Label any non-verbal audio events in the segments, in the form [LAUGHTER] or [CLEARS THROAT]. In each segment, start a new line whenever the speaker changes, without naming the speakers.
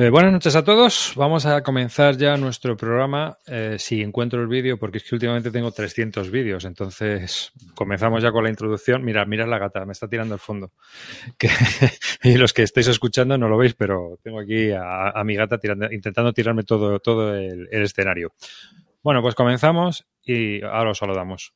Eh, buenas noches a todos. Vamos a comenzar ya nuestro programa. Eh, si encuentro el vídeo, porque es que últimamente tengo 300 vídeos, entonces comenzamos ya con la introducción. Mira, mira la gata, me está tirando el fondo. [LAUGHS] y los que estáis escuchando no lo veis, pero tengo aquí a, mi gata intentando tirarme todo, todo el escenario. Bueno, pues comenzamos y ahora os saludamos.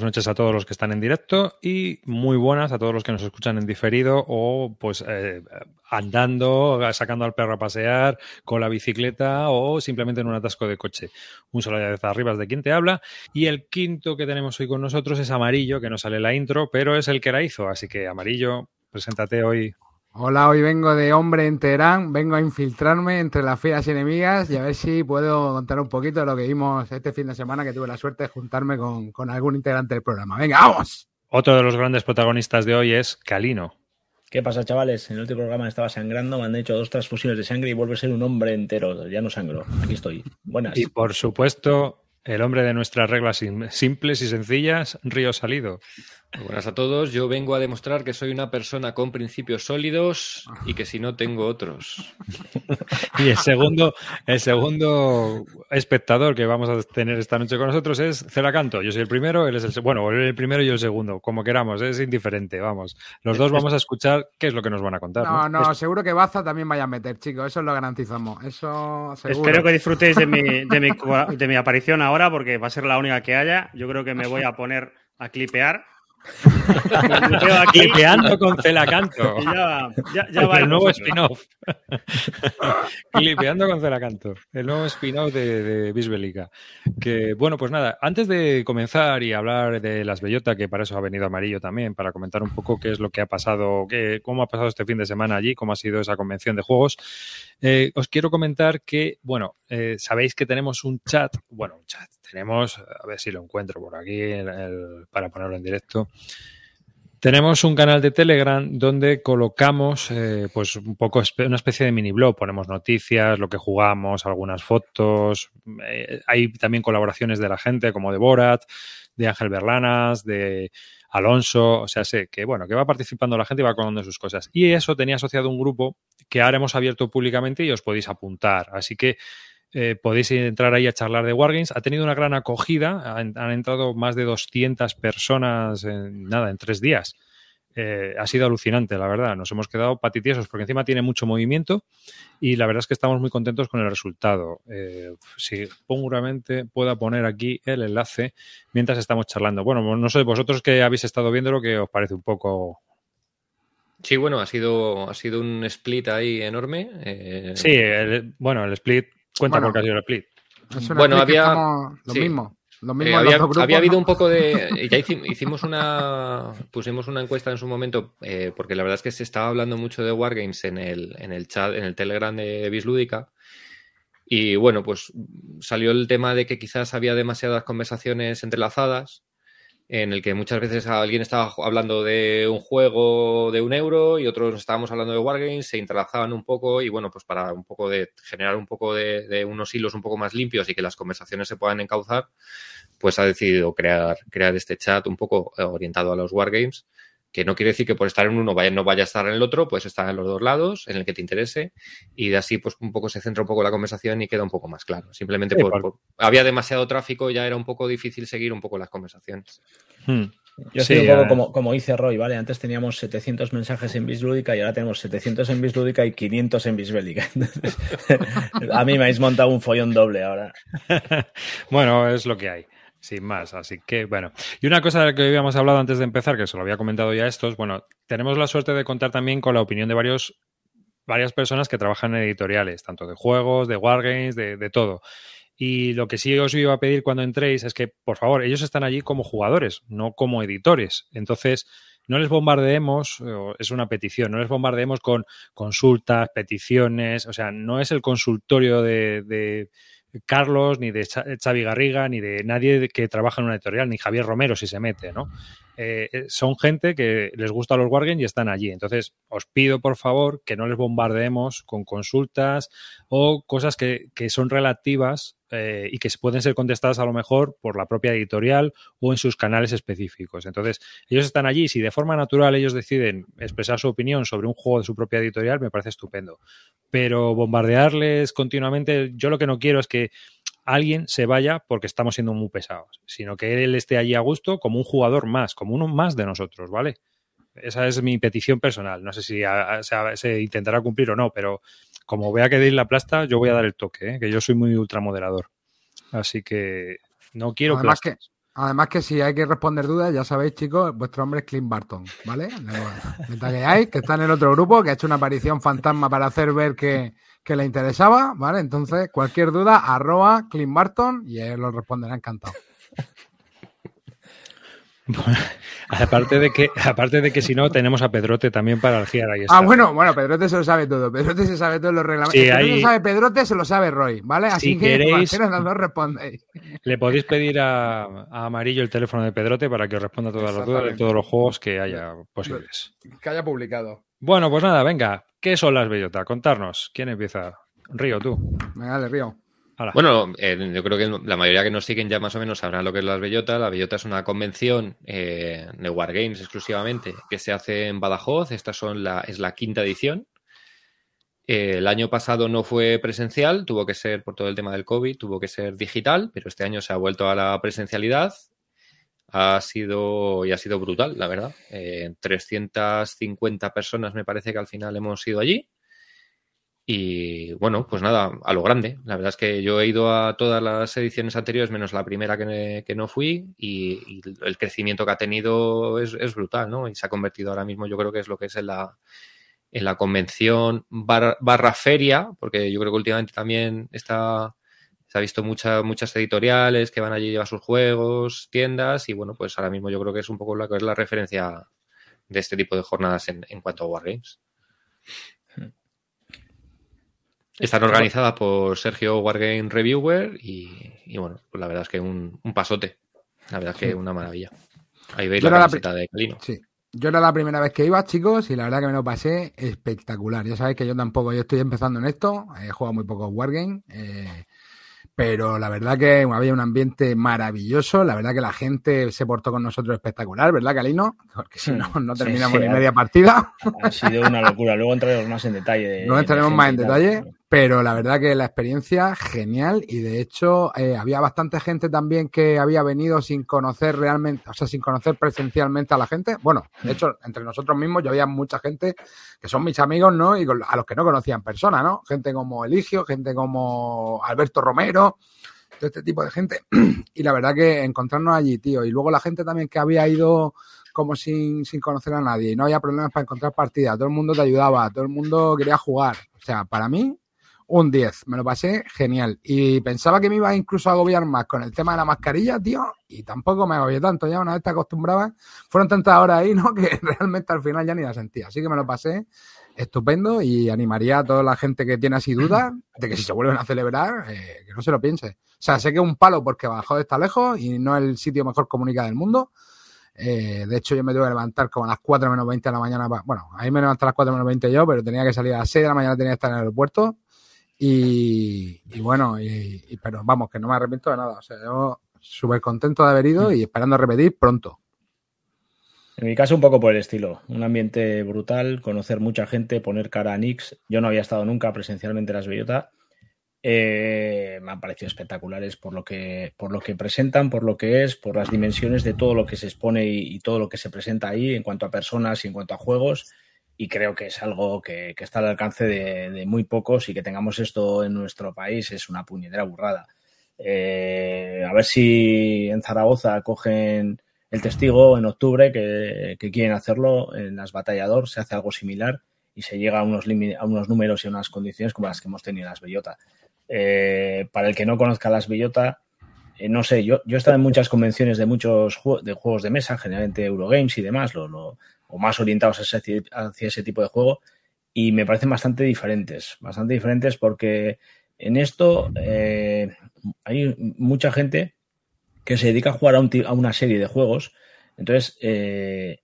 Buenas noches a todos los que están en directo y muy buenas a todos los que nos escuchan en diferido o pues eh, andando, sacando al perro a pasear con la bicicleta o simplemente en un atasco de coche. Un saludo de arriba de quien te habla. Y el quinto que tenemos hoy con nosotros es Amarillo, que no sale la intro, pero es el que la hizo, así que Amarillo, preséntate hoy
Hola, hoy vengo de hombre en Teherán, vengo a infiltrarme entre las filas enemigas y a ver si puedo contar un poquito de lo que vimos este fin de semana que tuve la suerte de juntarme con, con algún integrante del programa. Venga, vamos.
Otro de los grandes protagonistas de hoy es Calino.
¿Qué pasa, chavales? En el último programa estaba sangrando, me han hecho dos transfusiones de sangre y vuelvo a ser un hombre entero. Ya no sangro. Aquí estoy. Buenas.
Y por supuesto, el hombre de nuestras reglas simples y sencillas, Río Salido
buenas a todos. Yo vengo a demostrar que soy una persona con principios sólidos y que si no tengo otros. [LAUGHS]
y el segundo, el segundo espectador que vamos a tener esta noche con nosotros es Celacanto. Yo soy el primero, él es el bueno, él el primero y yo el segundo, como queramos, es indiferente, vamos. Los dos vamos a escuchar qué es lo que nos van a contar.
No, no, seguro que Baza también vaya a meter, chicos, eso lo garantizamos. Eso
Espero que disfrutéis de mi, de mi, de mi aparición ahora porque va a ser la única que haya. Yo creo que me [LAUGHS] voy a poner a clipear [LAUGHS]
Clipeando con Celacanto. Ya, el nuevo spin-off. Clipeando con Celacanto. El nuevo spin-off de, de Bisbelica. Que bueno, pues nada, antes de comenzar y hablar de las bellotas, que para eso ha venido Amarillo también, para comentar un poco qué es lo que ha pasado, qué, cómo ha pasado este fin de semana allí, cómo ha sido esa convención de juegos. Eh, os quiero comentar que, bueno, eh, sabéis que tenemos un chat, bueno, un chat, tenemos, a ver si lo encuentro por aquí para ponerlo en directo. Tenemos un canal de Telegram donde colocamos eh, pues un poco una especie de mini blog. Ponemos noticias, lo que jugamos, algunas fotos. hay también colaboraciones de la gente como de Borat, de Ángel Berlanas, de Alonso. O sea, sé que bueno, que va participando la gente y va contando sus cosas. Y eso tenía asociado un grupo que ahora hemos abierto públicamente y os podéis apuntar. Así que eh, podéis entrar ahí a charlar de Wargames. Ha tenido una gran acogida, han, entrado más de 200 personas en nada, en tres días. Eh, ha sido alucinante, la verdad. Nos hemos quedado patitiesos porque encima tiene mucho movimiento y la verdad es que estamos muy contentos con el resultado. Eh, si seguramente pueda poner aquí el enlace mientras estamos charlando. Bueno, no sé, vosotros que habéis estado viendo lo que os parece un poco
Sí, bueno, ha sido, ha sido un split ahí enorme. Eh,
sí, bueno, el split cuenta porque ha sido el split.
Bueno, había.
Lo mismo. Lo
mismo había, había, habido un poco de. [LAUGHS] Ya hicimos una. Pusimos una encuesta en su momento, eh, porque la verdad es que se estaba hablando mucho de Wargames en el, en el chat, en el Telegram de Bislúdica. Y bueno, pues salió el tema de que quizás había demasiadas conversaciones entrelazadas en el que muchas veces alguien estaba hablando de un juego de un euro y otros estábamos hablando de Wargames, se interlazaban un poco y bueno, pues para un poco de generar un poco de, unos hilos un poco más limpios y que las conversaciones se puedan encauzar, pues ha decidido crear, crear este chat un poco eh, orientado a los Wargames que no quiere decir que por estar en uno vaya, no vaya a estar en el otro, pues estar en los dos lados, en el que te interese, y de así pues un poco se centra un poco la conversación y queda un poco más claro. Simplemente había demasiado tráfico, ya era un poco difícil seguir un poco las conversaciones.
Hmm. Yo sí, un poco como, como, dice Roy, ¿vale? Antes teníamos 700 mensajes en Bislúdica y ahora tenemos 700 en Bislúdica y 500 en Bisbélica. [LAUGHS] a mí me habéis montado un follón doble ahora. [LAUGHS]
bueno, es lo que hay sin más. Así que, bueno. Y una cosa de la que habíamos hablado antes de empezar, que se lo había comentado ya estos, bueno, tenemos la suerte de contar también con la opinión de varios, varias personas que trabajan en editoriales, tanto de juegos, de wargames, de, de todo. Y lo que sí os iba a pedir cuando entréis es que, por favor, ellos están allí como jugadores, no como editores. Entonces, no les bombardeemos, es una petición, no les bombardeemos con consultas, peticiones, o sea, no es el consultorio de, Carlos, ni de Xavi Garriga, ni de nadie que trabaja en una editorial, ni Javier Romero si se mete, ¿no? Eh, eh, son gente que les gusta los Wargames y están allí. Entonces, os pido por favor que no les bombardeemos con consultas o cosas que, que son relativas eh, y que pueden ser contestadas a lo mejor por la propia editorial o en sus canales específicos. Entonces, ellos están allí, si de forma natural ellos deciden expresar su opinión sobre un juego de su propia editorial, me parece estupendo. Pero bombardearles continuamente, yo lo que no quiero es que alguien se vaya porque estamos siendo muy pesados, sino que él esté allí a gusto como un jugador más, como uno más de nosotros, ¿vale? Esa es mi petición personal. No sé si se intentará cumplir o no, pero como vea que deis la plasta, yo voy a dar el toque, ¿eh? que yo soy muy ultramoderador. Así que no quiero
además que Además que si hay que responder dudas, ya sabéis, chicos, vuestro nombre es Clint Barton, ¿vale? [LAUGHS] hay, que está en el otro grupo, que ha hecho una aparición fantasma para hacer ver que, que le interesaba, ¿vale? Entonces, cualquier duda, arroba Clint Barton y él lo responderá encantado.
Aparte de que, aparte de que si no, tenemos a Pedrote también para algiar ahí.
Ah, bueno, bueno, Pedrote se lo sabe todo. Pedrote se sabe todos los reglamentos. Si ahí... sabe Pedrote, se lo sabe Roy, ¿vale? Así que queréis, dos respondéis.
Le podéis pedir a, Amarillo el teléfono de Pedrote para que os responda todas las dudas de todos los juegos que haya posibles.
Que haya publicado.
Bueno, pues nada, venga. ¿Qué son las bellotas? Contarnos. ¿Quién empieza? Río, tú.
Venga, dale, Río.
Bueno, eh, yo creo que la mayoría que nos siguen ya más o menos sabrán lo que es las Bellota. La Bellota es una convención eh, de Wargames exclusivamente que se hace en Badajoz. Esta son la, es la quinta edición. Eh, el año pasado no fue presencial, tuvo que ser por todo el tema del COVID, tuvo que ser digital, pero este año se ha vuelto a la presencialidad. Ha sido y ha sido brutal, la verdad. 350 personas me parece que al final hemos ido allí. Y bueno, pues nada, a lo grande. La verdad es que yo he ido a todas las ediciones anteriores, menos la primera que, no fui, y, el crecimiento que ha tenido es, brutal, ¿no? Y se ha convertido ahora mismo, yo creo que es lo que es en la, en la convención barra, feria, porque yo creo que últimamente también está, se ha visto muchas editoriales que van allí a llevar sus juegos, tiendas, y bueno, pues ahora mismo yo creo que es un poco la que es la referencia de este tipo de jornadas en, en cuanto a Wargames. Están organizadas por Sergio Wargame Reviewer y, bueno, pues la verdad es que un, un pasote. La verdad es que una maravilla. Ahí veis la camiseta de Calino.
Sí. Yo era la primera vez que iba, chicos, y la verdad que me lo pasé espectacular. Ya sabéis que yo tampoco, yo estoy empezando en esto, he jugado muy poco Wargame, eh, pero la verdad que había un ambiente maravilloso, la verdad que la gente se portó con nosotros espectacular, ¿verdad, Calino? Porque si no, no [LAUGHS] terminamos ni media partida.
Ha sido una locura, luego entraremos más en detalle.
luego entraremos más en detalle, pero la verdad que la experiencia genial y de hecho eh, había bastante gente también que había venido sin conocer realmente, o sea, sin conocer presencialmente a la gente. Bueno, de hecho, entre nosotros mismos yo había mucha gente que son mis amigos, ¿no? Y a los que no conocían persona, ¿no? Gente como Eligio, gente como Alberto Romero, todo este tipo de gente. [CLEARS THROAT] Y la verdad que encontrarnos allí, tío. Y luego la gente también que había ido como sin, sin conocer a nadie y no había problemas para encontrar partidas, todo el mundo te ayudaba, todo el mundo quería jugar. O sea, para mí un 10. Me lo pasé genial. Y pensaba que me iba incluso a agobiar más con el tema de la mascarilla, tío. Y tampoco me agobié tanto. Ya una vez te acostumbrabas, fueron tantas horas ahí, ¿no? [LAUGHS] Que realmente al final ya ni la sentía. Así que me lo pasé estupendo y animaría a toda la gente que tiene así dudas de que si se vuelven a celebrar, eh, que no se lo piense. O sea, sé que es un palo porque bajó está lejos y no es el sitio mejor comunicado del mundo. Eh, de hecho, yo me tuve que levantar como a las 4 menos 20 de la mañana. Bueno, ahí me levanté a las 4 menos 20 yo, pero tenía que salir a las 6 de la mañana, tenía que estar en el aeropuerto. Y, bueno, y, pero vamos, que no me arrepiento de nada. O sea, yo súper contento de haber ido y esperando repetir pronto.
En mi caso, un poco por el estilo. Un ambiente brutal, conocer mucha gente, poner cara a Nix. Yo no había estado nunca presencialmente en las Bellota. Eh, me han parecido espectaculares por lo, que, por lo que presentan, por lo que es, por las dimensiones de todo lo que se expone y todo lo que se presenta ahí en cuanto a personas y en cuanto a juegos y creo que es algo que, está al alcance de, muy pocos y que tengamos esto en nuestro país es una puñetera burrada. Eh, a ver si en Zaragoza cogen el testigo en octubre que, quieren hacerlo en las batallador, se hace algo similar y se llega a unos, a unos números y a unas condiciones como las que hemos tenido en las Bellota. Eh, para el que no conozca las Bellota, eh, no sé, yo, yo he estado en muchas convenciones de muchos de juegos de mesa, generalmente Eurogames y demás, lo, o más orientados hacia, ese tipo de juego, y me parecen bastante diferentes, bastante diferentes porque en esto eh, hay mucha gente que se dedica a jugar a, una serie de juegos, entonces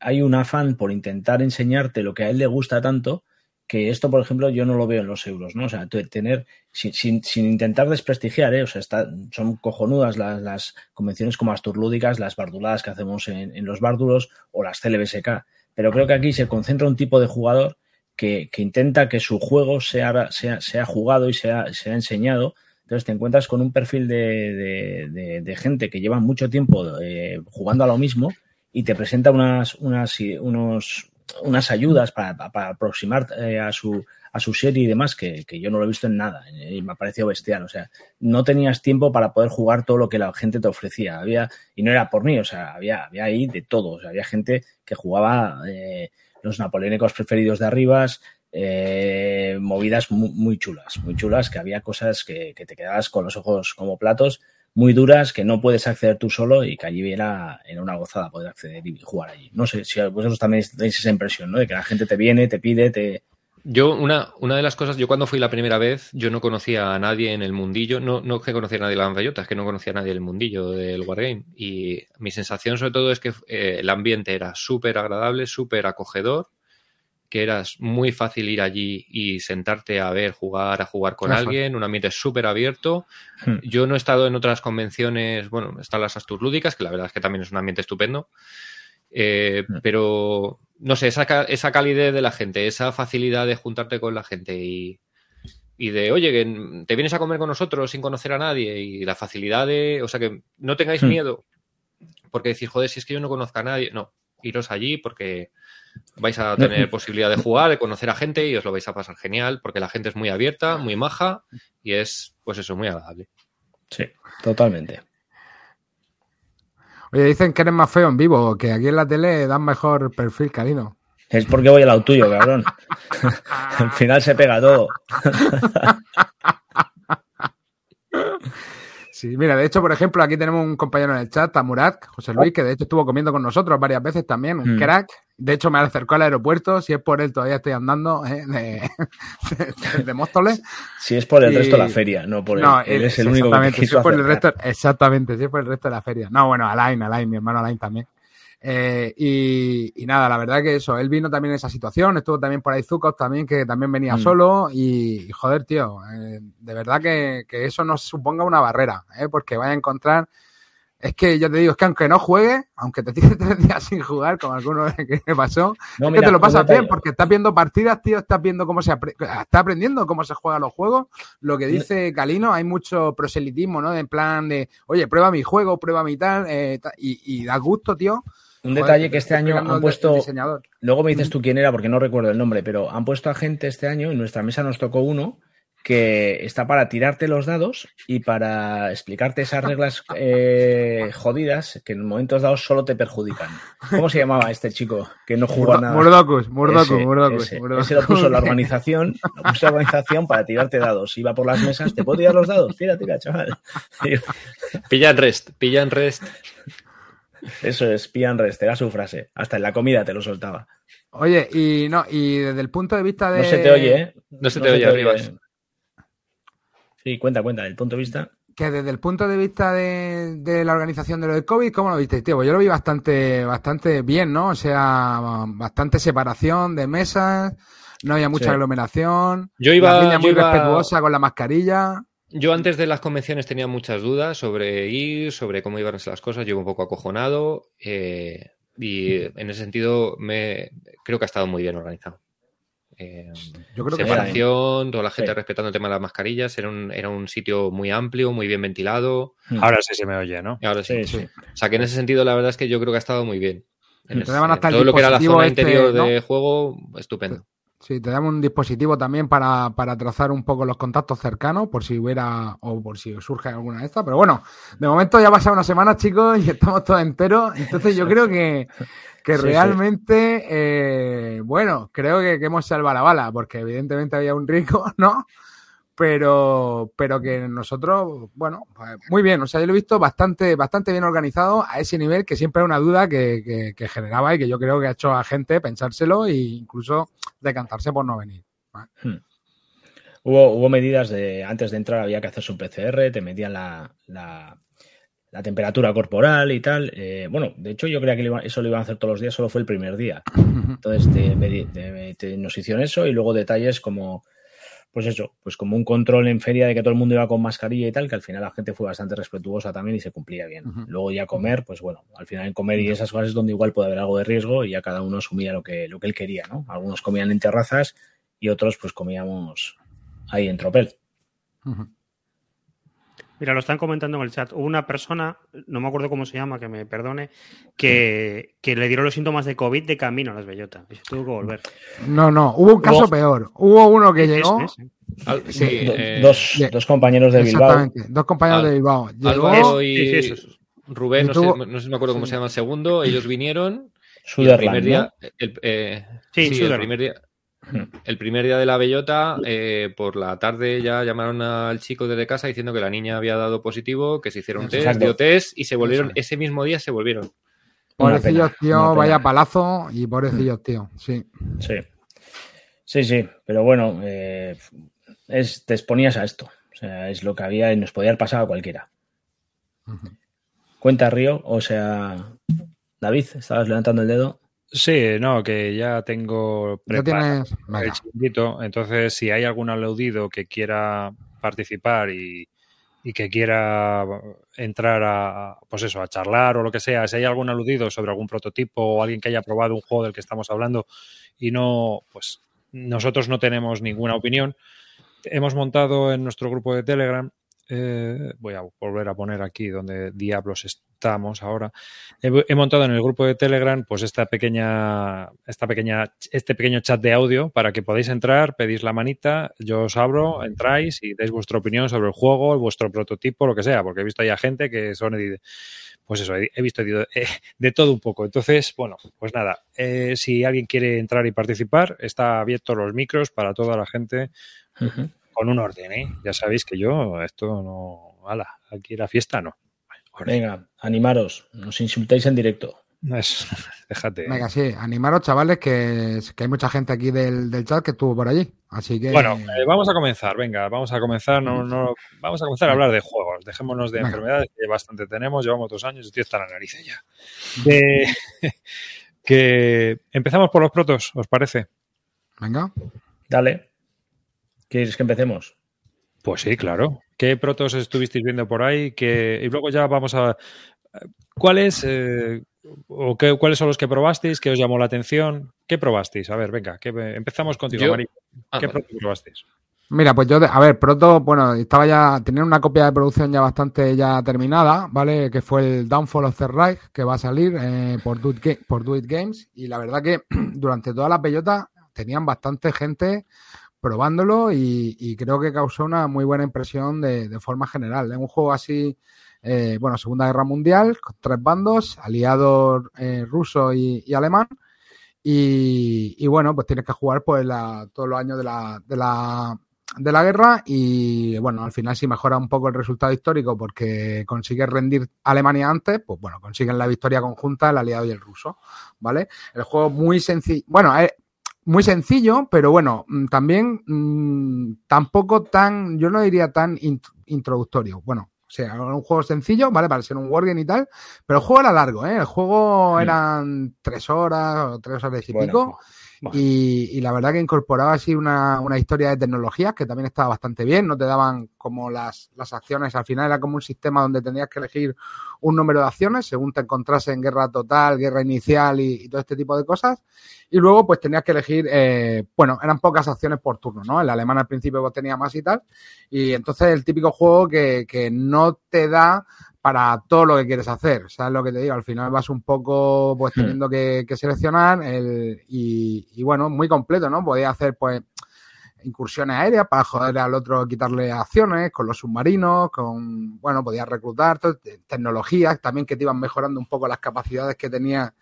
hay un afán por intentar enseñarte lo que a él le gusta tanto, que esto, por ejemplo, yo no lo veo en los euros, ¿no? O sea, tener, sin, intentar desprestigiar, ¿eh? O sea, está, son cojonudas las, las, convenciones como Asturlúdicas, las barduladas que hacemos en, los bárdulos o las CLBSK. Pero creo que aquí se concentra un tipo de jugador que, intenta que su juego sea, sea, sea jugado y sea, sea enseñado. Entonces te encuentras con un perfil de, de, de, gente que lleva mucho tiempo eh, jugando a lo mismo y te presenta unas, unas, unos, unas ayudas para, para aproximar eh, a, su, a su serie y demás que, que, yo no lo he visto en nada y me ha parecido bestial. O sea, no tenías tiempo para poder jugar todo lo que la gente te ofrecía. Había, y no era por mí, o sea, había, había ahí de todo. O sea, había gente que jugaba eh, los napoleónicos preferidos de arribas, eh, movidas muy, muy, chulas, muy chulas, que había cosas que, que te quedabas con los ojos como platos muy duras que no puedes acceder tú solo y que allí era, una gozada poder acceder y jugar allí. No sé si vosotros también tenéis esa impresión, ¿no? De que la gente te viene, te pide, te...
Yo, una, una de las cosas, yo cuando fui la primera vez, yo no conocía a nadie en el mundillo, no, no que conocía a nadie de la Bellota, es que no conocía a nadie en el mundillo del Wargame. Y mi sensación sobre todo es que eh, el ambiente era súper agradable, súper acogedor que era muy fácil ir allí y sentarte a ver, jugar, a jugar con alguien, un ambiente súper abierto. Hmm. Yo no he estado en otras convenciones, bueno, están las Astur Lúdicas, que la verdad es que también es un ambiente estupendo, eh, hmm. pero no sé, esa, esa calidez de la gente, esa facilidad de juntarte con la gente y, y de, oye, que te vienes a comer con nosotros sin conocer a nadie y la facilidad de, o sea, que no tengáis hmm. miedo porque decís, joder, si es que yo no conozco a nadie, no, iros allí porque vais a tener posibilidad de jugar, de conocer a gente y os lo vais a pasar genial porque la gente es muy abierta, muy maja y es, pues eso, muy agradable.
Sí, totalmente.
Oye, dicen que eres más feo en vivo, que aquí en la tele dan mejor perfil, cariño.
Es porque voy al lado tuyo, cabrón. [LAUGHS] Al final se pega todo. [LAUGHS]
Sí, mira, de hecho, por ejemplo, aquí tenemos un compañero en el chat, Tamurat, José Luis, que de hecho estuvo comiendo con nosotros varias veces también, un mm. crack. De hecho, me acercó al aeropuerto, si es por él todavía estoy andando, ¿eh? de, [LAUGHS] Móstoles.
Si es por el resto de la feria, no por él. No, él es el único que quiso
si por el resto, Exactamente, si es por el resto de la feria. No, bueno, Alain, Alain, mi hermano Alain también. Eh, y, nada, la verdad que eso, él vino también en esa situación, estuvo también por ahí Zukov también, que también venía mm. solo y, joder, tío, eh, de verdad que, eso nos suponga una barrera, ¿eh? porque vaya a encontrar, es que yo te digo, es que aunque no juegue, aunque te tires [LAUGHS] tres días sin jugar, como alguno que me pasó, es que te lo pasas bien, porque estás viendo partidas, tío, estás viendo cómo se, está aprendiendo cómo se juegan los juegos, lo que dice Calino, hay mucho proselitismo, ¿no? En plan de, oye, prueba mi juego, prueba mi tal, eh, y, y da gusto, tío,
un detalle que este año han puesto. Luego me dices tú quién era porque no recuerdo el nombre, pero han puesto a gente este año, en nuestra mesa nos tocó uno que está para tirarte los dados y para explicarte esas reglas eh, [LAUGHS] jodidas que en momentos dados solo te perjudican. ¿Cómo se llamaba este chico que no jugó nada?
Murdocus, Murdocus, Murdocus.
Ese, lo puso la [LAUGHS] organización, lo puso la organización para tirarte dados. Iba por las mesas, ¿te puedo tirar los dados? Tira, tira, chaval. [LAUGHS]
Pilla en rest, pilla en rest.
Eso es, Pian Rest, era su frase. Hasta en la comida te lo soltaba.
Oye, y no, y desde el punto de vista de.
No se te oye, ¿eh?
No se te oye arriba.
Sí, cuenta, cuenta, el punto de vista.
Que desde el punto de vista de, la organización de lo del COVID, ¿cómo lo viste, tío? Pues yo lo vi bastante, bastante bien, ¿no? O sea, bastante separación de mesas, no había mucha aglomeración.
Yo iba.
muy respetuosa con la mascarilla.
Yo antes de las convenciones tenía muchas dudas sobre ir, sobre cómo iban a ser las cosas. Llevo un poco acojonado eh, y en ese sentido me creo que ha estado muy bien organizado. Eh, Yo creo separación, toda la gente respetando el tema de las mascarillas. Era un, era un sitio muy amplio, muy bien ventilado.
Hmm. Ahora sí se me oye, ¿no?
Ahora sí. O sea que en ese sentido la verdad es que yo creo que ha estado muy bien. todo lo que era la zona este, interior de juego, estupendo.
Sí, te damos un dispositivo también para, para, trazar un poco los contactos cercanos, por si hubiera o por si surge alguna de estas. Pero bueno, de momento ya ha pasado una semana, chicos, y estamos todos enteros. Entonces yo creo que, que realmente, Eh, bueno, creo que, que, hemos salvado la bala, porque evidentemente había un rico, [LAUGHS] ¿no? Pero, pero que nosotros, bueno, pues muy bien, o sea, yo lo he visto bastante, bastante bien organizado a ese nivel que siempre es una duda que, que, que, generaba y que yo creo que ha hecho a gente pensárselo e incluso decantarse por no venir. Hmm.
Hubo, hubo medidas de, antes de entrar había que hacerse un PCR, te medían la, la, la temperatura corporal y tal. Eh, bueno, de hecho yo creía que eso lo iban a hacer todos los días, solo fue el primer día. [LAUGHS] Entonces te, te, nos hicieron eso y luego detalles como pues eso, pues como un control en feria de que todo el mundo iba con mascarilla y tal, que al final la gente fue bastante respetuosa también y se cumplía bien. Luego ya comer, pues bueno, al final en comer y esas cosas es donde igual puede haber algo de riesgo y ya cada uno asumía lo que, lo que él quería, ¿no? Algunos comían en terrazas y otros pues comíamos ahí en tropel.
Mira, lo están comentando en el chat. Hubo una persona, no me acuerdo cómo se llama, que me perdone, que, que le dieron los síntomas de COVID de camino a las bellotas. Y se tuvo que volver.
No, no, hubo un caso peor. Hubo uno que llegó.
Sí, eh, dos, dos, compañeros de Bilbao. Exactamente,
dos compañeros de Bilbao.
Llegó, y Rubén, no, sé, no, sé, me acuerdo cómo se llama el segundo, ellos vinieron.
Y el primer día,
el, eh, sí, sí el primer día, [CLEARS THROAT] el primer día de la bellota, eh, por la tarde ya llamaron al chico desde casa diciendo que la niña había dado positivo, que se hicieron test, dio test y se volvieron, ese mismo día se volvieron.
Pobrecillos, tío, vaya palazo y pobrecillos, tío, sí.
Sí, sí, sí, pero bueno, eh, es, te exponías a esto. O sea, es lo que había y nos podía haber pasado a cualquiera. Cuenta Río, o sea, David, estabas levantando el dedo.
Sí, no, que ya tengo preparado el chiquito. Entonces, si hay algún aludido que quiera participar y, que quiera entrar a, pues eso, a charlar o lo que sea, si hay algún aludido sobre algún prototipo o alguien que haya probado un juego del que estamos hablando y no, pues nosotros no tenemos ninguna opinión. Hemos montado en nuestro grupo de Telegram eh, voy a volver a poner aquí donde diablos estamos ahora. He, montado en el grupo de Telegram pues esta pequeña, esta pequeña, este pequeño chat de audio para que podáis entrar, pedís la manita, yo os abro, entráis y dais vuestra opinión sobre el juego, vuestro prototipo, lo que sea, porque he visto ya gente que son pues eso, he visto de, todo un poco. Entonces, bueno, pues nada, eh, si alguien quiere entrar y participar, está abierto los micros para toda la gente con un orden, ¿eh? Ya sabéis que yo, esto no. Ala, aquí la fiesta no.
Venga, animaros, nos insultáis en directo.
Es, [LAUGHS] déjate.
Venga, sí, animaros, chavales, que, hay mucha gente aquí del, chat que estuvo por allí. Así que.
Bueno, eh, vamos a comenzar, venga, vamos a comenzar. No, no, vamos a comenzar a hablar de juegos. Dejémonos de enfermedades, que bastante tenemos, llevamos dos años, estoy hasta la nariz ya. [LAUGHS] que empezamos por los protos, ¿os parece?
Venga.
Dale. ¿Quieres que empecemos?
Pues sí, claro. ¿Qué protos estuvisteis viendo por ahí? Y luego ya vamos a... ¿Cuáles eh, o qué, cuáles son los que probasteis? ¿Qué os llamó la atención? ¿Qué probasteis? A ver, venga, empezamos contigo, María. Ah, ¿Qué protos probasteis?
Mira, pues yo, a ver, proto, bueno, estaba ya, tenía una copia de producción ya bastante ya terminada, ¿vale? Que fue el Downfall of the Reich, que va a salir eh, por, Do por Do It Games. Y la verdad que [CLEARS THROAT] durante toda la bellota tenían bastante gente probándolo y, creo que causó una muy buena impresión de, forma general. Es un juego así, eh, bueno, Segunda Guerra Mundial, con tres bandos, aliados eh, ruso y, alemán. Y, bueno, pues tienes que jugar pues todos los años de la, de la, de la guerra y bueno, al final si mejora un poco el resultado histórico porque consigues rendir Alemania antes, pues bueno, consiguen la victoria conjunta el aliado y el ruso, ¿vale? El juego muy sencillo, bueno, es, muy sencillo, pero bueno, mm, también mmm, tampoco tan, yo no diría tan introductorio. Bueno, o sea, un juego sencillo, ¿vale? Para ser un wargame y tal, pero el juego era largo, ¿eh? El juego eran tres horas o tres horas y pico. Y, la verdad que incorporaba así una, una, historia de tecnologías que también estaba bastante bien. No te daban como las, las acciones. Al final era como un sistema donde tenías que elegir un número de acciones según te encontrase en guerra total, guerra inicial y, todo este tipo de cosas. Y luego pues tenías que elegir, eh, bueno, eran pocas acciones por turno, ¿no? El alemán al principio pues, tenía más y tal. Y entonces el típico juego que, que no te da para todo lo que quieres hacer. ¿Sabes lo que te digo? Al final vas un poco pues hmm. teniendo que, seleccionar el, y, bueno, muy completo, ¿no? Podías hacer pues incursiones aéreas para joder al otro, quitarle acciones con los submarinos, con, bueno, podías reclutar tecnologías también que te iban mejorando un poco las capacidades que tenía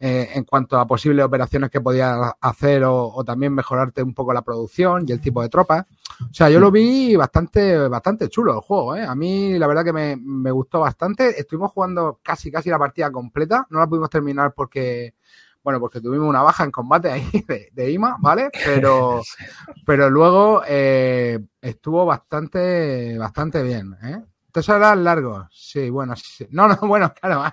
eh, en cuanto a posibles operaciones que podías hacer o, también mejorarte un poco la producción y el tipo de tropas. O sea, yo lo vi bastante, bastante chulo el juego, ¿eh? A mí la verdad que me, me gustó bastante. Estuvimos jugando casi, casi la partida completa. No la pudimos terminar porque bueno, porque tuvimos una baja en combate ahí [LAUGHS] de, de IMA, ¿vale? [LAUGHS] Pero, pero luego eh, estuvo bastante, bastante bien, ¿eh? Tres horas largo, sí, bueno, sí. no, no, bueno, [LAUGHS] claro.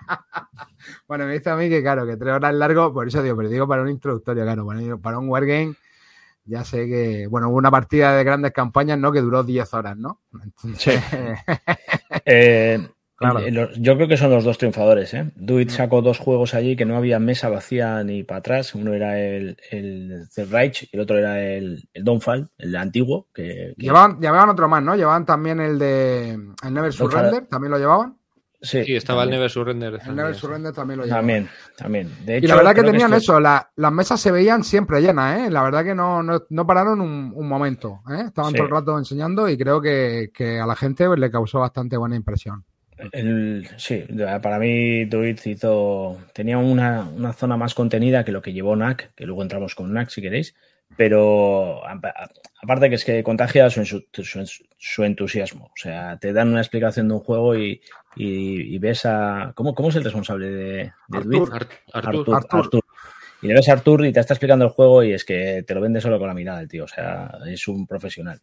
bueno, me dice a mí que, claro, que tres horas largo, por eso digo, pero digo para un introductorio, claro, para, para un wargame, ya sé que, bueno, hubo una partida de grandes campañas, ¿no? Que duró 10 horas, ¿no?
Entonces... Sí. eh, Claro. Yo creo que son los dos triunfadores. ¿eh? Duit sacó dos juegos allí que no había mesa vacía ni para atrás. Uno era el, el The Reich y el otro era el, el Downfall, el antiguo. Que, que...
Llevaban, llevaban, otro más, ¿no? Llevaban también el de el Never Surrender, también lo llevaban.
Sí, sí estaba también. el Never Surrender.
El Never Surrender también lo llevaban.
También, también. De hecho,
y la verdad que tenían que eso, la, las mesas se veían siempre llenas, ¿eh? La verdad que no, no, no pararon un, un momento, ¿eh? Estaban sí. todo el rato enseñando y creo que, que a la gente le causó bastante buena impresión.
El, sí, para mí Duit hizo. Tenía una, una, zona más contenida que lo que llevó NAC, que luego entramos con NAC si queréis. Pero aparte que es que contagia su, su, su, entusiasmo. O sea, te dan una explicación de un juego y, y, y ves a. ¿cómo, ¿Cómo, es el responsable de, de
Artur,
Artur,
Artur,
Artur, Artur. Y le ves a Artur y te está explicando el juego y es que te lo vende solo con la mirada el tío. O sea, es un profesional.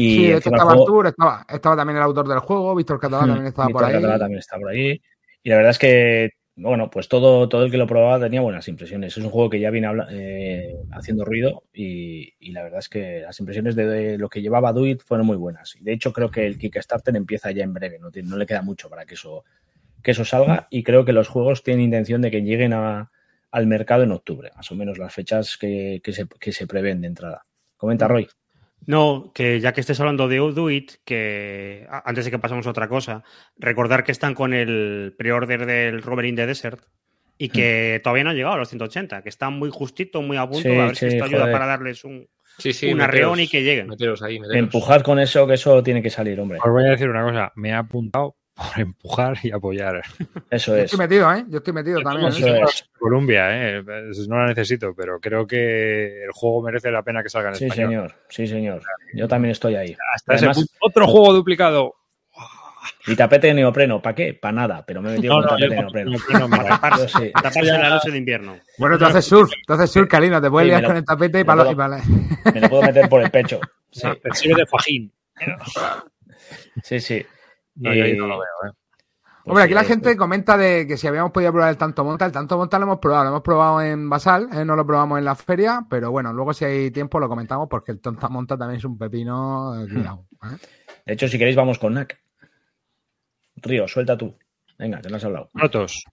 Y sí, estaba juego... Artur, estaba, estaba, también el autor del juego, Víctor Catalá también estaba
Víctor
por ahí.
Catalá también está por ahí. Y la verdad es que, bueno, pues todo, todo el que lo probaba tenía buenas impresiones. Es un juego que ya viene eh, haciendo ruido y, y, la verdad es que las impresiones de, de, lo que llevaba Duit fueron muy buenas. Y de hecho creo que el Kickstarter empieza ya en breve, no, no le queda mucho para que eso, que eso salga y creo que los juegos tienen intención de que lleguen a, al mercado en octubre, más o menos las fechas que, que, se, que se prevén de entrada. Comenta Roy.
No, que ya que estés hablando de Do It, que antes de que pasemos a otra cosa, recordar que están con el pre-order del Robert in the Desert y que mm. todavía no han llegado a los 180, que están muy justito, muy a punto, sí, a ver sí, si esto ayuda para darles un,
sí, sí,
un arreón y que lleguen.
Meteros ahí, meteros.
Empujad con eso, que eso tiene que salir, hombre.
Os voy a decir una cosa, me he apuntado por empujar y apoyar. [LAUGHS]
Eso
Yo
es.
estoy metido, ¿eh? Yo estoy metido
Yo
también.
Eso
¿eh?
es.
Colombia, ¿eh? No la necesito, pero creo que el juego merece la pena que salga en
Sí,
español.
señor. Sí, señor. Yo también estoy ahí.
Hasta
Además,
ese punto, otro juego duplicado.
y tapete de neopreno, ¿para qué? Para nada, pero me he metido
No,
con
no,
tapete
yo
de neopreno.
no, [LAUGHS]
Para taparse,
Yo sí.
taparse la noche de invierno.
Bueno, tú haces surf, tú haces surf, Calino, te puedes
Sí,
liar
lo-
con el tapete y
me
para
lo-
y para
Me lo puedo meter por el pecho. Sí, [LAUGHS]
Te sirve de fajín.
sí, sí.
No, yo ahí no
Eh,
lo veo, ¿eh?
pues
Hombre, aquí la gente comenta de que si habíamos podido probar el tanto monta, el tanto monta lo hemos probado, lo hemos probado en Basal, ¿eh? no lo probamos en la feria, pero bueno, luego si hay tiempo lo comentamos porque el tonta monta también es un pepino, eh, cuidado. ¿eh?
De hecho, si queréis, vamos con NAC. Río, suelta tú. Venga, que no has hablado.
Protos.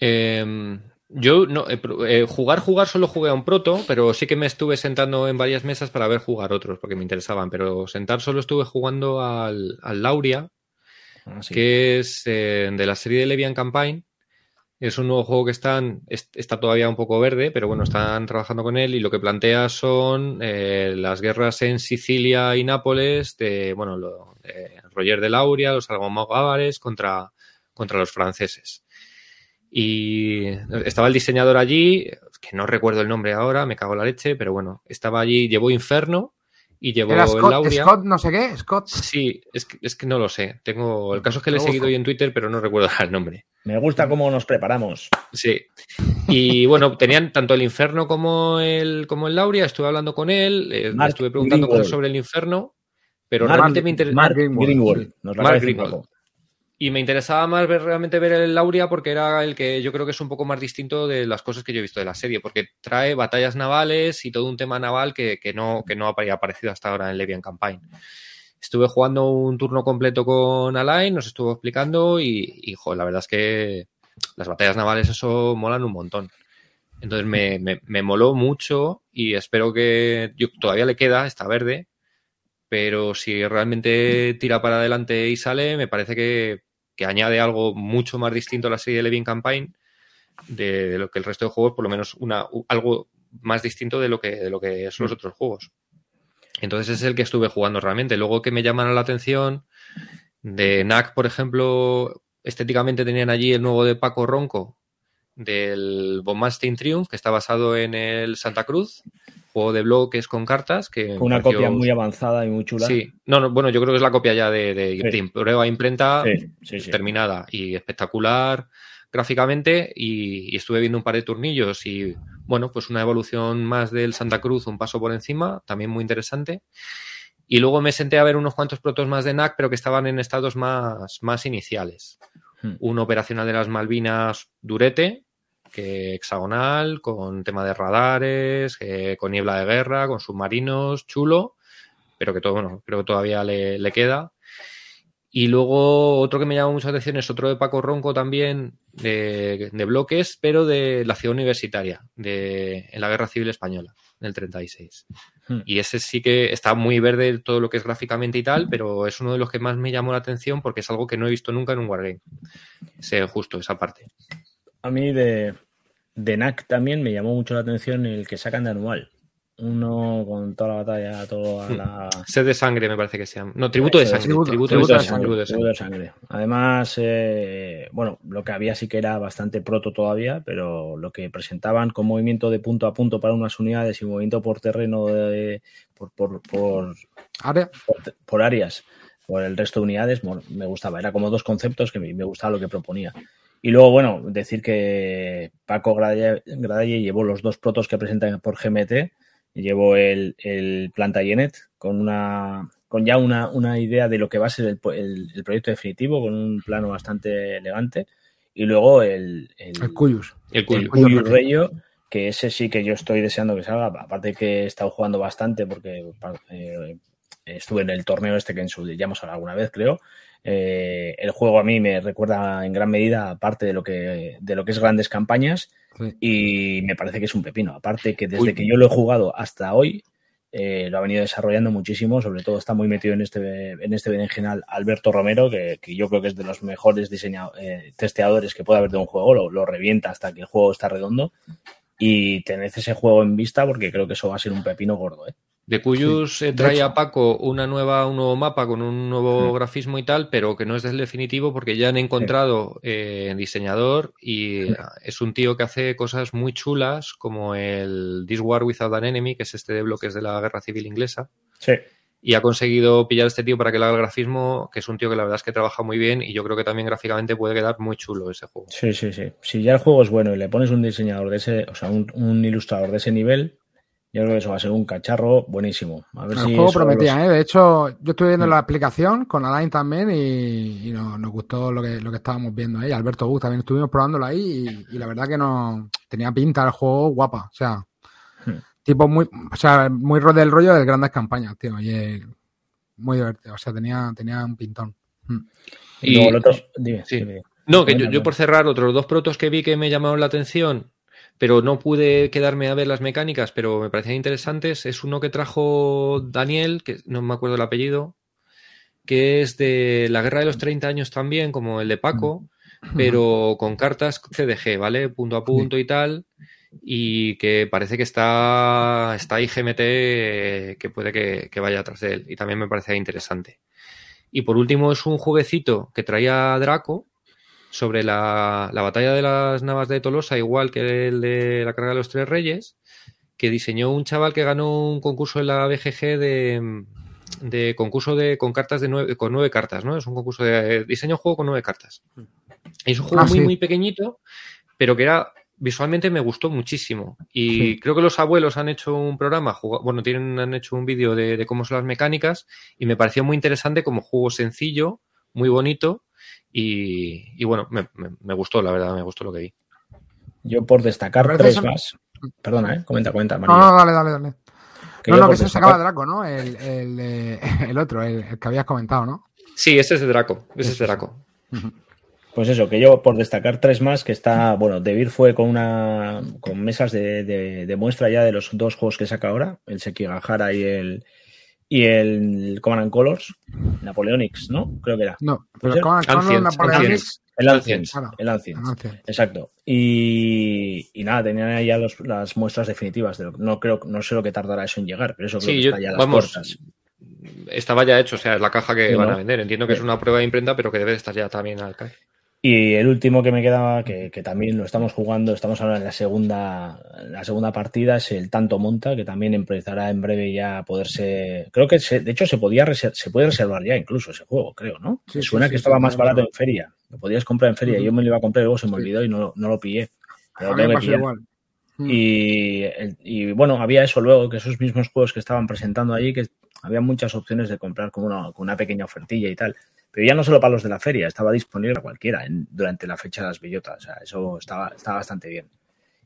Eh, yo no, eh, eh, jugar, jugar solo jugué a un proto, pero sí que me estuve sentando en varias mesas para ver jugar otros, porque me interesaban. Pero sentar solo estuve jugando al, al Lauria, Que es eh, de la serie de Levian Campaign. Es un nuevo juego que están, es- está todavía un poco verde, pero bueno, están trabajando con él y lo que plantea son eh, las guerras en Sicilia y Nápoles de, bueno, Roger de Lauria, los almogávares contra, contra los franceses. Y estaba el diseñador allí, que no recuerdo el nombre ahora, me cago en la leche, pero bueno, estaba allí, llevó Inferno y llevó
Era
el
Scott,
Lauria.
Scott no sé qué, Scott.
Sí, es que, es que no lo sé. Tengo, el caso es que le he seguido hoy en Twitter, pero no recuerdo [LAUGHS] el nombre.
Me gusta cómo nos preparamos.
Sí. Y bueno, tenían tanto el infierno como el, como el Lauria. Estuve hablando con él, eh, le estuve preguntando cosas sobre el infierno, pero
Mark-
realmente me interesa.
Mark
Greenwald.
Nos
Mark Greenwald. Y me interesaba más ver realmente ver el Lauria porque era el que yo creo que es un poco más distinto de las cosas que yo he visto de la serie, porque trae batallas navales y todo un tema naval que, que no, que no había aparecido hasta ahora en Levian Campaign. Estuve jugando un turno completo con Alain, nos estuvo explicando y, y jo, la verdad es que las batallas navales eso molan un montón. Entonces me, me, moló mucho y espero que todavía le queda, está verde, pero si realmente tira para adelante y sale, me parece que, que añade algo mucho más distinto a la serie de Levin Campaign de, de lo que el resto de juegos, por lo menos una, algo más distinto de lo que, de lo que son los otros juegos. Entonces es el que estuve jugando realmente. Luego que me llaman la atención, de NAC, por ejemplo, estéticamente tenían allí el nuevo de Paco Ronco, del Bombasting Triumph, que está basado en el Santa Cruz, juego de bloques con cartas. que
Una
pareció-
copia muy avanzada y muy chula.
Sí, no, no, bueno, yo creo que es la copia ya de, de,
Sí.
de prueba imprenta
sí, sí.
terminada y espectacular gráficamente y, y estuve viendo un par de turnillos y bueno, pues una evolución más del Santa Cruz, un paso por encima, también muy interesante. Y luego me senté a ver unos cuantos protos más de NAC, pero que estaban en estados más, más iniciales.
Hmm.
Un operacional de las Malvinas durete, que hexagonal, con tema de radares, que con niebla de guerra, con submarinos, chulo, pero que todo, bueno, creo que todavía le, le queda. Y luego otro que me llama mucha atención es otro de Paco Ronco también, de, de bloques, pero de la ciudad universitaria, de, en la Guerra Civil Española, del 36.
Hmm.
Y ese sí que está muy verde todo lo que es gráficamente y tal, pero es uno de los que más me llamó la atención porque es algo que no he visto nunca en un Wargame. Sé justo esa parte.
A mí de, de NAC también me llamó mucho la atención el que sacan de anual. Uno con toda la batalla, toda
Hmm.
la.
Sed de sangre, me parece que se llama. No, tributo de sangre.
tributo-
Tributo,
tributo
de sangre.
sangre,
tributo de
Tributo
sangre.
de sangre. Además, eh, bueno, lo que había sí que era bastante proto todavía, pero lo que presentaban con movimiento de punto a punto para unas unidades y movimiento por terreno de, por, por, por,
Área.
por, por áreas por el resto de unidades, bueno, me gustaba. Era como dos conceptos que me, me gustaba lo que proponía. Y luego, bueno, decir que Paco Gradalle, Gradalle llevó los dos protos que presentan por GMT. Llevó el, el Planta Genet con una con ya una, una idea de lo que va a ser el, el- el proyecto definitivo, con un plano bastante elegante. Y luego el, el,
El Cuyus.
El
Reyo, que ese sí que yo estoy deseando que salga. Aparte que he estado jugando bastante porque eh, estuve en el torneo este que en su ya hemos hablado alguna vez, creo. Eh, el juego a mí me recuerda en gran medida parte de lo que de lo que es grandes campañas
Sí.
y me parece que es un pepino. Aparte que desde
Uy.
que yo lo he jugado hasta hoy eh, lo ha venido desarrollando muchísimo. Sobre todo está muy metido en este en este berenjenal Alberto Romero, que, que yo creo que es de los mejores eh, testeadores que puede haber de un juego. Lo, lo revienta hasta que el juego está redondo. Y tened ese juego en vista porque creo que eso va a ser un pepino gordo. ¿eh?
De Cuyus eh,
De
trae
hecho.
a Paco una nueva, un nuevo mapa con un nuevo
Mm.
grafismo y tal, pero que no es del definitivo porque ya han encontrado eh, diseñador y es un tío que hace cosas muy chulas como el This War Without an Enemy, que es este de bloques de la Guerra Civil Inglesa,
Sí.
y ha conseguido pillar a este tío para que le haga el grafismo, que es un tío que la verdad es que trabaja muy bien y yo creo que también gráficamente puede quedar muy chulo ese juego.
Sí, sí, sí. Si ya el juego es bueno y le pones un diseñador de ese, o sea, un, un ilustrador de ese nivel, yo creo que eso va a ser un cacharro buenísimo. A ver
El
si
juego prometía,
los-
¿eh? De hecho, yo estuve viendo la aplicación con Alain también y, y nos, nos gustó lo que, lo que estábamos viendo ahí. Alberto Bus también estuvimos probándolo ahí y, y la verdad que no tenía pinta el juego guapa. O sea,
Hmm.
tipo muy, o sea, muy ro- del rollo de grandes campañas, tío. Y eh, muy divertido. O sea, tenía, tenía un pintón. Hmm.
Y luego
Y-
el otro, dime,
sí.
dime.
No, que yo, yo por cerrar, otros dos protos que vi que me llamaron la atención, pero no pude quedarme a ver las mecánicas, pero me parecían interesantes, es uno que trajo Daniel, que no me acuerdo el apellido, que es de la Guerra de los 30 años también, como el de Paco, pero con cartas CDG, ¿vale? Punto a punto y tal, y que parece que está, está IGMT eh, que puede que, que vaya atrás de él, y también me parece interesante. Y por último es un jueguecito que traía Draco sobre la, la batalla de las Navas de Tolosa, igual que el de la carga de los Tres Reyes, que diseñó un chaval que ganó un concurso en la BGG de, de concurso de con cartas de nueve, con nueve cartas, ¿no? Es un concurso de diseño juego con nueve cartas. Y es un juego
Ah,
muy,
sí.
muy pequeñito, pero que era visualmente me gustó muchísimo. Y
Sí.
creo que los abuelos han hecho un programa, bueno, tienen, han hecho un vídeo de, de cómo son las mecánicas y me pareció muy interesante como juego sencillo, muy bonito y, y bueno, me, me- me gustó, la verdad, me gustó lo que vi.
Yo por destacar
Pero
tres más. Perdona, ¿eh? Comenta, comenta,
No,
María.
no, dale, dale, dale.
Que
no, no, que se
destacar-
sacaba Draco, ¿no? El, el, eh, [LAUGHS] el otro, el, el que habías comentado, ¿no?
Sí, ese es de Draco, ese es de Draco.
Pues eso, que yo por destacar tres más, que está, bueno, Debir fue con una con mesas de, de- de muestra ya de los dos juegos que saca ahora, el Sekigahara y el y el Command and Colors, Napoleonics, ¿no? Creo que era.
No,
¿Puede
pero con, con
Ancients,
Napoleonics.
El Ancient,
Ancients.
El Ancient,
Ancients.
exacto. Y, y nada, tenían ahí ya los- las muestras definitivas. De lo- no creo, no sé lo que tardará eso en llegar, pero eso creo
Sí,
que
yo,
está ya las
vamos,
puertas.
estaba ya hecho, o sea, es la caja que
Sí,
van
¿no?
a vender. Entiendo que es una prueba de imprenta, pero que debe de estar ya también al caer.
Y el último que me quedaba, que, que, también lo estamos jugando, estamos ahora en la segunda, la segunda partida, es el Tanto Monta, que también empezará en breve ya a poderse. Creo que se, de hecho se podía se puede reservar ya incluso ese juego, creo, ¿no? Sí, suena sí, que estaba más barato en feria. Lo podías comprar en feria. Uh -huh. Yo me lo iba a comprar, luego se me olvidó y no, no lo pillé. Pero
a igual.
Y, el, y, bueno, había eso luego, que esos mismos juegos que estaban presentando ahí, que había muchas opciones de comprar con una, con una pequeña ofertilla y tal. Pero ya no solo para los de la feria, estaba disponible para cualquiera en, durante la fecha de las bellotas. O sea, eso estaba, estaba bastante bien.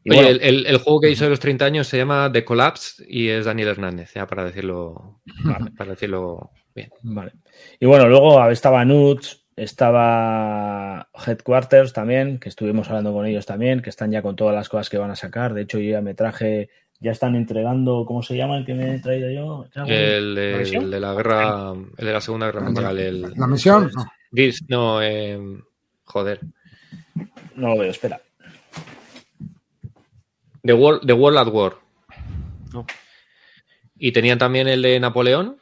Y Oye, bueno, el, el, juego que hizo de los 30 años se ama The Collapse y es Daniel Hernández, ya para decirlo, vale. para decirlo bien.
Vale. Y bueno, luego estaba Nuts, estaba Headquarters también, que estuvimos hablando con ellos también, que están ya con todas las cosas que van a sacar. De hecho, yo ya me traje, ya están entregando, ¿cómo se llama el que me he traído yo?
El, de, ¿La el de la guerra, el de la Segunda Guerra Mundial. El,
¿La misión?
No, Gears, no eh, joder.
No lo veo, espera.
The World, The World at War. No. Y tenían también el de Napoleón.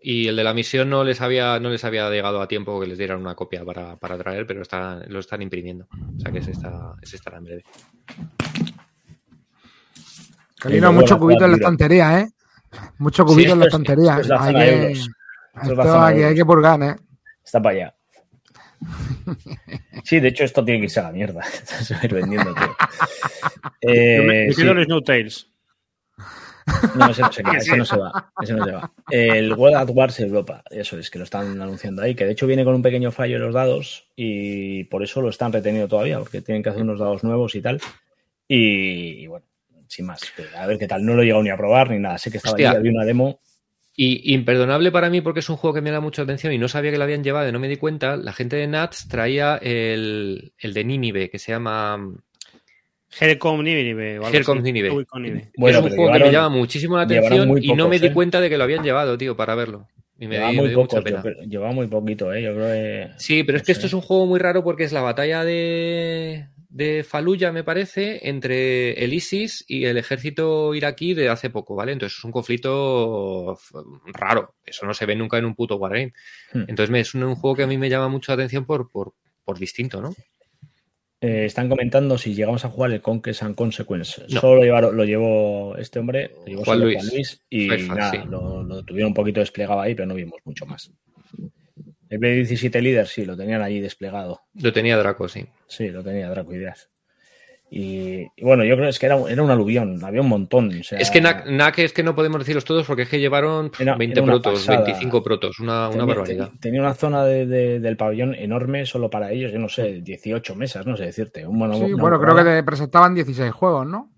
Y el de la misión no les había, no les había llegado a tiempo que les dieran una copia para, para traer, pero está, lo están imprimiendo. O sea que ese, está, ese estará en breve.
Calino, mucho cubito en la estantería, ¿eh? Mucho cubito sí, en la [LAUGHS] estantería. Es, hay, que, esto, aquí hay que purgar, ¿eh?
Está para allá. [LAUGHS] Sí, de hecho, esto tiene que irse a la mierda. [LAUGHS] Se va a ir vendiendo, tío.
Eh, me, me sí. los No Tales.
No, ese no se, va, ese no se va. Ese no se va. El World at Wars Europa, eso es que lo están anunciando ahí, que de hecho viene con un pequeño fallo en los dados y por eso lo están reteniendo todavía, porque tienen que hacer unos dados nuevos y tal. Y, y bueno, sin más, a ver qué tal. No lo he llegado ni a probar ni nada. Sé que estaba Hostia. ahí, había una demo.
Y imperdonable para mí porque es un juego que me da mucha atención y no sabía que lo habían llevado y no me di cuenta. La gente de Nats traía el, el de Nínive, que se llama
Helcom Nínive.
Helcom Nínive. Bueno, es un juego llevaron, que me llama muchísimo la atención y no me di cuenta ¿eh? de que lo habían llevado, tío, para verlo. Y me,
llevaba
di,
muy
me
poco, llevaba muy poquito, ¿eh? Yo creo que...
Sí, pero es que esto es un juego muy raro porque es la batalla de, de Faluya, me parece, entre el ISIS y el ejército iraquí de hace poco, ¿vale? Entonces es un conflicto raro. Eso no se ve nunca en un puto Wargame. Hmm. Entonces es un, un, juego que a mí me llama mucho la atención por, por, por distinto, ¿no?
Eh, están comentando si llegamos a jugar el Conquest and Consequence. No. Solo lo, llevaron, lo, llevó este hombre, lo llevó
Juan, Luis.
Juan Luis. y
Jefa,
nada,
sí.
lo, lo, tuvieron un poquito desplegado ahí, pero no vimos mucho más. El B17 líder sí, lo tenían allí desplegado.
Lo tenía Draco, sí.
Sí, lo tenía Draco Ideas. Y, y, bueno, yo creo que es que era, era un aluvión, había un montón. O sea,
es que NAC, NAC, es que no podemos decirlos todos porque es que llevaron era, 20 era protos, pasada. 25 protos, una,
tenía,
una barbaridad.
Tenía una zona de, de, del pabellón enorme solo para ellos, yo no sé, 18 mesas, no sé decirte. Un,
bueno, sí, bueno, creo que te presentaban 16 juegos, ¿no?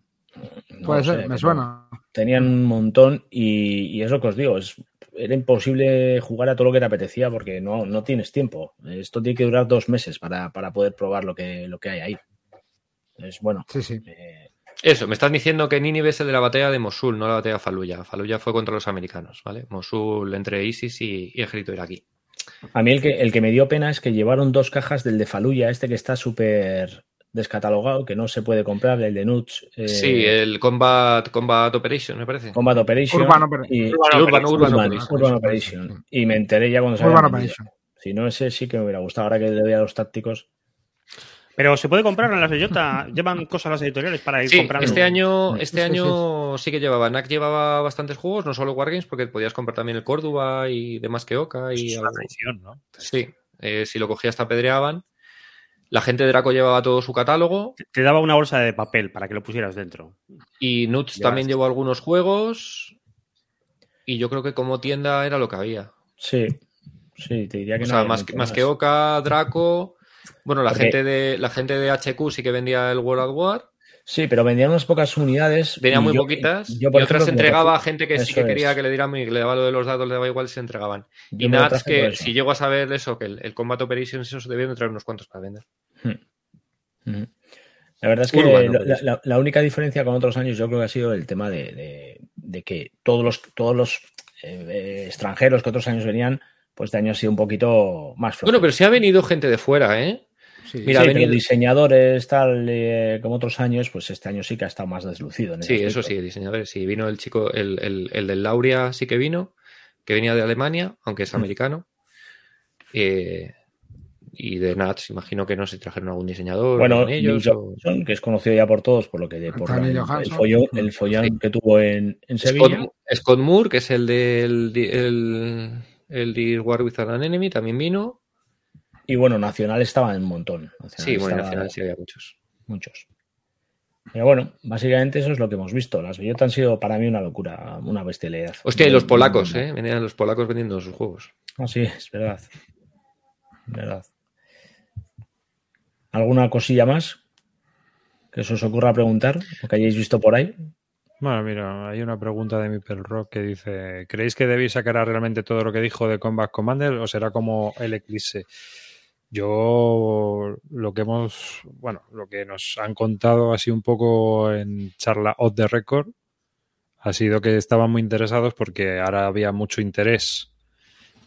no Puede ser, sé, me suena.
Tenían un montón y, y, es lo que os digo, es, era imposible jugar a todo lo que te apetecía porque no, no tienes tiempo. Esto tiene que durar dos meses para, para poder probar lo que, lo que hay ahí. Es bueno.
Sí, sí.
Eh... Eso, me estás diciendo que Nínive es el de la batalla de Mosul, no la batalla de Faluya. Faluya fue contra los americanos, ¿vale? Mosul entre ISIS y, y ejército iraquí.
A mí el que, el que me dio pena es que llevaron dos cajas del de Faluya, este que está súper descatalogado, que no se puede comprar, el de Nuts.
Eh... Sí, el Combat, Combat Operation, me parece.
Combat Operation.
Urban, Oper
y,
Urban,
Urban, Urban, Urban, Urban Operation. Y me enteré ya cuando
salió.
Si no, ese sí que me hubiera gustado. Ahora que le doy a los tácticos.
Pero se puede comprar en las Bellota. Llevan cosas las editoriales para ir
sí,
comprando.
Este año, este sí, año sí, sí. que llevaba. NAC llevaba bastantes juegos, no solo Wargames, porque podías comprar también el Córdoba y demás que Oca. Y
es una traición, ¿no?
Sí, eh, si lo cogías te apedreaban. La gente de Draco llevaba todo su catálogo.
Te daba una bolsa de papel para que lo pusieras dentro.
Y Nuts también llevó algunos juegos. Y yo creo que como tienda era lo que había.
Sí, sí, te diría que
o
no.
Sea, más, más que Oca, Draco. Bueno, la gente, de, la gente de HQ sí que vendía el World at War.
Sí, pero vendían unas pocas unidades.
Venía muy yo, poquitas. Yo, y otras se entregaba a gente que sí que quería es. que le dieran y que le daba lo de los datos, le daba igual, se entregaban. Yo y Nats, que si llego a saber eso, que el, el Combat Operations, eso debían traer unos cuantos para vender. Hmm.
Hmm. La verdad es que Urbano, la, la, la, única diferencia con otros años yo creo que ha sido el tema de, de, de que todos los, todos los eh, extranjeros que otros años venían, pues este año ha sido un poquito más
flojo. Bueno, pero sí ha venido gente de fuera, ¿eh?
Sí, Mira, sí, venir... diseñadores, tal, eh, como otros años, pues este año sí que ha estado más deslucido. En
sí, eso sí, diseñadores. Sí, vino el chico, el, el, el, del Lauria sí que vino, que venía de Alemania, aunque es americano. Eh, y de Nats, imagino que no se trajeron algún diseñador.
Bueno,
ellos, o-
Johnson, que es conocido ya por todos, por lo que por el, el follón, el follón
Sí.
que tuvo en, en
Scott,
Sevilla.
Scott Moore, que es el del el, el de War with an Enemy, también vino.
Y bueno, Nacional estaba en un montón. Nacional
Sí, bueno,
estaba-
al final sí había muchos.
Muchos. Pero bueno, básicamente eso es lo que hemos visto. Las bellotas han sido para mí una locura, una bestialidad.
Hostia, y los polacos, ¿eh? Venían los polacos vendiendo sus juegos.
Ah, sí, es verdad. Es verdad. ¿Alguna cosilla más que se os ocurra preguntar o que hayáis visto por ahí?
Bueno, mira, hay una pregunta de mi Rock que dice: ¿Creéis que Debbie sacará realmente todo lo que dijo de Combat Commander o será como el Eclipse? Yo lo que hemos, bueno, lo que nos han contado así un poco en charla off the record ha sido que estaban muy interesados porque ahora había mucho interés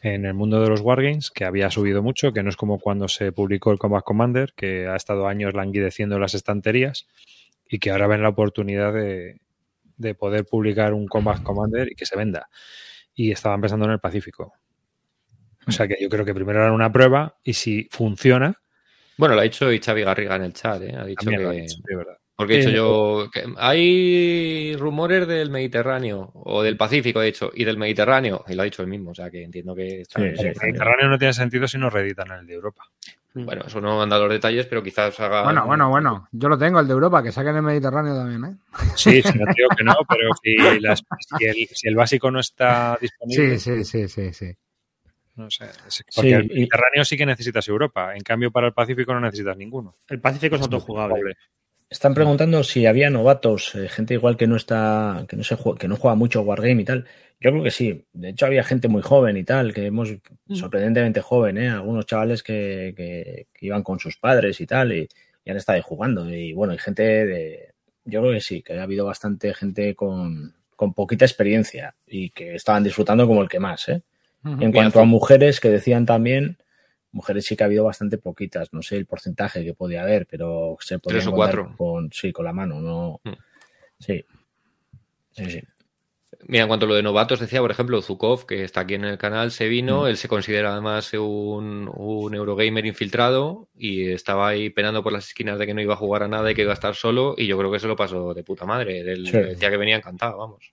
en el mundo de los wargames, que había subido mucho, que no es como cuando se publicó el Combat Commander, que ha estado años languideciendo en las estanterías y que ahora ven la oportunidad de, de poder publicar un Combat Commander y que se venda. Y estaban pensando en el Pacífico. O sea que yo creo que primero harán una prueba y si funciona,
Bueno, lo ha dicho Xavi Garriga en el chat, ¿eh? Ha dicho
lo
que...
hecho, de verdad.
Porque he dicho
Eh,
yo... que hay rumores del Mediterráneo, o del Pacífico, he dicho, y del Mediterráneo, y lo ha dicho él mismo, o sea que entiendo que... está-
Sí,
El
sí.
Mediterráneo no tiene sentido si no reeditan el de Europa.
Bueno, eso no han dado los detalles, pero quizás haga...
Bueno, bueno, bueno. Yo lo tengo, el de Europa, que saquen el Mediterráneo también, ¿eh?
Sí, sí, no digo que no, pero si, las- si el, si el básico no está disponible,
Sí, sí, sí, sí, sí.
No sé. es- Porque
Sí,
el
y-
Mediterráneo sí que necesitas Europa. En cambio, para el Pacífico no necesitas ninguno.
El Pacífico es autojugable.
Están preguntando si había novatos, eh, gente igual que no está, que no se jue- que no juega mucho Wargame y tal. Yo creo que sí. De hecho, había gente muy joven y tal, que hemos sorprendentemente joven, ¿eh? Algunos chavales que, que- que iban con sus padres y tal, y, y han estado ahí jugando. Y bueno, hay gente de. Yo creo que sí, que ha habido bastante gente con, con poquita experiencia y que estaban disfrutando como el que más, ¿eh? En cuanto a mujeres que decían también, mujeres sí que ha habido bastante poquitas, no sé el porcentaje que podía haber, pero se podía
Tres o cuatro.
con sí, con la mano, no.
Mm.
Sí. Sí, sí.
Mira, en cuanto a lo de novatos, decía, por ejemplo, Zukov, que está aquí en el canal, se vino,
Mm.
él se considera además un, un Eurogamer infiltrado y estaba ahí penando por las esquinas de que no iba a jugar a nada y que iba a estar solo y yo creo que se lo pasó de puta madre. Él
Sí.
decía que venía encantado, vamos.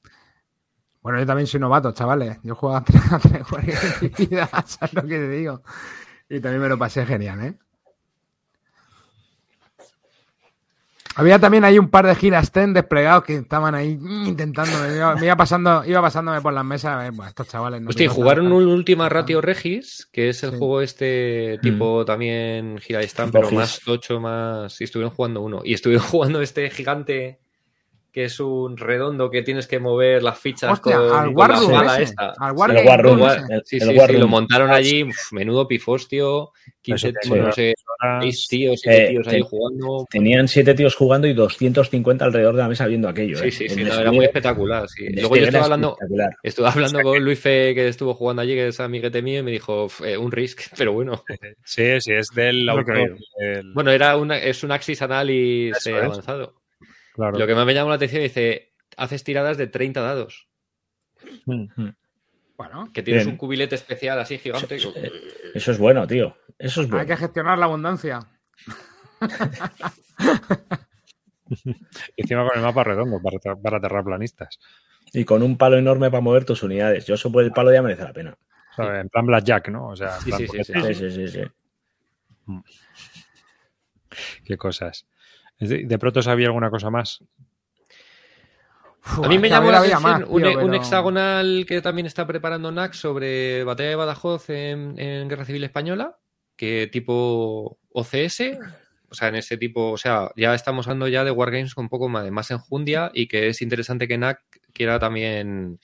Bueno, yo también soy novato, chavales. Yo juego a [LAUGHS] tres a tres juegos en mi vida, [LAUGHS] ¿sabes lo que te digo? Y también me lo pasé genial, ¿eh? Había también ahí un par de giras ten desplegados que estaban ahí mm, intentando, me iba, me iba pasando, iba pasándome por las mesas, eh, bueno, estos chavales no
Hostia, jugaron un Última Ratio Regis, que es el
Sí.
juego este tipo también gira de stand, pero más tocho, más... Y estuvieron jugando uno. Y estuvieron [LAUGHS] jugando este gigante que es un redondo que tienes que mover las fichas
Hostia,
con,
al
con la
ese,
esta.
al
El
Room
el-
ese.
el-
Sí,
el
sí, sí,
War Room.
lo montaron allí, uf, menudo pifostio, 15,
Eso te
bueno, no sé,
Horas,
seis tíos, siete
Eh,
tíos ahí
te-
jugando.
Tenían siete tíos jugando y 250 alrededor de la mesa viendo aquello.
Sí,
¿eh?
sí, sí, no, era muy espectacular. Sí. Luego yo estaba hablando, estuve hablando con Luis Fe, que estuvo jugando allí, que es amiguete mío, y me dijo, "Uf, eh, un risk, [LAUGHS] pero bueno.
Sí, sí, es del del-
Bueno, era una, es un Axis Analysis
Eso
eh,
es.
avanzado.
Claro.
Lo que más me llamó la atención dice, haces tiradas de 30 dados,
Mm.
Bueno,
que tienes
Bien.
un cubilete especial así gigante.
Eh, Eso es bueno, tío. Eso es
hay
bueno.
que gestionar la abundancia.
Y [LAUGHS] [LAUGHS] encima con el mapa redondo para, para terraplanistas.
Y con un palo enorme para mover tus unidades. Yo eso por el palo ya merece la pena.
O sea, En plan Blackjack, ¿no? O sea, en
Sí,
plan
sí, sí, sí.
Sí, sí, sí, sí.
qué cosas. De, pronto sabía alguna cosa más.
Uf,
A mí me llamó la atención
más,
un,
tío,
un
pero-
hexagonal que también está preparando NAC sobre Batalla de Badajoz en, en Guerra Civil Española, que tipo OCS, o sea, en ese tipo, o sea, ya estamos hablando ya de Wargames con un poco más, más enjundia y que es interesante que NAC quiera también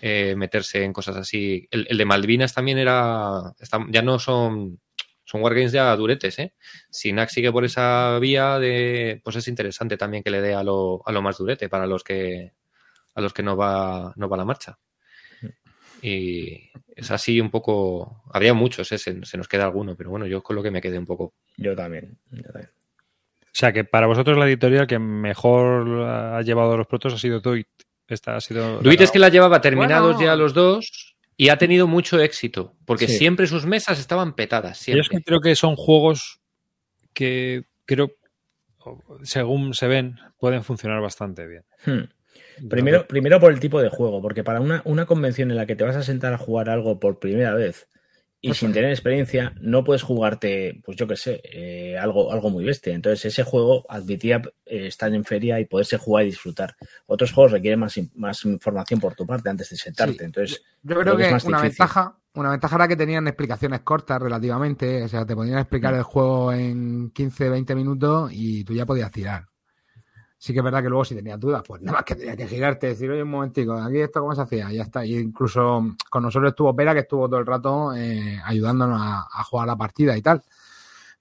eh, meterse en cosas así. El, el de Malvinas también era, está- ya no son, son Wargames ya duretes, ¿eh? Si NAC sigue por esa vía, de, pues es interesante también que le dé a lo, a lo más durete para los que a los que no va, no va la marcha. Y es así un poco. Habría muchos, ¿eh? se, se nos queda alguno, pero bueno, yo con lo que me quedé un poco.
Yo también. yo también.
O sea, que para vosotros la editorial que mejor ha llevado los protos ha sido Duit. Esta ha sido.
Duit es que la llevaba terminados
Bueno.
ya los dos Y ha tenido mucho éxito, porque
Sí.
siempre sus mesas estaban petadas.
Yo es que creo que son juegos que creo, según se ven, pueden funcionar bastante bien.
Hmm. Primero, primero por el tipo de juego, porque para una, una convención en la que te vas a sentar a jugar algo por primera vez y sin tener experiencia, no puedes jugarte, pues yo qué sé, eh, algo, algo muy bestia. Entonces, ese juego admitía eh, estar en feria y poderse jugar y disfrutar. Otros juegos requieren más, más información por tu parte antes de sentarte.
Sí.
Entonces,
Yo
Creo
creo
que
una
difícil.
ventaja, una ventaja era que tenían explicaciones cortas relativamente, o sea, te podían explicar
Mm.
el juego en 15, 20 minutos y tú ya podías tirar. Sí que es verdad que luego si tenías dudas, pues nada más que tenías que girarte decir, oye, un momentico, aquí esto cómo se hacía, ya está. Y incluso con nosotros estuvo Pera, que estuvo todo el rato eh, ayudándonos a, a jugar la partida y tal.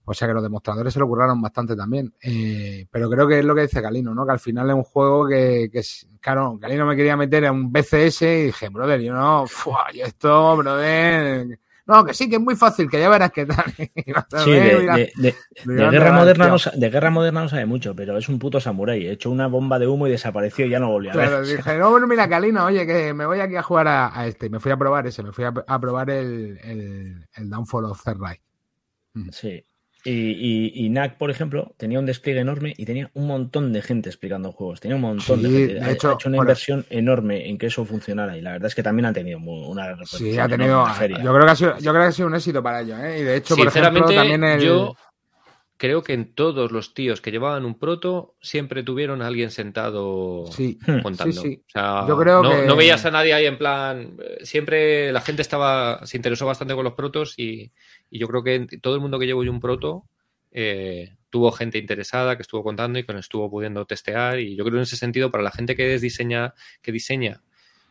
O sea que los demostradores se lo curraron bastante también. Eh, pero creo que es lo que dice Galino, ¿no? Que al final es un juego que, que claro, Galino me quería meter en un BCS y dije, brother, yo no, [LAUGHS] fua, yo esto, brother. No, que sí, que es muy fácil, que ya verás qué tal. [LAUGHS]
Sí, de,
mira,
de- de-
mira
de
dónde
guerra moderna no, sa- de guerra moderna no sabe mucho, pero es un puto samurái. He hecho una bomba de humo y desapareció y ya no volvió a ver.
Claro, dije, no, bueno, mira, Calino, oye, que me voy aquí a jugar a, a este. Y me fui a probar ese, me fui a, a probar el, el, el Downfall of Reich.
Sí. Y, y, y NAC, por ejemplo, tenía un despliegue enorme y tenía un montón de gente explicando juegos. Tenía un montón de gente.
de hecho,
ha hecho una
bueno.
inversión enorme en que eso funcionara. Y la verdad es que también han tenido muy- una repercusión
Sí, ha tenido. Yo creo, que ha sido, yo creo que ha sido un éxito para ellos, ¿eh? Y de hecho, por ejemplo,
Sinceramente,
también el.
yo creo que en todos los tíos que llevaban un proto siempre tuvieron a alguien sentado
Sí,
Hmm.
contando.
sí, sí.
O sea,
Yo creo
no,
que-
no veías a nadie ahí en plan. eh, Siempre la gente estaba se interesó bastante con los protos y, y yo creo que en- todo el mundo que llevó un proto eh, tuvo gente interesada que estuvo contando y que estuvo pudiendo testear. Y yo creo en ese sentido, para la gente que es diseña, que diseña,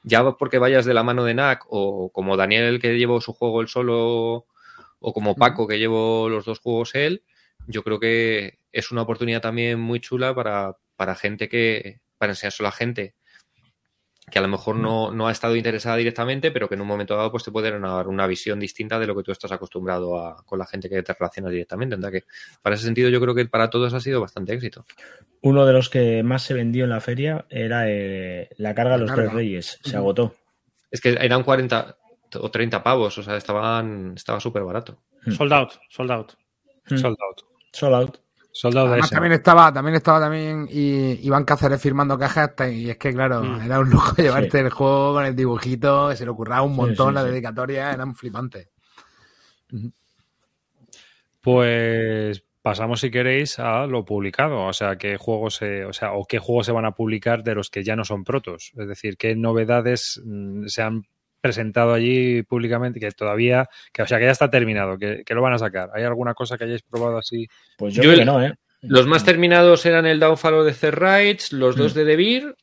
ya porque vayas de la mano de NAC o como Daniel que llevó su juego él solo o como Paco que llevó los dos juegos él, yo creo que es una oportunidad también muy chula para, para gente que, para enseñárselo a gente que a lo mejor no, no ha estado interesada directamente, pero que en un momento dado pues te puede dar una visión distinta de lo que tú estás acostumbrado a, con la gente que te relacionas directamente. Entonces, que para ese sentido yo creo que para todos ha sido bastante éxito.
Uno de los que más se vendió en la feria era eh, la carga de los
La
tres reyes. Se agotó.
Es que eran 40 o 30 pavos, o sea, estaban estaba súper barato.
Sold out, sold out.
Mm.
Sold out.
Sold out.
Sold out de
Además, también estaba, también estaba también y Iván Cáceres firmando cajas y es que claro,
Mm.
era un lujo [LAUGHS] llevarte el juego con el dibujito, se le ocurraba un montón
sí,
la
sí.
dedicatoria, eran flipantes.
Pues pasamos, si queréis, a lo publicado. O sea, qué juegos se, o sea, o qué juegos se van a publicar de los que ya no son protos. Es decir, qué novedades mm, se han presentado allí públicamente que todavía, que o sea, que ya está terminado, que, que lo van a sacar. ¿Hay alguna cosa que hayáis probado así?
Pues yo,
Yo
creo
el-
que no, ¿eh?
Los más terminados eran el Downfall de Rights, los dos
Mm.
de Devir,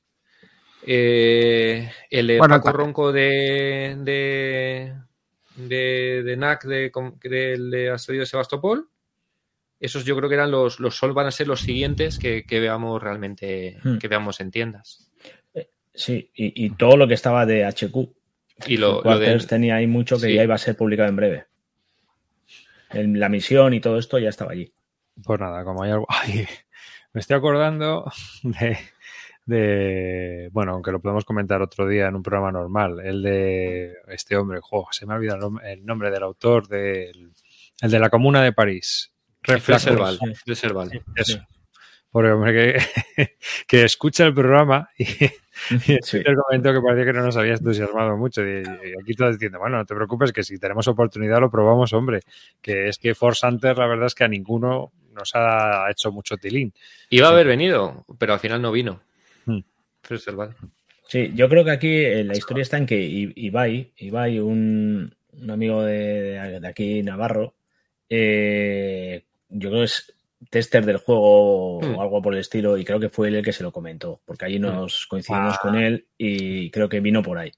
eh, el
Bueno,
Paco Ronco de, de, de, de NAC de, de Asedio de Sebastopol. Esos yo creo que eran los, los Sol van a ser los siguientes que, que veamos realmente,
Mm.
que veamos en tiendas.
Sí, y, y todo lo que estaba de HQ.
Y lo, lo
tenía ahí mucho que
Sí.
ya iba a ser publicado en breve. El- la misión y todo esto ya estaba allí.
Pues nada, como hay algo. [LAUGHS] Ay, me estoy acordando de, de. Bueno, aunque lo podemos comentar otro día en un programa normal. El de este hombre, jo, se me ha olvidado el nom- el nombre del autor del. El de la Comuna de París.
Fleserval,
Sí.
Fleserval.
Pobre hombre que, [LAUGHS] que escucha el programa y, y
Sí.
el comentó que parecía que no nos había entusiasmado mucho. Y, y aquí todos diciendo, bueno, no te preocupes, que si tenemos oportunidad lo probamos, hombre. Que es que Force Hunter, la verdad es que a ninguno nos ha hecho mucho tilín.
Iba a haber venido, pero al final no vino.
Mm.
Fleserval.
Sí, yo creo que aquí eh, la historia está en que Ibai, Ibai un, un amigo de, de- de aquí, Navarro, eh, yo creo que es tester del juego
Hmm.
o algo por el estilo y creo que fue él el que se lo comentó, porque allí nos coincidimos
Ah.
con él y creo que vino por ahí.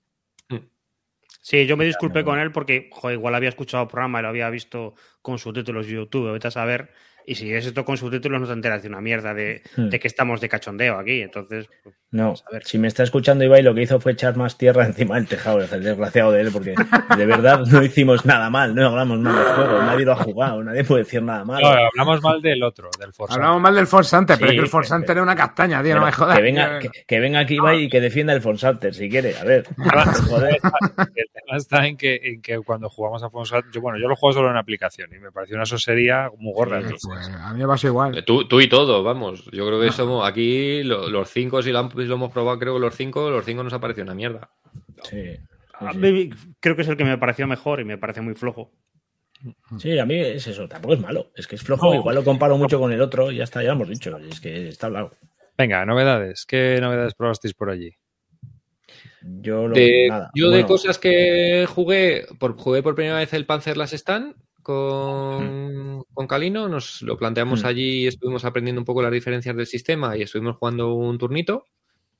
Sí, yo me disculpé con él porque, igual había escuchado el programa y lo había visto con subtítulos de YouTube, vete a saber. Y si es esto con subtítulos, no te enteras de una mierda de,
Hmm.
de que estamos de cachondeo aquí. Entonces, pues,
No,
a ver.
si me está escuchando Ibai, lo que hizo fue echar más tierra [LAUGHS] encima del tejado, el desgraciado de él, porque de verdad no hicimos nada mal, no hablamos mal del juego, nadie lo ha jugado, nadie puede decir nada mal.
No, hablamos mal del otro, del Forza.
Hablamos mal del Force Hunter, pero
Sí,
es que el Force
pero-
Hunter es una castaña, tío, no me jodas.
que, venga, que, que venga aquí Ibai y que defienda el Fonsalter, si quiere, a ver. [LAUGHS] Joder.
El tema está en que, en que cuando jugamos a Forza, yo, bueno, yo lo juego solo en aplicación y me pareció una sosería muy gorda.
Pues, a mí me pasó igual.
Tú, tú y todo, vamos. Yo creo que [LAUGHS] somos aquí, lo- los cinco, si lo, han- si lo hemos probado, creo que los cinco, los cinco nos ha parecido una mierda.
Sí,
creo que es el que me pareció mejor y me parece muy flojo.
Sí, a mí es eso, tampoco es malo, es que es flojo,
No.
igual lo comparo mucho con el otro y ya está, ya lo hemos dicho, es que está hablado.
Venga, novedades. ¿Qué novedades probasteis por allí?
Yo, lo,
De-
nada.
yo de cosas que jugué, por, jugué por primera vez el Panzer Las Stand con, con Calino, nos lo planteamos
Mm.
allí y estuvimos aprendiendo un poco las diferencias del sistema y estuvimos jugando un turnito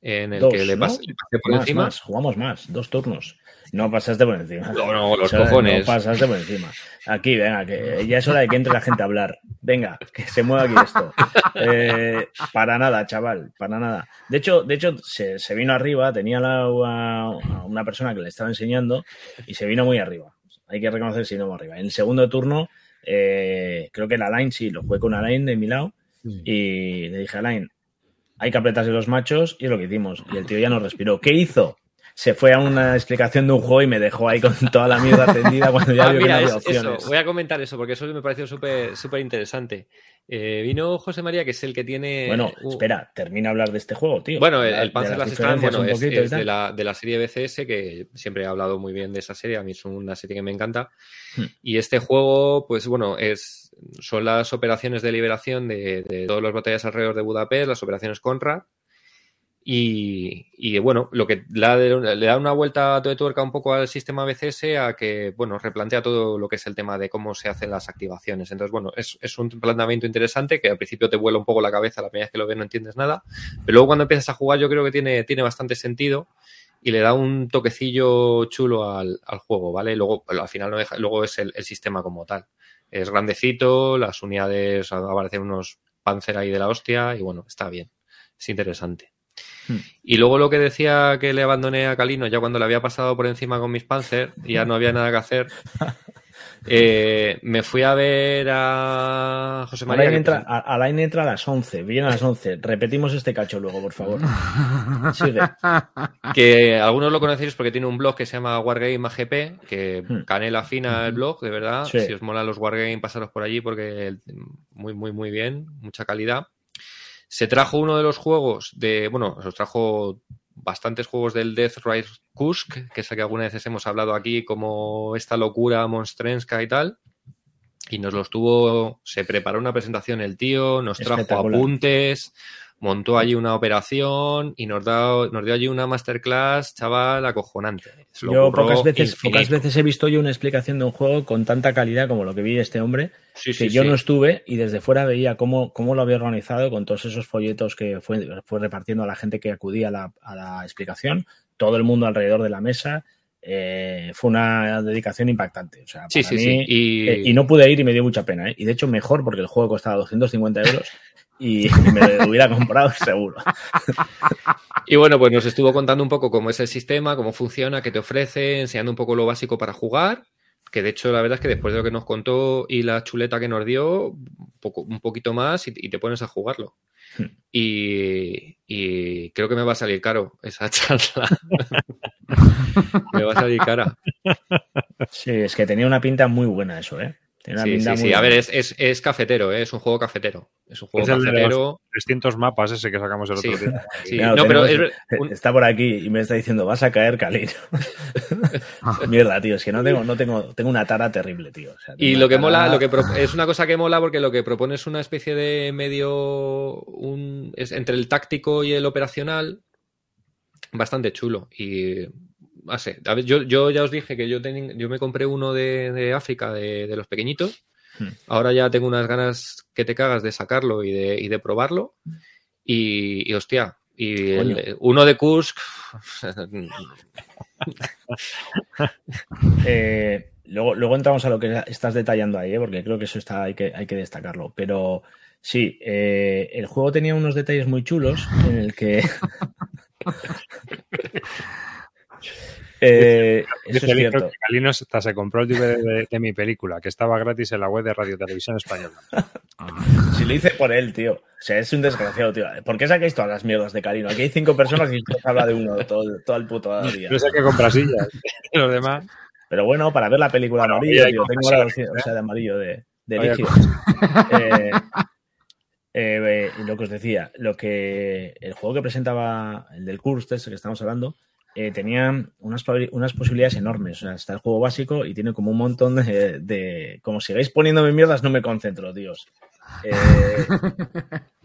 en el
Dos,
que le,
¿no?
pas- le pasé por
más,
encima.
más, jugamos más, dos turnos. No pasaste por encima.
No, no, [LAUGHS] los
O sea,
cojones.
No pasaste por encima. Aquí, venga, que ya es hora de que entre la gente a hablar. Venga, que se mueva aquí esto. Eh, para nada, chaval, para nada. De hecho, de hecho se, se vino arriba, tenía la- a, a una persona que le estaba enseñando y se vino muy arriba. Hay que reconocer si no muy arriba. En el segundo turno, eh, creo que el Alain sí, lo jugué con Alain de mi lado y le dije, Alain, hay que apretarse los machos y es lo que hicimos. Y el tío ya no respiró. ¿Qué hizo? Se fue a una explicación de un juego y me dejó ahí con toda la mierda tendida cuando ya
Ah,
vio que no
mira,
había
es- eso,
opciones.
voy a comentar eso porque eso me pareció súper súper interesante. Eh, vino José María, que es el que tiene.
Bueno,
uh,
espera, termina a hablar de este juego, tío.
Bueno, el,
De
el Panzer
las
bueno, es, de, la, de la serie BCS, que siempre he hablado muy bien de esa serie, a mí es una serie que me encanta.
Hmm.
Y este juego, pues bueno, es son las operaciones de liberación de, de todas las batallas alrededor de Budapest, las operaciones Conrad. Y, y, bueno, lo que le da, una vuelta de tuerca un poco al sistema BCS a que, bueno, replantea todo lo que es el tema de cómo se hacen las activaciones. Entonces, bueno, es, es un planteamiento interesante que al principio te vuela un poco la cabeza, la primera vez que lo ves no entiendes nada, pero luego cuando empiezas a jugar yo creo que tiene, tiene bastante sentido y le da un toquecillo chulo al, al juego, ¿vale? Luego, al final no deja, luego es el, el, sistema como tal. Es grandecito, las unidades aparecen unos panzer ahí de la hostia y bueno, está bien, es interesante. Hmm. Y luego lo que decía que le abandoné a Calino ya cuando le había pasado por encima con mis Panzer y ya no había nada que hacer. [LAUGHS] Eh, me fui a ver a José María.
Alain entra, a, Alain entra a las 11, viene a las 11. Repetimos este cacho luego, por favor. [LAUGHS] Sigue.
Que algunos lo conocéis porque tiene un blog que se llama Wargame AGP, que hmm. canela fina el blog, de verdad. Sí. Si os molan los Wargame, pasaros por allí porque muy, muy, muy bien, mucha calidad. Se trajo uno de los juegos de, bueno, os trajo bastantes juegos del Death Rise Kusk, que es el que algunas veces hemos hablado aquí, como esta locura monstrenska y tal. Y nos los tuvo, se preparó una presentación el tío, nos trajo apuntes, montó allí una operación y nos, da, nos dio allí una masterclass, chaval, acojonante.
Yo pocas veces, pocas veces he visto yo una explicación de un juego con tanta calidad como lo que vi de este hombre,
sí,
que
sí,
yo
sí.
no estuve y desde fuera veía cómo, cómo lo había organizado con todos esos folletos que fue, fue repartiendo a la gente que acudía a la, a la explicación, todo el mundo alrededor de la mesa. Eh, fue una dedicación impactante. O sea,
sí, sí,
mí,
sí.
Y... Eh, y... no pude ir y me dio mucha pena. ¿eh? Y de hecho, mejor porque el juego costaba 250 euros [LAUGHS] y me lo hubiera comprado [LAUGHS] seguro.
Y bueno, pues nos estuvo contando un poco cómo es el sistema, cómo funciona, qué te ofrece, enseñando un poco lo básico para jugar. Que de hecho, la verdad es que después de lo que nos contó y la chuleta que nos dio, un, poco, un poquito más y, y, te pones a jugarlo. Hmm. Y, y, creo que me va a salir caro esa [LAUGHS] charla. [LAUGHS] me va a salir cara.
Sí, es que tenía una pinta muy buena eso, ¿eh?
Sí, sí, sí. A ver, es, es, es cafetero, ¿eh? es un juego cafetero. Es un juego
es el
cafetero.
De los 300 mapas ese que sacamos el otro
sí.
día. [LAUGHS]
Sí. Claro, no, pero es,
un... Está por aquí y me está diciendo, vas a caer Calino. [LAUGHS] Mierda, tío, es que no tengo, no tengo, tengo una tara terrible, tío. O sea,
y lo que tara... mola, lo que pro... es una cosa que mola porque lo que propone es una especie de medio, un... es entre el táctico y el operacional, bastante chulo. Y no sé, a ver, yo, yo, ya os dije que yo, ten, yo me compré uno de, de África, de, de, los pequeñitos. Hmm. Ahora ya tengo unas ganas que te cagas de sacarlo y de, y de probarlo. Y, y hostia, y el, uno de Kursk. [LAUGHS]
eh, luego, luego entramos a lo que estás detallando ahí, ¿eh? porque creo que eso está, hay, que, hay que destacarlo. Pero sí, eh, el juego tenía unos detalles muy chulos en el que. [LAUGHS]
Eh, eso es cierto. hasta se compró el DVD de, mi película, que estaba gratis en la web de Radio Televisión Española. [LAUGHS]
si lo hice por él, tío. O sea, es un desgraciado, tío. ¿Por qué sacáis todas las mierdas de Calino? Aquí hay cinco personas y se habla de uno todo, el puto día.
Yo sé que compra sillas. [LAUGHS] Los demás.
Pero bueno, para ver la película amarillo, tío. Tengo la o sea, de amarillo de, de líquido. [LAUGHS] Eh, eh, lo que os decía, lo que el juego que presentaba, el del Curse, que estamos hablando, eh, tenía unas, unas, posibilidades enormes. O está el juego básico y tiene como un montón de. como sigáis poniéndome mierdas, no me concentro, Dios. Eh,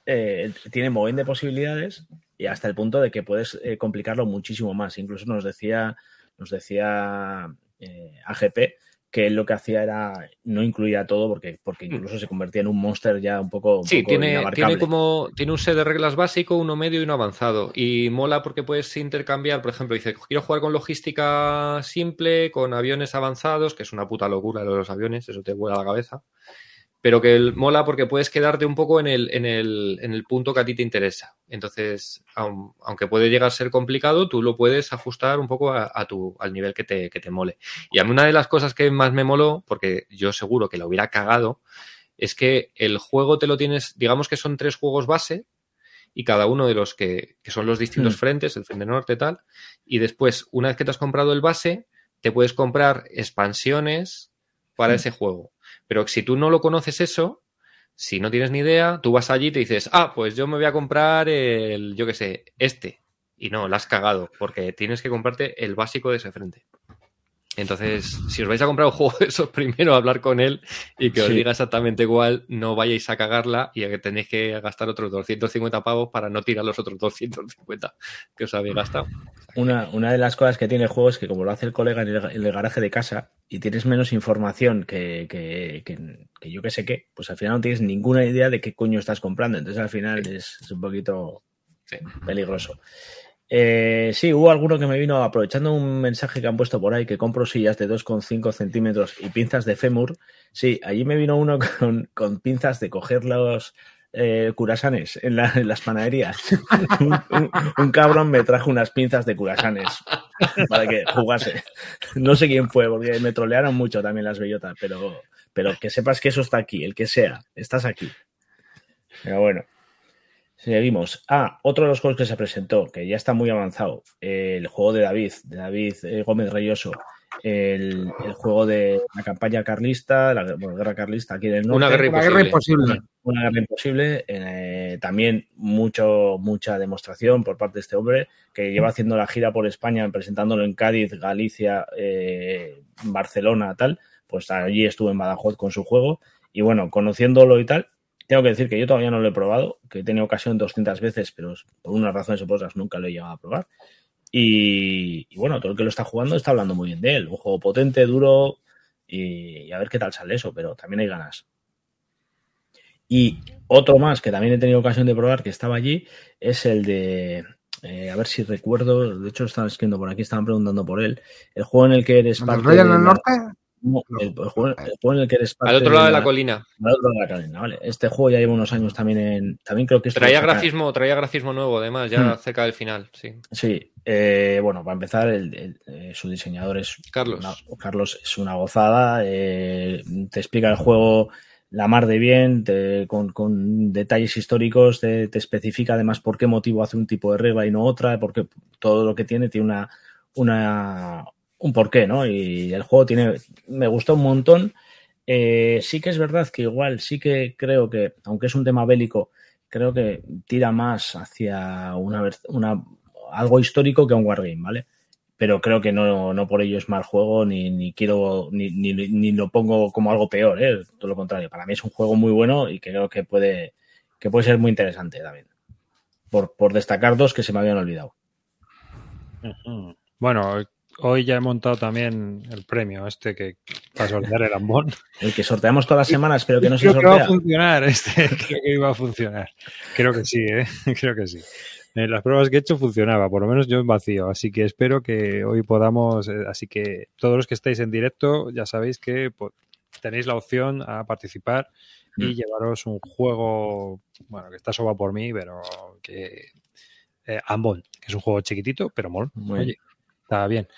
eh, tiene un de posibilidades y hasta el punto de que puedes complicarlo muchísimo más. Incluso nos decía, nos decía AGP que lo que hacía era no incluía todo porque, porque hmm. incluso se convertía en un monster ya un poco.
sí, tiene, tiene como tiene un set de reglas básico, uno medio y uno avanzado. Y mola porque puedes intercambiar, por ejemplo, dice, quiero jugar con logística simple, con aviones avanzados, que es una puta locura de los aviones, eso te vuela la cabeza pero que mola porque puedes quedarte un poco en el, en el, en el punto que a ti te interesa. Entonces, aunque puede llegar a ser complicado, tú lo puedes ajustar un poco a, tu, al nivel que te, que te mole. Y a mí una de las cosas que más me moló, porque yo seguro que lo hubiera cagado, es que el juego te lo tienes, digamos que son tres juegos base, y cada uno de los que, que son los distintos mm. frentes, el frente norte tal, y después, una vez que te has comprado el base, te puedes comprar expansiones para mm. ese juego. Pero si tú no lo conoces eso, si no tienes ni idea, tú vas allí y te dices, ah, pues yo me voy a comprar el, yo qué sé, este. Y no, la has cagado, porque tienes que comprarte el básico de ese frente. Entonces, si os vais a comprar un [LAUGHS] juego de esos, primero hablar con él y que os diga exactamente igual, no vayáis a cagarla y que tenéis que gastar otros 250 pavos para no tirar los otros 250 que os habéis gastado.
Una, una de las cosas que tiene el juego es que como lo hace el colega en el, garaje de casa y tienes menos información que, que, que, yo que sé qué, pues al final no tienes ninguna idea de qué coño estás comprando. Entonces al final es, un poquito peligroso. Eh, sí, hubo alguno que me vino aprovechando un mensaje que han puesto por ahí, que compro sillas de 2,5 centímetros y pinzas de fémur. Sí, allí me vino uno [LAUGHS] con, pinzas de coger los eh, curasanes en, las panaderías. [LAUGHS] un, cabrón me trajo unas pinzas de curasanes para que jugase. No sé quién fue, porque me trolearon mucho también las bellotas, pero, pero que sepas que eso está aquí, el que sea, estás aquí. Pero bueno. Seguimos. Ah, otro de los juegos que se presentó, que ya está muy avanzado, el juego de David, de David eh, Gómez Reyoso, el, juego de la campaña carlista, la guerra carlista aquí en el norte.
Una guerra imposible.
Una, guerra imposible. Eh, también mucho, mucha demostración por parte de este hombre, que lleva haciendo la gira por España, presentándolo en Cádiz, Galicia, eh, Barcelona, tal. Pues allí estuvo en Badajoz con su juego. Y bueno, conociéndolo y tal, tengo que decir que yo todavía no lo he probado, que he tenido ocasión 200 veces, pero por unas razones o por otras nunca lo he llegado a probar. Y, bueno, todo el que lo está jugando está hablando muy bien de él. Un juego potente, duro y, a ver qué tal sale eso, pero también hay ganas. Y otro más que también he tenido ocasión de probar, que estaba allí, es el de, eh, a ver si recuerdo, de hecho estaban escribiendo por aquí, estaban preguntando por él, el juego en el que eres
parte ¿El del Norte?
El, juego, en el que eres
Al otro lado de la, colina.
Al otro lado de la colina, vale. Este juego ya lleva unos años también en. También creo que
traía grafismo, traía grafismo nuevo, además, ya hmm. cerca del final, sí.
Sí. Eh, bueno, para empezar, el, eh, su diseñador es.
Carlos.
Carlos es una gozada. Eh, te explica el juego la mar de bien, con, detalles históricos, te, te, especifica además por qué motivo hace un tipo de regla y no otra, porque todo lo que tiene tiene una, una, un porqué, ¿no? Y el juego tiene, me gustó un montón. Eh, sí que es verdad que igual, sí que creo que, aunque es un tema bélico, creo que tira más hacia una, una algo histórico que un wargame, ¿vale? Pero creo que no, no por ello es mal juego, ni, ni quiero, ni, ni, ni, lo pongo como algo peor, ¿eh? Todo lo contrario. Para mí es un juego muy bueno y creo que puede, que puede ser muy interesante también. Por, por destacar dos que se me habían olvidado.
Bueno, hoy ya he montado también el premio este que para sortear el ambón. [LAUGHS]
El que sorteamos todas las semanas, pero que no se
sortea. Que va a funcionar este, [LAUGHS] creo que iba a funcionar. Creo que sí, ¿eh? [LAUGHS] creo que sí. En las pruebas que he hecho funcionaba, por lo menos yo en vacío. Así que espero que hoy podamos. eh, Así que todos los que estáis en directo, ya sabéis que pues, tenéis la opción a participar y
Mm.
llevaros un juego, bueno, que está soba por mí, pero que. Eh, Ambon, que es un juego chiquitito, pero mol. Oye, está bien.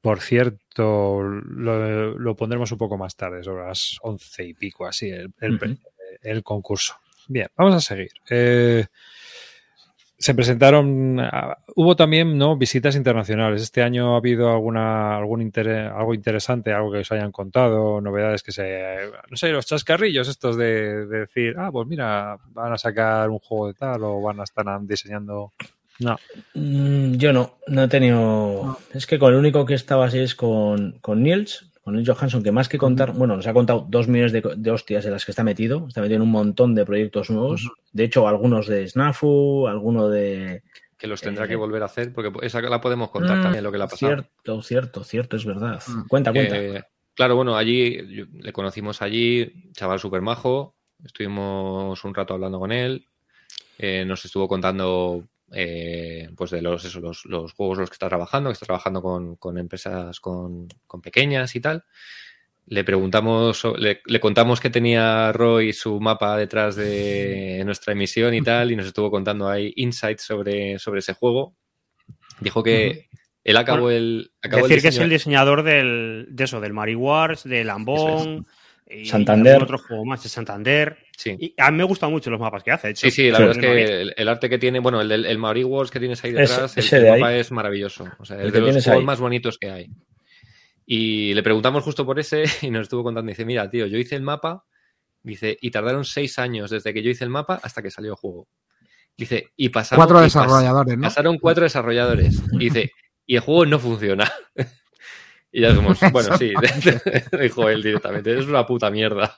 Por cierto, lo, lo pondremos un poco más tarde, sobre las once y pico, así, el, el- concurso. Bien, vamos a seguir. Eh, se presentaron, ah, hubo también ¿no? visitas internacionales. Este año ha habido alguna, algún interés, algo interesante, algo que os hayan contado, novedades que se, no sé, los chascarrillos estos de, de decir, ah, pues mira, van a sacar un juego de tal o van a estar diseñando. No,
Mm, Yo no, no he tenido. Es que con el único que estaba así es con, con Niels, con Niels Johansson, que más que contar, bueno, nos ha contado dos millones de, de hostias en las que está metido. Está metido en un montón de proyectos nuevos. De hecho, algunos de Snafu, alguno de.
Que los tendrá
Eh,
que volver a hacer, porque esa la podemos contar
Mm,
también lo que le ha pasado.
Cierto, cierto, cierto, es verdad.
Mm.
Cuenta, cuenta.
Eh, claro, bueno, allí yo- le conocimos allí, chaval súper majo, estuvimos un rato hablando con él, eh, nos estuvo contando eh, pues de los, eso, los, los juegos en los que está trabajando, que está trabajando con, con empresas con, con pequeñas y tal. Le preguntamos, so- le, le contamos que tenía Roy su mapa detrás de [LAUGHS] nuestra emisión y tal, y nos estuvo contando ahí insights sobre, sobre ese juego. Dijo que él acabó el. Acabó
Decir
el
que es el diseñador del, de eso, del Mari Wars, del Ambon, y
Santander.
otro juego más, de Santander.
Sí.
Y a mí me gustan mucho los mapas que hace. hecho.
Sí, sí, la verdad es que el, el arte que tiene, bueno, el del el Maori Wars que tienes ahí detrás, el,
ese
el
de ahí.
mapa es maravilloso. O sea,
El
es de los juegos
ahí.
más bonitos que hay. Y le preguntamos justo por ese [LAUGHS] y nos estuvo contando, dice, mira, tío, yo hice el mapa, dice, y tardaron seis años desde que yo hice el mapa hasta que salió el juego. Dice, y pasaron...
Cuatro
y pas-
desarrolladores, ¿no?
Pasaron cuatro desarrolladores. Y dice, y el juego no funciona. [LAUGHS] Y ya dijimos, bueno, sí, [LAUGHS] dijo él directamente, es una puta mierda.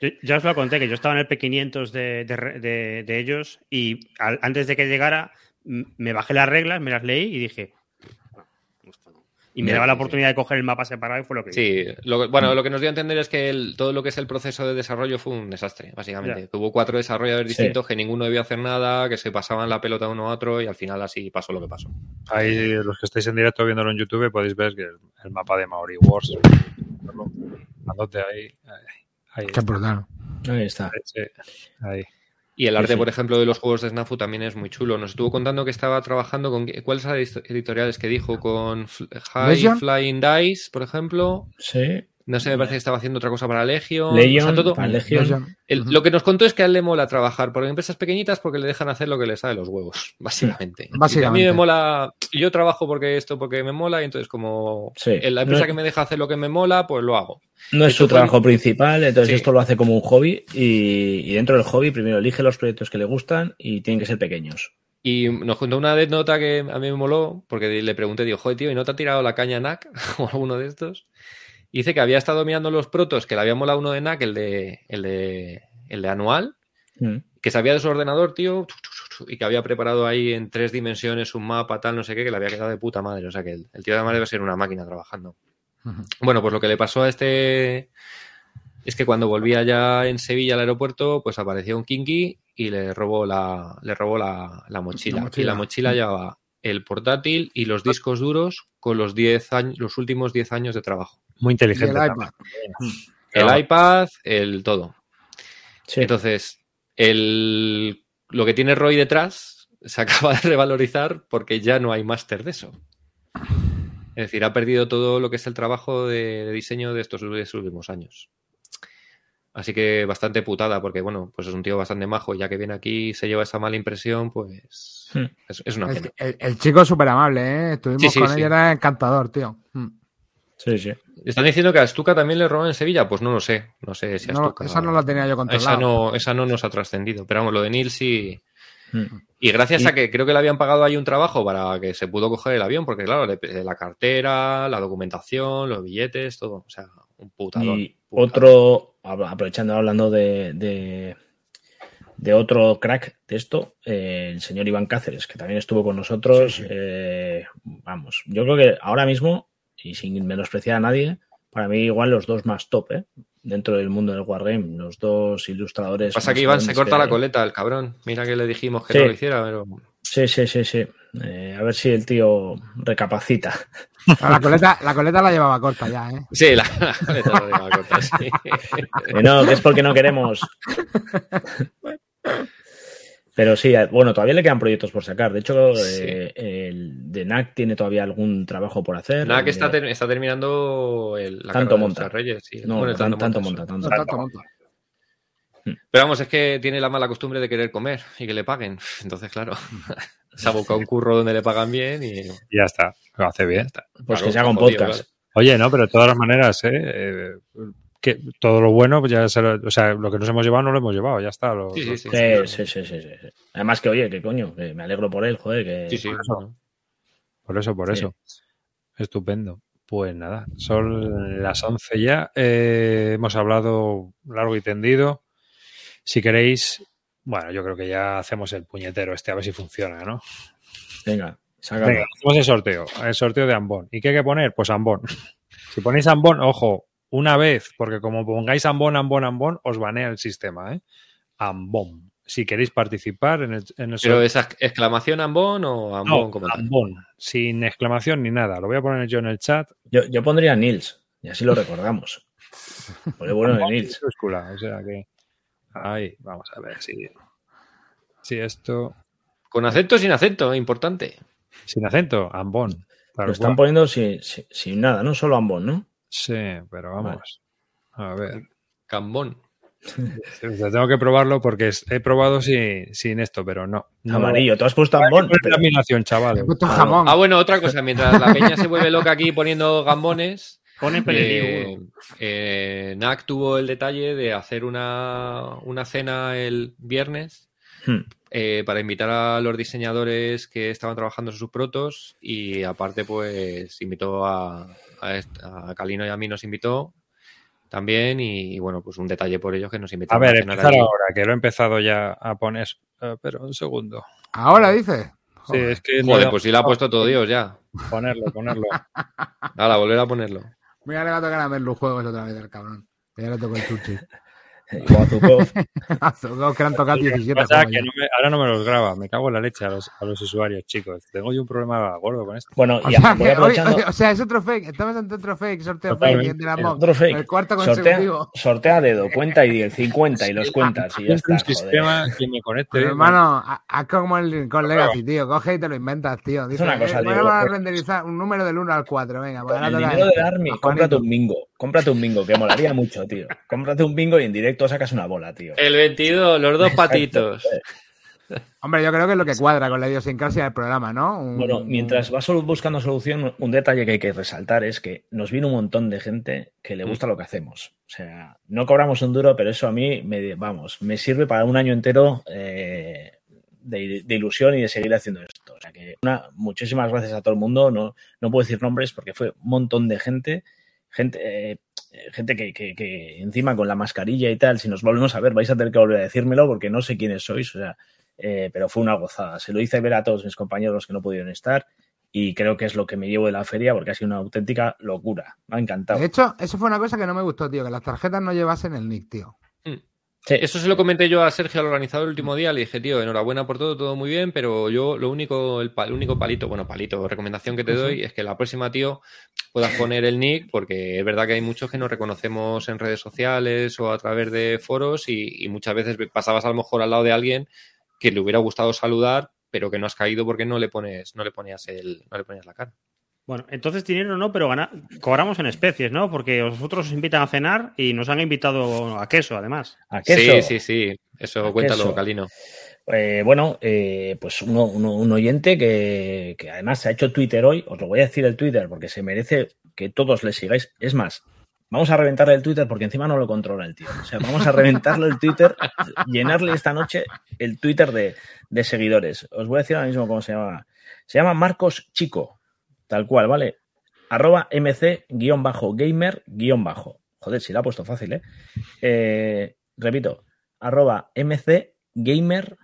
Yo, ya os lo conté, que yo estaba en el P500 de, de re- de- de ellos y al- antes de que llegara me bajé las reglas, me las leí y dije... Y me daba la oportunidad de coger el mapa separado y fue lo que hice.
Sí, lo, que- bueno, lo que nos dio a entender es que el- todo lo que es el proceso de desarrollo fue un desastre, básicamente.
Ya.
Que Hubo cuatro desarrolladores
Sí.
distintos que ninguno debía hacer nada, que se pasaban la pelota uno a otro y al final así pasó lo que pasó.
ahí los que estáis en directo viéndolo en YouTube podéis ver que el, el mapa de Maori Wars, ahí, ahí, ahí
Qué brutal.
Ahí está.
Sí, ahí.
Y el arte,
sí.
por ejemplo, de los juegos de Snafu también es muy chulo. Nos estuvo contando que estaba trabajando con. ¿Cuáles editoriales que dijo? Con High. Flying Dice, por ejemplo.
Sí.
No sé, me parece que estaba haciendo otra cosa para Legion.
Legion,
O sea, todo-
para Legion.
El-. Lo que nos contó es que a él le mola trabajar por empresas pequeñitas porque le dejan hacer lo que les sale los huevos, básicamente.
Básicamente.
A mí me mola, yo trabajo porque esto, porque me mola, y entonces como
Sí.
en la empresa
No-
que me deja hacer lo que me mola, pues lo hago.
No es
Esto
su
fue-
trabajo principal, entonces
Sí.
esto lo hace como un hobby y, y dentro del hobby primero elige los proyectos que le gustan y tienen que ser pequeños.
Y nos contó una nota que a mí me moló, porque le pregunté, digo, joder, tío, ¿y no te ha tirado la caña NAC [LAUGHS] o alguno de estos? Y dice que había estado mirando los protos, que le había molado uno de NAC, el de, el de, el de anual,
Mm.
que sabía de su ordenador, tío, y que había preparado ahí en tres dimensiones un mapa, tal, no sé qué, que le había quedado de puta madre. O sea que el, el tío además debe ser una máquina trabajando. Bueno, pues lo que le pasó a este es que cuando volvía ya en Sevilla al aeropuerto, pues apareció un kinky y le robó la, le robó la, la mochila.
La mochila.
Y la mochila llevaba el portátil y los discos duros con los 10 años, los últimos 10 años de trabajo.
Muy
Y
inteligente.
el iPad.
El iPad, el todo.
Sí.
Entonces, el, lo que tiene Roy detrás se [LAUGHS] acaba de revalorizar porque ya no hay máster de eso. Es decir, ha perdido todo lo que es el trabajo de, de diseño de estos, de estos últimos años. Así que bastante putada, porque bueno, pues es un tío bastante majo, y ya que viene aquí y se lleva esa mala impresión, pues
Hmm.
es, es una pena.
El, el- el chico es súper amable, ¿eh? Estuvimos
Sí, sí,
con
sí.
él y era encantador, tío.
Sí, sí.
¿Están diciendo que a Stuka también le roban en Sevilla? Pues no lo sé. No sé si a
No,
Stuka-
esa no la tenía yo controlada.
Esa no, esa no nos ha trascendido. Pero vamos, lo de Neil sí.
Mm.
Y gracias
Y-
a que creo que le habían pagado ahí un trabajo para que se pudo coger el avión, porque claro, le- la cartera, la documentación, los billetes, todo. O sea, un putadón.
Y otro, aprovechando hablando de, de, de otro crack de esto, eh, el señor Iván Cáceres, que también estuvo con nosotros.
Sí, sí.
eh, vamos, yo creo que ahora mismo, y sin menospreciar a nadie, para mí igual los dos más top, ¿eh? dentro del mundo del Wargame, los dos ilustradores.
Pasa que Iván se corta
que
la coleta, el cabrón. Mira que le dijimos que
Sí.
no lo hiciera, pero.
Sí, sí, sí, sí. Eh, a ver si el tío recapacita. [LAUGHS]
La coleta, la coleta la llevaba corta ya, ¿eh?
Sí, la, la coleta la llevaba corta, sí. [LAUGHS]
Que no, que es porque no queremos. [LAUGHS] Pero sí, eh, bueno, todavía le quedan proyectos por sacar. De hecho,
Sí.
eh, el de NAC tiene todavía algún trabajo por hacer.
Nada, que
El de-
está, ter- está terminando el, la
Tanto
de
monta.
tres Reyes. sí.
No,
Bueno, el
tan- tanto
monta,
monta, tanto.
No, tanto, monta.
Pero vamos, es que tiene la mala costumbre de querer comer y que le paguen. [LAUGHS] Entonces, claro, [LAUGHS] se ha buscado un curro donde le pagan bien y
Ya está, lo hace bien.
Pues
Claro,
que se haga un
jodido,
podcast.
claro.
Oye, no, pero de todas las maneras, ¿eh? Eh, que todo lo bueno, pues ya se lo, o sea, lo que nos hemos llevado no lo hemos llevado, ya está. lo-
Sí, sí, sí.
Sí, sí, sí, sí, sí, sí. Además que, oye, que coño, que me alegro por él, joder, que...
Sí, sí.
Por eso, por
Sí.
eso. Estupendo. Pues nada, son las 11 ya. Eh, hemos hablado largo y tendido. Si queréis, bueno, yo creo que ya hacemos el puñetero este, a ver si funciona, ¿no?
Venga, sácalo.
Venga, hacemos el sorteo, el sorteo de Ambón. ¿Y qué hay que poner? Pues Ambón. [LAUGHS] Si ponéis Ambón, ojo, una vez, porque como pongáis Ambón, Ambón, Ambón, os banea el sistema, ¿eh? Ambón. Si queréis participar en el, en el
Pero esa exclamación Ambón o Ambón
No,
como tal.
Ambón, sin exclamación ni nada. Lo voy a poner yo en el chat.
Yo, yo pondría Nils, y así lo recordamos. Bueno de
Ambón [LAUGHS]
Nils.
minúscula, o sea que. Ahí, vamos a ver si. Si esto.
Con acento o sin acento, importante.
Sin acento, Ambón.
Lo están poniendo sin, sin- sin nada, no solo ambos, ¿no?
Sí, pero vamos. A ver.
Cambón.
O sea, tengo que probarlo porque he probado sin, sin esto, pero no. no
Amarillo, tú has puesto
Hay que
ambón.
poner
pero-.
He puesto
Ah.
Ah, bueno, otra cosa. Mientras la peña se vuelve loca aquí poniendo gambones,
Pone
eh,
peligro.
eh, NAC tuvo el detalle de hacer una, una cena el viernes
Hmm.
eh, para invitar a los diseñadores que estaban trabajando en sus protos y aparte pues invitó a, a, a Calino y a mí nos invitó también y, bueno pues un detalle por ellos que nos
A
invitaron
ver,
cenar
empezar ahora, que lo he empezado ya a poner. Eh, pero un segundo.
Ahora dice.
Sí,
Joder.
es que.
Joder,
no-
pues sí la ha puesto todo Dios ya.
Ponerlo, ponerlo.
Ahora, volver a ponerlo.
Mira, le va a tocar a ver los juegos otra vez al cabrón. Que ya le tocó el chuchi.
Guazukov.
Los [LAUGHS] que le han tocado
Lo que
17
pasa
juegos
que no me- ahora no me los graba, me cago en la leche a los, a los usuarios, chicos. Tengo yo un problema gordo con esto.
Bueno,
O
y
sea,
voy
que,
aprovechando.
oye, o sea, es otro fake. Estamos ante otro fake, sorteo
Totalmente.
fake de la
Otro fake.
El cuarto
Sortea,
consecutivo.
sortea a dedo, cuenta y 10, 50 y los cuentas y ya
un
está.
sistema que me conecte.
Pero, hermano, ha- haz como el con Legacy, tío. Coge y te lo inventas, tío. Dice,
una cosa,
eh,
digo,
vamos a
por-
renderizar un número del 1 al 4. Venga, pues
Con
ahora
el dinero del Army, cómprate un bingo. Cómprate un bingo, que molaría mucho, tío. Cómprate un bingo y en directo sacas una bola, tío.
El 22, los dos patitos. [LAUGHS]
Hombre, yo creo que es lo que cuadra con la idiosincrasia del programa, ¿no? Un-
Bueno, mientras vas solo buscando solución, un detalle que hay que resaltar es que nos viene un montón de gente que le gusta lo que hacemos. O sea, no cobramos un duro, pero eso a mí, me, vamos, me sirve para un año entero eh, de, de ilusión y de seguir haciendo esto. O sea que una, muchísimas gracias a todo el mundo. No, no puedo decir nombres porque fue un montón de gente, gente, eh, gente que, que- que encima con la mascarilla y tal, si nos volvemos a ver, vais a tener que volver a decírmelo porque no sé quiénes sois. O sea, eh, pero fue una gozada. Se lo hice ver a todos mis compañeros que no pudieron estar y creo que es lo que me llevo de la feria porque ha sido una auténtica locura. Me ha encantado.
De hecho, eso fue una cosa que no me gustó, tío. Que las tarjetas no llevasen el nick, tío.
Sí.
Eso se lo comenté yo a Sergio, al organizador, el último día. Le dije, tío, enhorabuena por todo, todo muy bien, pero yo lo único, el, único palito, bueno, palito, recomendación que te doy es que la próxima, tío, puedas poner el nick, porque es verdad que hay muchos que nos reconocemos en redes sociales o a través de foros y, y muchas veces pasabas a lo mejor al lado de alguien que le hubiera gustado saludar, pero que no has caído porque no le pones, no le ponías el, no le ponías la cara.
Bueno, entonces dinero no, pero gana- cobramos en especies, ¿no? Porque vosotros os invitan a cenar y nos han invitado a queso, además.
¿A queso?
Sí, sí, sí. Eso,
A
cuéntalo,
queso.
Calino.
Eh, bueno, eh, pues uno, uno- un oyente que, que además se ha hecho Twitter hoy, os lo voy a decir el Twitter porque se merece que todos le sigáis. Es más, vamos a reventarle el Twitter porque encima no lo controla el tío. O sea, vamos a reventarle el Twitter, llenarle esta noche el Twitter de, de seguidores. Os voy a decir ahora mismo cómo se llama. Se llama Marcos Chico, tal cual, ¿vale? Arroba mc-gamer-bajo. Joder, si la ha puesto fácil, ¿eh? Eh, repito, arroba mc-gamer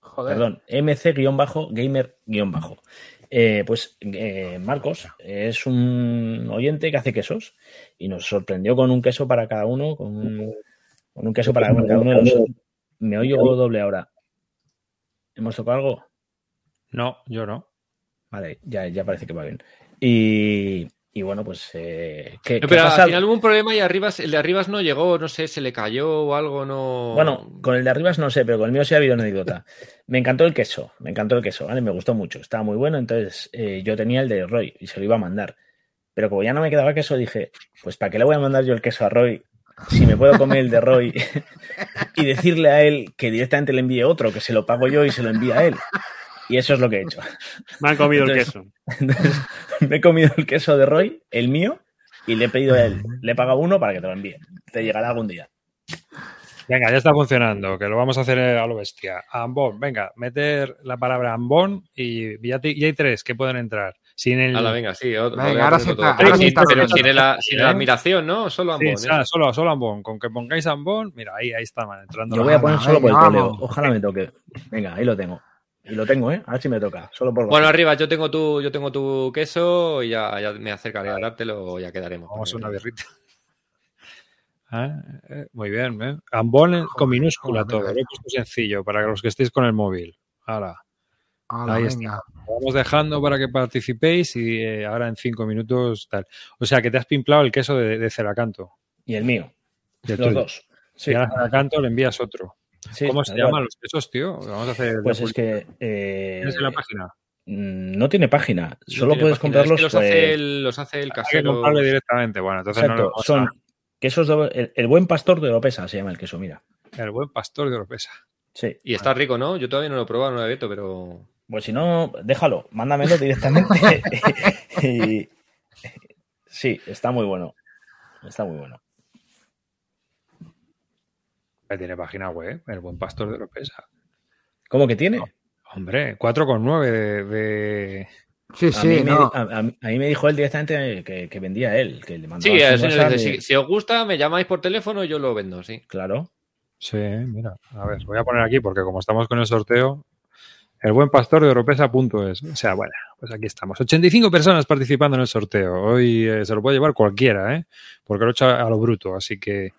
Joder.
Perdón, mc-gamer-bajo. Eh, pues eh, Marcos es un oyente que hace quesos y nos sorprendió con un queso para cada uno, con un, con un queso para cada uno de los. Me oigo doble ahora. ¿Hemos tocado algo?
No, yo no.
Vale, ya, ya parece que va bien. Y, y bueno, pues. Eh, ¿qué,
No,
qué
pero
pasa?
al final hubo un problema y Arribas, el de Arribas no llegó, no sé, se le cayó o algo, no.
Bueno, con el de arriba no sé, pero con el mío sí ha habido una anécdota. Me encantó el queso, me encantó el queso, ¿vale? Me gustó mucho, estaba muy bueno, entonces eh, yo tenía el de Roy y se lo iba a mandar. Pero como ya no me quedaba queso, dije, pues ¿para qué le voy a mandar yo el queso a Roy si me puedo comer el de Roy [LAUGHS] y decirle a él que directamente le envíe otro, que se lo pago yo y se lo envía a él? Y eso es lo que he hecho. [LAUGHS]
Me han comido el queso. [LAUGHS]
Entonces, me he comido el queso de Roy, el mío, y le he pedido a él, le he pagado uno para que te lo envíe. Te llegará algún día.
Venga, ya está funcionando, que lo vamos a hacer a lo bestia. Ambón, venga, meter la palabra ambón y ya, te- ya hay tres que pueden entrar. Sin el.
Venga, sí. otro-
Venga, ahora sí está-
Pero
ahora
sin-
está
pero
bien.
sin la, sin la
¿Eh?
admiración, ¿no? Solo ambón. ¿eh?
solo, solo ambón. Con que pongáis ambón, mira, ahí, ahí está man, entrando.
Yo voy a poner solo por el
vamos.
Ojalá me toque. Venga, ahí lo tengo. Y lo tengo, ¿eh? A ver si me toca. Solo por
Bueno, arriba, yo tengo tu, yo tengo tu queso y ya, ya me acercaré a dártelo o ya quedaremos.
Vamos a una birrita. [LAUGHS] Ah, eh, muy bien, ¿eh? Ambón en- con minúscula
joder,
todo. Lo he puesto sencillo para los que estéis con el móvil. Ahora, Ahí
venga.
lo vamos dejando para que participéis y eh, ahora en cinco minutos tal. O sea, que te has pimplado el queso de, de Ceracanto.
Y el mío. Los
tuyo.
dos. Sí,
Y ahora a Ceracanto le envías otro.
Sí,
¿Cómo se llaman los quesos, tío? Vamos a hacer.
Pues es que. eh,
¿Tienes en la página?
mm, no tiene página.
No
Solo
tiene
puedes
página, es que
comprarlos.
los,
pues,
hace el, los hace el
Hay que
casero.
directamente. Bueno, entonces no lo
son quesos de- el, el buen pastor de Oropesa se llama el queso, mira.
El buen pastor de Oropesa.
Sí.
Y está rico, ¿no? Yo todavía no lo he probado, no lo he abierto, pero.
Pues si no, déjalo, mándamelo directamente. [LAUGHS] [LAUGHS] Y- sí, está muy bueno. Está muy bueno.
Tiene página web, el buen pastor de Oropesa.
¿Cómo que tiene?
Hombre, 4,9 de, de-
Sí,
A,
sí,
mí me,
no.
a- a- a mí me dijo él directamente que, que vendía él, que le mandaba
Sí, el señor
y-
si, si os gusta, me llamáis por teléfono y yo lo vendo, sí.
Claro.
Sí, mira, a ver, voy a poner aquí porque como estamos con el sorteo, el buen pastor de Oropesa.es. O sea, bueno, pues aquí estamos. 85 personas participando en el sorteo. Hoy eh, se lo puede llevar cualquiera, ¿eh? Porque lo he hecho a, a lo bruto, así que...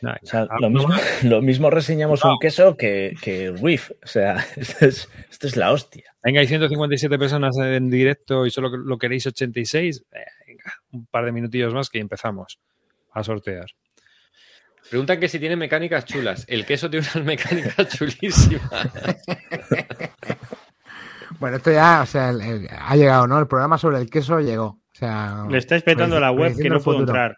nada,
O sea,
ah,
lo, mismo, [LAUGHS] lo mismo reseñamos un queso que, que Riff. O sea, [LAUGHS] esto es, esto es la hostia.
Venga, hay 157 personas en directo y solo lo queréis 86. Eh, venga, un par de minutillos más que empezamos a sortear.
Preguntan que si tiene mecánicas chulas. El queso tiene unas [LAUGHS] mecánicas chulísimas.
Bueno, esto ya, o sea, el- el- ha llegado, ¿no? El programa sobre el queso llegó. O sea,
Le estáis petando la web que no puedo
futuro.
entrar.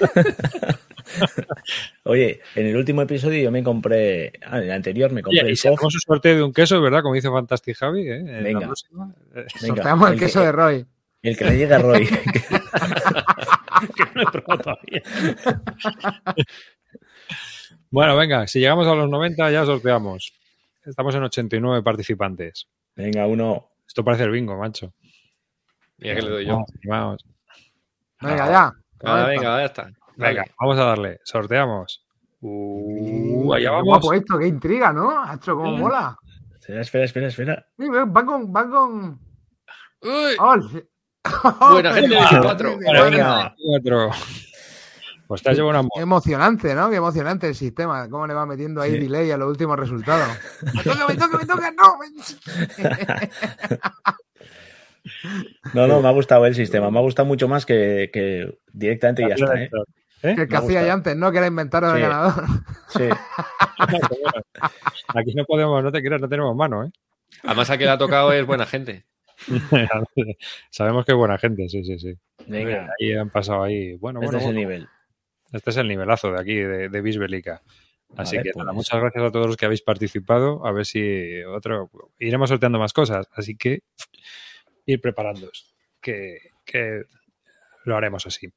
[LAUGHS]
Oye, en el último episodio yo me compré. Ah, en el anterior me compré
Oye, y hacemos un sorteo de un queso, ¿verdad? Como dice Fantastic Javi, ¿eh? En la
Venga.
próxima. Eh,
Venga,
Sorteamos el
el
queso
que-
de Roy.
El que le llega a Roy. [LAUGHS] [LAUGHS]
Que no he probado todavía.
Bueno, venga, si llegamos a los 90 ya sorteamos. Estamos en 89 participantes.
Venga, uno.
Esto parece el bingo, macho.
Mira que le doy yo.
Vamos, vamos.
Venga, ya.
Ah, venga, ya está.
Venga,
Vale.
vamos a darle. Sorteamos. Uh, allá vamos.
guapo esto, qué intriga, ¿no? Hacho, cómo mola.
Espera, espera, espera, espera.
Sí, va con, va con.
Uy,
Oh, [LAUGHS] sí.
Buena gente, 24.
Venga,
Bueno,
venga.
Cuatro. Pues te has llevado una
Qué emocionante, ¿no? Qué emocionante el sistema. Cómo le va metiendo ahí
Sí.
delay a los últimos resultados. [LAUGHS] ¡Me toca, me toca, me toca! ¡No! [LAUGHS] [LAUGHS]
No, no, me ha gustado el sistema. Me ha gustado mucho más que, que directamente y ya está, ¿eh?
¿Eh?
El que
ha
hacía ya antes, ¿no? Que era inventaros el
Sí.
ganador.
Sí. [LAUGHS]
Aquí no podemos, no te creas, no tenemos mano, ¿eh?
Además, a que le ha tocado es buena gente. [LAUGHS]
Sabemos que es buena gente, sí, sí, sí.
Venga,
Ahí han pasado ahí. Bueno,
este
bueno,
es el
bueno.
nivel.
Este es el nivelazo de aquí, de, de Bisbélica. Así
ver,
que
pues.
nada, muchas gracias a todos los que habéis participado. A ver si otro. Iremos sorteando más cosas. Así que ir preparándoos. Que, que lo haremos así.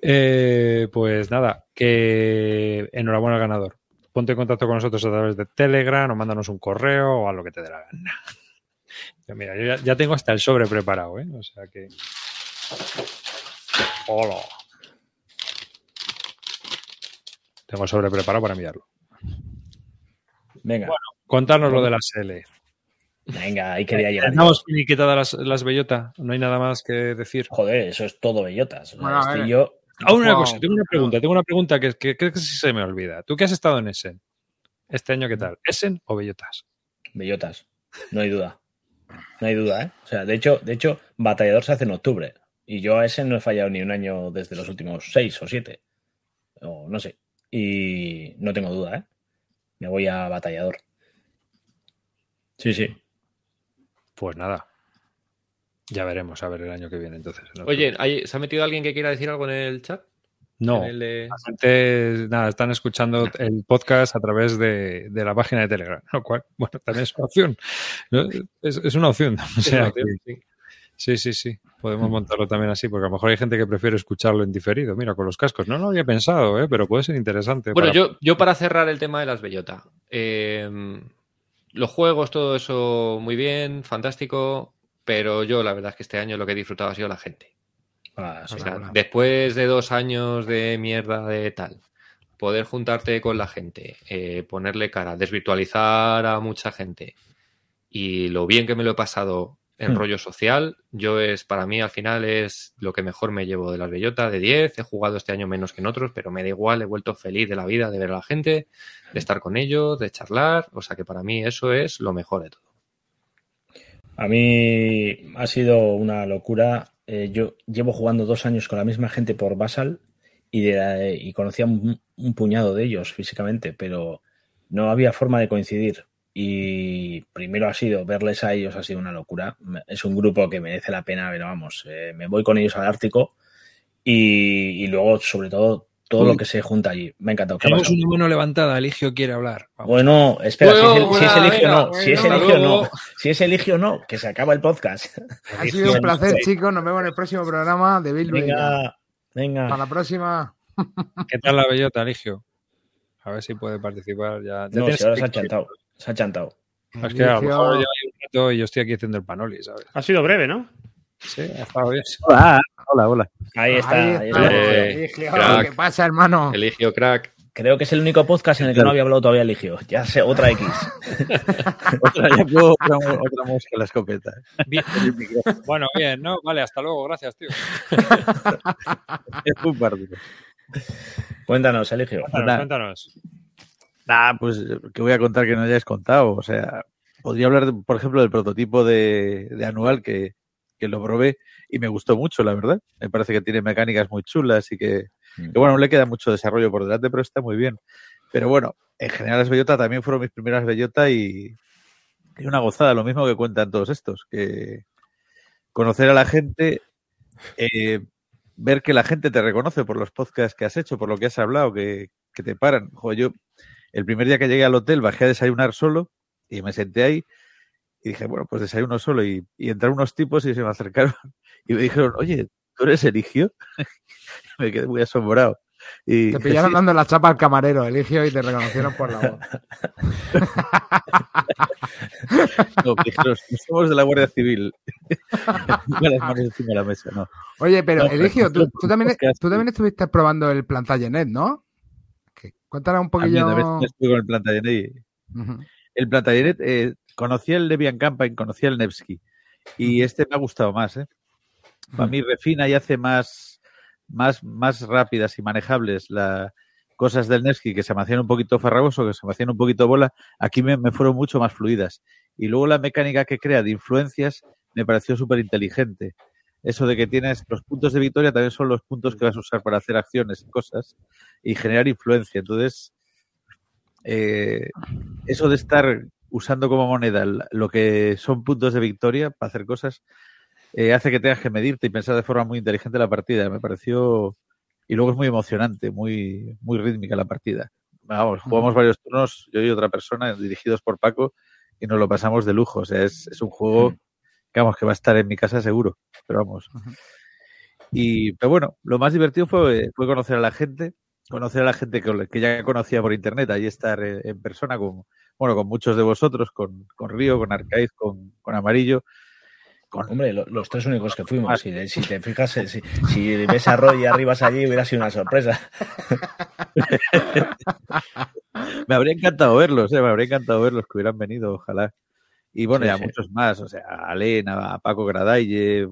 Eh, pues nada, que enhorabuena al ganador. Ponte en contacto con nosotros a través de Telegram o mándanos un correo o a lo que te dé la gana. [LAUGHS] Yo, mira, yo ya, ya tengo hasta el sobre preparado, ¿eh? O sea que. Hola. Tengo el sobre preparado para enviarlo.
Venga,
Contarnos lo de la SL.
Venga, ahí quería llegar. yo.
Damos finiquitada las, las bellota. No hay nada más que decir.
Joder, eso es todo bellotas.
Bueno,
estoy yo.
Una
Wow.
cosa, tengo una pregunta, tengo una pregunta que, que creo que sí se me olvida. ¿Tú qué has estado en Essen? ¿Este año qué tal? ¿Essen o bellotas?
Bellotas. No hay duda. No hay duda, ¿eh? O sea, de hecho, de hecho, Batallador se hace en octubre. Y yo a ese no he fallado ni un año desde los últimos seis o siete. O no sé. Y no tengo duda, ¿eh? Me voy a Batallador. Sí, sí.
Pues nada. Ya veremos, a ver el año que viene entonces.
Oye, ¿hay- ¿se ha metido alguien que quiera decir algo en el chat?
no.
El
La gente, nada, están escuchando el podcast a través de, de la página de Telegram, lo cual, bueno, también es una opción. ¿no? Es, es una opción. O sea, que-
Sí.
sí, sí, sí. Podemos montarlo también así, porque a lo mejor hay gente que prefiere escucharlo en diferido. Mira, con los cascos. No lo había pensado, ¿eh? pero puede ser interesante.
Bueno,
para-
yo, yo para cerrar el tema de las bellota. eh, los juegos, todo eso muy bien, fantástico, pero yo la verdad es que este año lo que he disfrutado ha sido la gente.
Ah.
O sea, después de dos años de mierda de tal, poder juntarte con la gente, eh, ponerle cara, desvirtualizar a mucha gente y lo bien que me lo he pasado en
Hmm.
rollo social, yo es, para mí al final es lo que mejor me llevo de las bellotas, de 10, he jugado este año menos que en otros, pero me da igual, he vuelto feliz de la vida, de ver a la gente, de estar con ellos, de charlar, o sea que para mí eso es lo mejor de todo.
A mí ha sido una locura. Eh, yo llevo jugando dos años con la misma gente por Basal y, de- y conocía un, un puñado de ellos físicamente, pero no había forma de coincidir. Y primero ha sido verles a ellos, ha sido una locura. Es un grupo que merece la pena, pero vamos, eh, me voy con ellos al Ártico y, y luego, sobre todo, todo
Uy.
lo que se junta allí. Me ha encantado. ¿Qué ha
Tenemos una mano levantada. Eligio quiere hablar. Vamos.
Bueno, espera, si es, el- si es
Bueno,
Eligio no, si es Eligio
hasta
no, si es Eligio no, que se acaba el podcast.
Ha sido un placer, chicos. Nos vemos en el próximo programa de Bill Venga.
Venga, venga.
Para la próxima.
¿Qué tal la bellota, Eligio? A ver si puede participar ya. ya
No, si ahora se ha chantado. Se ha chantado.
Es que a lo mejor lleva un rato y yo estoy aquí haciendo el panoli, ¿sabes?
Ha sido breve, ¿no?
Sí, ha estado bien.
Hola, hola, hola.
Ahí está.
Ahí.
Eh,
Eligio,
crack.
¿Qué pasa, hermano?
Eligio crack.
Creo que es el único podcast en el que no había hablado todavía Eligio. Ya sé, otra X. [LAUGHS]
Otra, ya puedo otra, otra mosca en la escopeta.
Bien. Bueno, bien, ¿no? Vale, hasta luego. Gracias, tío. [LAUGHS]
Es muy partido.
Cuéntanos, Eligio.
Cuéntanos.
Nah, pues que voy a contar que no hayáis contado. O sea, podría hablar, de- por ejemplo, del prototipo de, de anual que, que lo probé y me gustó mucho, la verdad. Me parece que tiene mecánicas muy chulas y que, que, bueno, no le queda mucho desarrollo por delante, pero está muy bien. Pero bueno, en general las bellotas también fueron mis primeras bellotas y, y una gozada, lo mismo que cuentan todos estos, que conocer a la gente, eh, ver que la gente te reconoce por los podcasts que has hecho, por lo que has hablado, que, que te paran. Joder, yo el primer día que llegué al hotel bajé a desayunar solo y me senté ahí y dije, bueno, pues desayuno solo y, y entraron unos tipos y se me acercaron [LAUGHS] y me dijeron, oye, ¿tú eres Eligio? [LAUGHS] me quedé muy asombrado. Y
Te pillaron
"Sí".
dando la chapa al camarero, Eligio, y te reconocieron por la voz. [LAUGHS]
No, somos de la Guardia Civil. Ponga las manos encima de la mesa, no.
Oye, pero
No,
Eligio, tú, también, tú también estuviste probando el Plantagenet, ¿no? Cuéntanos un poquillo.
a veces estuve con el Plantagenet. y-
Ujú.
El Plantagenet, eh, conocía el Debian Campaign, conocía el Nevsky. Y este me ha gustado más, ¿eh? Para mí refina y hace más, más, más rápidas y manejables las cosas del Nevsky que se me hacían un poquito farragoso, que se me hacían un poquito bola. Aquí me, me fueron mucho más fluidas. Y luego la mecánica que crea de influencias me pareció súper inteligente. Eso de que tienes los puntos de victoria también son los puntos que vas a usar para hacer acciones y cosas y generar influencia. Entonces, eh, eso de estar usando como moneda lo que son puntos de victoria para hacer cosas eh, hace que tengas que medirte y pensar de forma muy inteligente la partida. Me pareció. Y luego es muy emocionante, muy, muy rítmica la partida. Vamos, jugamos varios turnos, yo y otra persona, dirigidos por Paco, y nos lo pasamos de lujo. O sea, es, es un juego que, vamos, que va a estar en mi casa seguro. Pero vamos. Y, pero bueno, lo más divertido fue, fue conocer a la gente, conocer a la gente que, que ya conocía por internet, ahí estar eh, en persona con, bueno, con muchos de vosotros, con, con Río, con Arcaiz, con, con Amarillo, con
Hombre, lo- los tres únicos que fuimos. Si, si te fijas, eh, si, si ves a Roy y arribas allí, hubiera sido una sorpresa. [LAUGHS]
Me habría encantado verlos, eh, me habría encantado verlos que hubieran venido, ojalá. Y bueno,
Sí,
y a
sí.
muchos más, o sea, a Alena, a Paco Gradaille,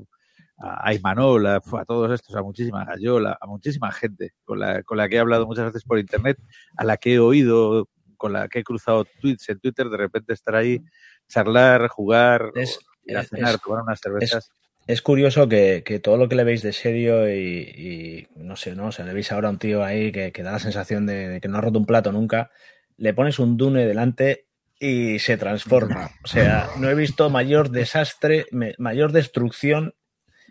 a Imanol, a, a todos estos, a muchísima Gallola, a muchísima gente con la, con la que he hablado muchas veces por internet, a la que he oído con la que he cruzado tweets en Twitter, de repente estar ahí, charlar, jugar,
Es-
ir a
es-
cenar,
es-
tomar unas cervezas.
Es curioso que, que todo lo que le veis de serio y, y no sé, ¿no? O sea, le veis ahora a un tío ahí que, que da la sensación de, de que no ha roto un plato nunca, le pones un Dune delante y se transforma. O sea, no he visto mayor desastre, me- mayor destrucción.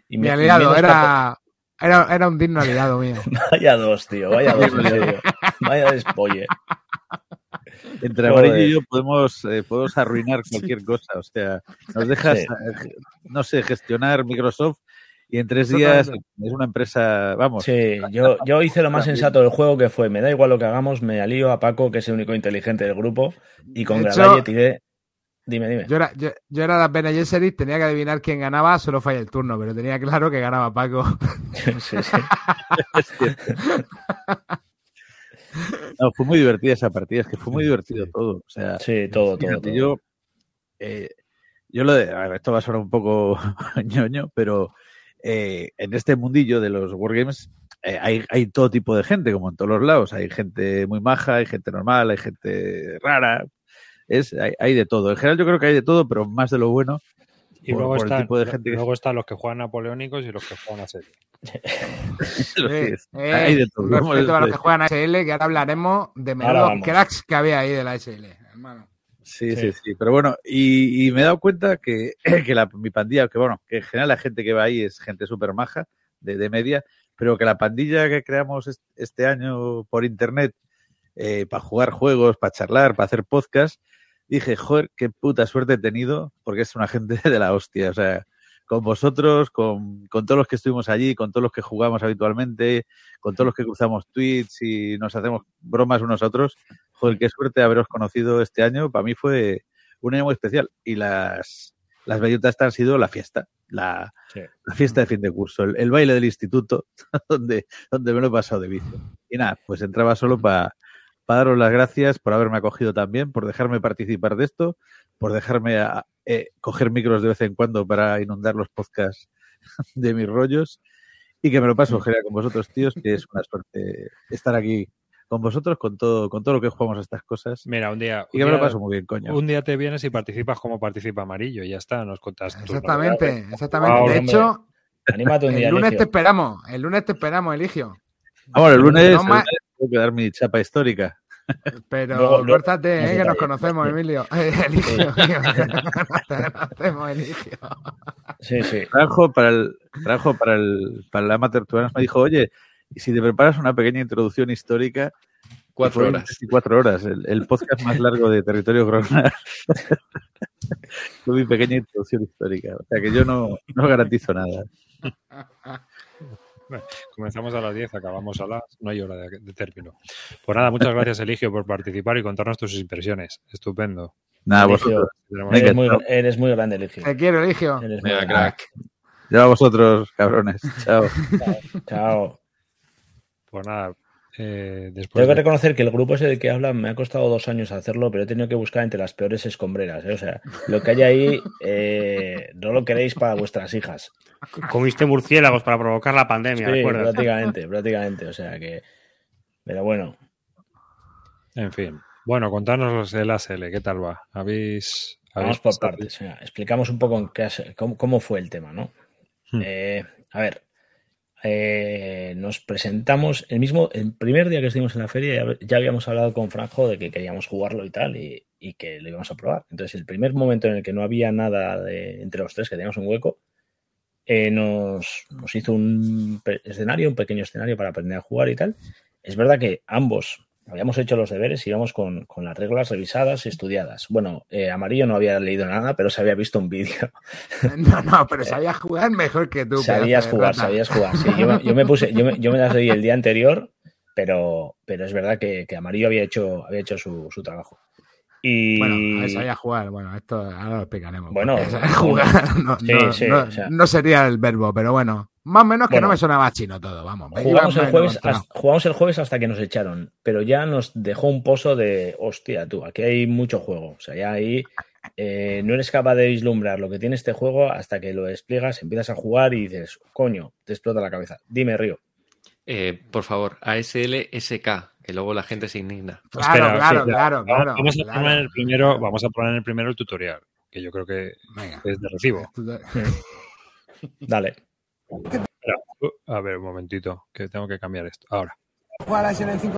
Y
Mi
me-
aliado era, era, era un digno aliado mío. [LAUGHS]
Vaya dos, tío, vaya dos, en serio. Vaya despolle.
Entre. Amarillo y yo podemos, eh, podemos arruinar cualquier cosa. O sea, nos dejas,
Sí.
eh, no sé, gestionar Microsoft y en tres días es una empresa, vamos,
Sí, yo, yo hice lo más sensato del juego que fue, me da igual lo que hagamos, me alío a Paco, que es el único inteligente del grupo, y con Gradalle tiré... Dime, dime.
Yo era, yo, yo era la Bene Gesserit, tenía que adivinar quién ganaba, solo falla el turno, pero tenía claro que ganaba Paco. [LAUGHS]
Sí, sí.
No, fue muy divertida esa partida, es que fue muy divertido todo. O sea,
Sí, todo, todo.
yo, eh, yo lo de, a ver, esto va a sonar un poco [LAUGHS] ñoño, pero eh, en este mundillo de los wargames eh, hay, hay todo tipo de gente, como en todos los lados. Hay gente muy maja, hay gente normal, hay gente rara. Es, hay, hay de todo. En general yo creo que hay de todo, pero más de lo bueno.
Y
por-
luego,
por el
están,
tipo de gente que-
luego están los que juegan napoleónicos y los que juegan a [LAUGHS] serie.
Eh, eh,
hay de todo.
Respeto
Vamos
a los que juegan a SL, que ahora hablaremos de menudo cracks que había ahí de la SL, hermano.
Sí,
Sí.
sí, sí. Pero bueno, y, y me he dado cuenta que, [CLEARS THROAT] que la, mi pandilla, que bueno, que en general la gente que va ahí es gente súper maja, de, de media, pero que la pandilla que creamos est- este año por internet eh, para jugar juegos, para charlar, para hacer podcast, dije, joder, qué puta suerte he tenido, porque es una gente [LAUGHS] de la hostia. O sea, con vosotros, con, con todos los que estuvimos allí, con todos los que jugamos habitualmente, con todos los que cruzamos tweets y nos hacemos bromas unos a otros. Joder, qué suerte haberos conocido este año. Para mí fue un año muy especial. Y las, las bellotas han sido la fiesta, la,
Sí.
la fiesta de fin de curso, el, el baile del instituto, [LAUGHS] donde, donde me lo he pasado de vicio. Y nada, pues entraba solo para daros las gracias por haberme acogido también, por dejarme participar de esto, por dejarme a- eh, coger micros de vez en cuando para inundar los podcasts [LAUGHS] de mis rollos y que me lo paso genial con vosotros, tíos, que es una suerte estar aquí con vosotros, con todo, con todo lo que jugamos a estas cosas.
Mira, un día,
Y
un
que me lo
día-
paso muy bien, coño.
un día te vienes y participas como participa Amarillo y ya está, nos contas tus
Exactamente, exactamente.
Wow,
de
hombre.
hecho,
Anímate un día,
el lunes te esperamos, el lunes te esperamos, Eligio.
Vamos, el lunes,
No
el lunes tengo que dar mi chapa histórica.
Pero
Luego- luego-
córtate,
no
eh,
se [LAUGHS]
que nos conocemos, Emilio. Eh, Eligio, nos conocemos, Eligio.
Sí, sí.
Trajo para el, trajo para el, para el Amateur Tours, me dijo, oye, y si te preparas una pequeña introducción histórica,
Cuatro horas.
Cuatro horas. El, el podcast más largo de Territorio Gronar. [LAUGHS] Fue mi pequeña introducción histórica. O sea que yo no, no garantizo nada. [LAUGHS] [LAUGHS]
Comenzamos a las 10, acabamos a las. No hay hora de, de término. Pues nada, muchas gracias, Eligio, por participar y contarnos tus impresiones. Estupendo.
Nada,
Eligio,
vosotros.
Eres muy, eres muy grande, Eligio.
Te quiero, Eligio.
Eres muy
Venga,
grande.
crack.
Ya a vosotros, cabrones. Chao.
Chao.
Pues nada, eh, después.
Tengo que
de-
reconocer que el grupo ese del que hablan me ha costado dos años hacerlo, pero he tenido que buscar entre las peores escombreras. ¿eh? O sea, lo que hay ahí eh, no lo queréis para vuestras hijas.
Comiste murciélagos para provocar la pandemia,
Sí,
¿recuerdas?
prácticamente, prácticamente. O sea que. Pero bueno,
En fin. Bueno, contanos el ASL, ¿qué tal va? ¿Habéis.
vamos
habéis
por partes. Venga, explicamos un poco en qué has- cómo, cómo fue el tema, ¿no?
Hmm.
Eh, a ver, eh, nos presentamos el mismo, el primer día que estuvimos en la feria ya, habíamos hablado con Franjo de que queríamos jugarlo y tal y, que lo íbamos a probar. Entonces, el primer momento en el que no había nada de, entre los tres, que teníamos un hueco, eh, nos, nos hizo un escenario, un pequeño escenario para aprender a jugar y tal. Es verdad que ambos habíamos hecho los deberes y íbamos con, con las reglas revisadas y estudiadas. Bueno, eh, Amarillo no había leído nada, pero se había visto un vídeo. [LAUGHS]
No, no, pero sabías jugar mejor que tú.
Sabías jugar, sabías jugar. Sí, yo, me- yo me [LAUGHS] puse, yo me, yo me las leí el día anterior, pero, pero es verdad que, que Amarillo había hecho, había hecho su, su trabajo. Y
Bueno, a sabía jugar. Bueno, esto ahora lo explicaremos.
Bueno, [LAUGHS]
jugar no,
sí,
no-
sí,
no-
o sea-
no sería el verbo, pero bueno, más o menos que
Bueno.
no me sonaba chino todo, vamos.
jugamos el, jueves, hasta, jugamos el jueves hasta que nos echaron, pero ya nos dejó un pozo de hostia, tú, aquí hay mucho juego. O sea, ya ahí eh, no eres capaz de vislumbrar lo que tiene este juego hasta que lo despliegas, empiezas a jugar y dices, coño, te explota la cabeza. Dime, Río.
Eh, por favor, ASLSK, que luego la gente se indigna.
Claro,
Espera,
claro,
sí,
claro,
Vamos-
claro,
Vamos a poner el primero, vamos a poner el primero el tutorial, que yo creo que
Venga.
es de recibo. [LAUGHS]
Dale.
A ver, un momentito, que tengo que cambiar esto. Ahora.
juega la SL en 5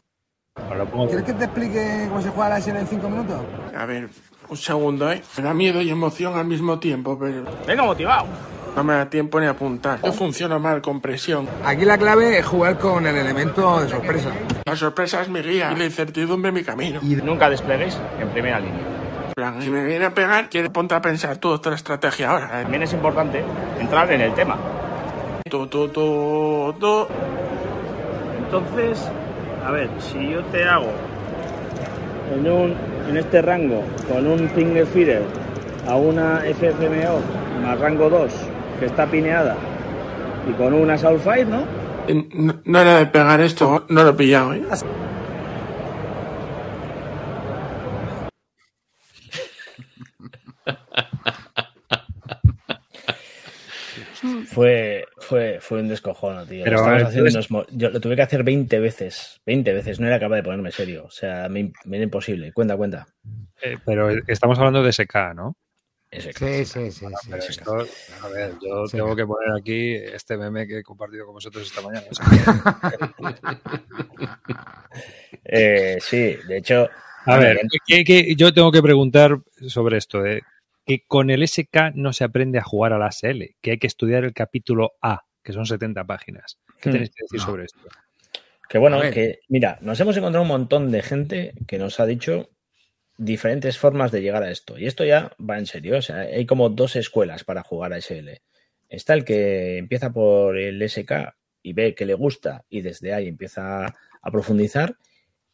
Ahora lo pongo.
¿Quieres que te explique cómo se juega la SL en 5 minutos?
A ver, un segundo, ¿eh? Me da miedo y emoción al mismo tiempo, pero
Venga, motivado.
no me da tiempo ni a apuntar. Yo funciono mal con presión.
Aquí la clave es jugar con el elemento de sorpresa.
La sorpresa es mi guía y la incertidumbre mi camino.
Y nunca desplegues en primera línea.
Plan, Si me viene a pegar, quiere ponte a pensar tú otra estrategia ahora. ¿eh?
También es importante entrar en el tema.
Tú, tú, tú.
Entonces, a ver, si yo te hago en, un, en este rango con un Finger Feeder a una FFMO más rango 2 que está pineada y con una Soulfire, ¿no?
No, no era de pegar esto, no lo he pillado, ¿eh? [LAUGHS]
Fue, fue, fue un descojono, tío.
Pero,
Lo haciendo unos Yo lo tuve que hacer 20 veces. 20 veces. No era capaz de ponerme serio. O sea, me, me era imposible. Cuenta, cuenta.
Eh, pero estamos hablando de SK, ¿no?
Ese
Sí, sí, sí. sí.
Pero esto, a ver, yo
Sí.
tengo que poner aquí este meme que he compartido con vosotros esta mañana. [LAUGHS]
Eh, sí, de hecho.
a ver, que- que yo tengo que preguntar sobre esto, de que con el SK no se aprende a jugar a la SL, que hay que estudiar el capítulo A, que son 70 páginas. ¿Qué
Hmm.
tenéis que decir
No.
sobre esto?
Que bueno, que mira, nos hemos encontrado un montón de gente que nos ha dicho diferentes formas de llegar a esto. Y esto ya va en serio. O sea, hay como dos escuelas para jugar a SL. Está el que empieza por el SK y ve que le gusta y desde ahí empieza a profundizar.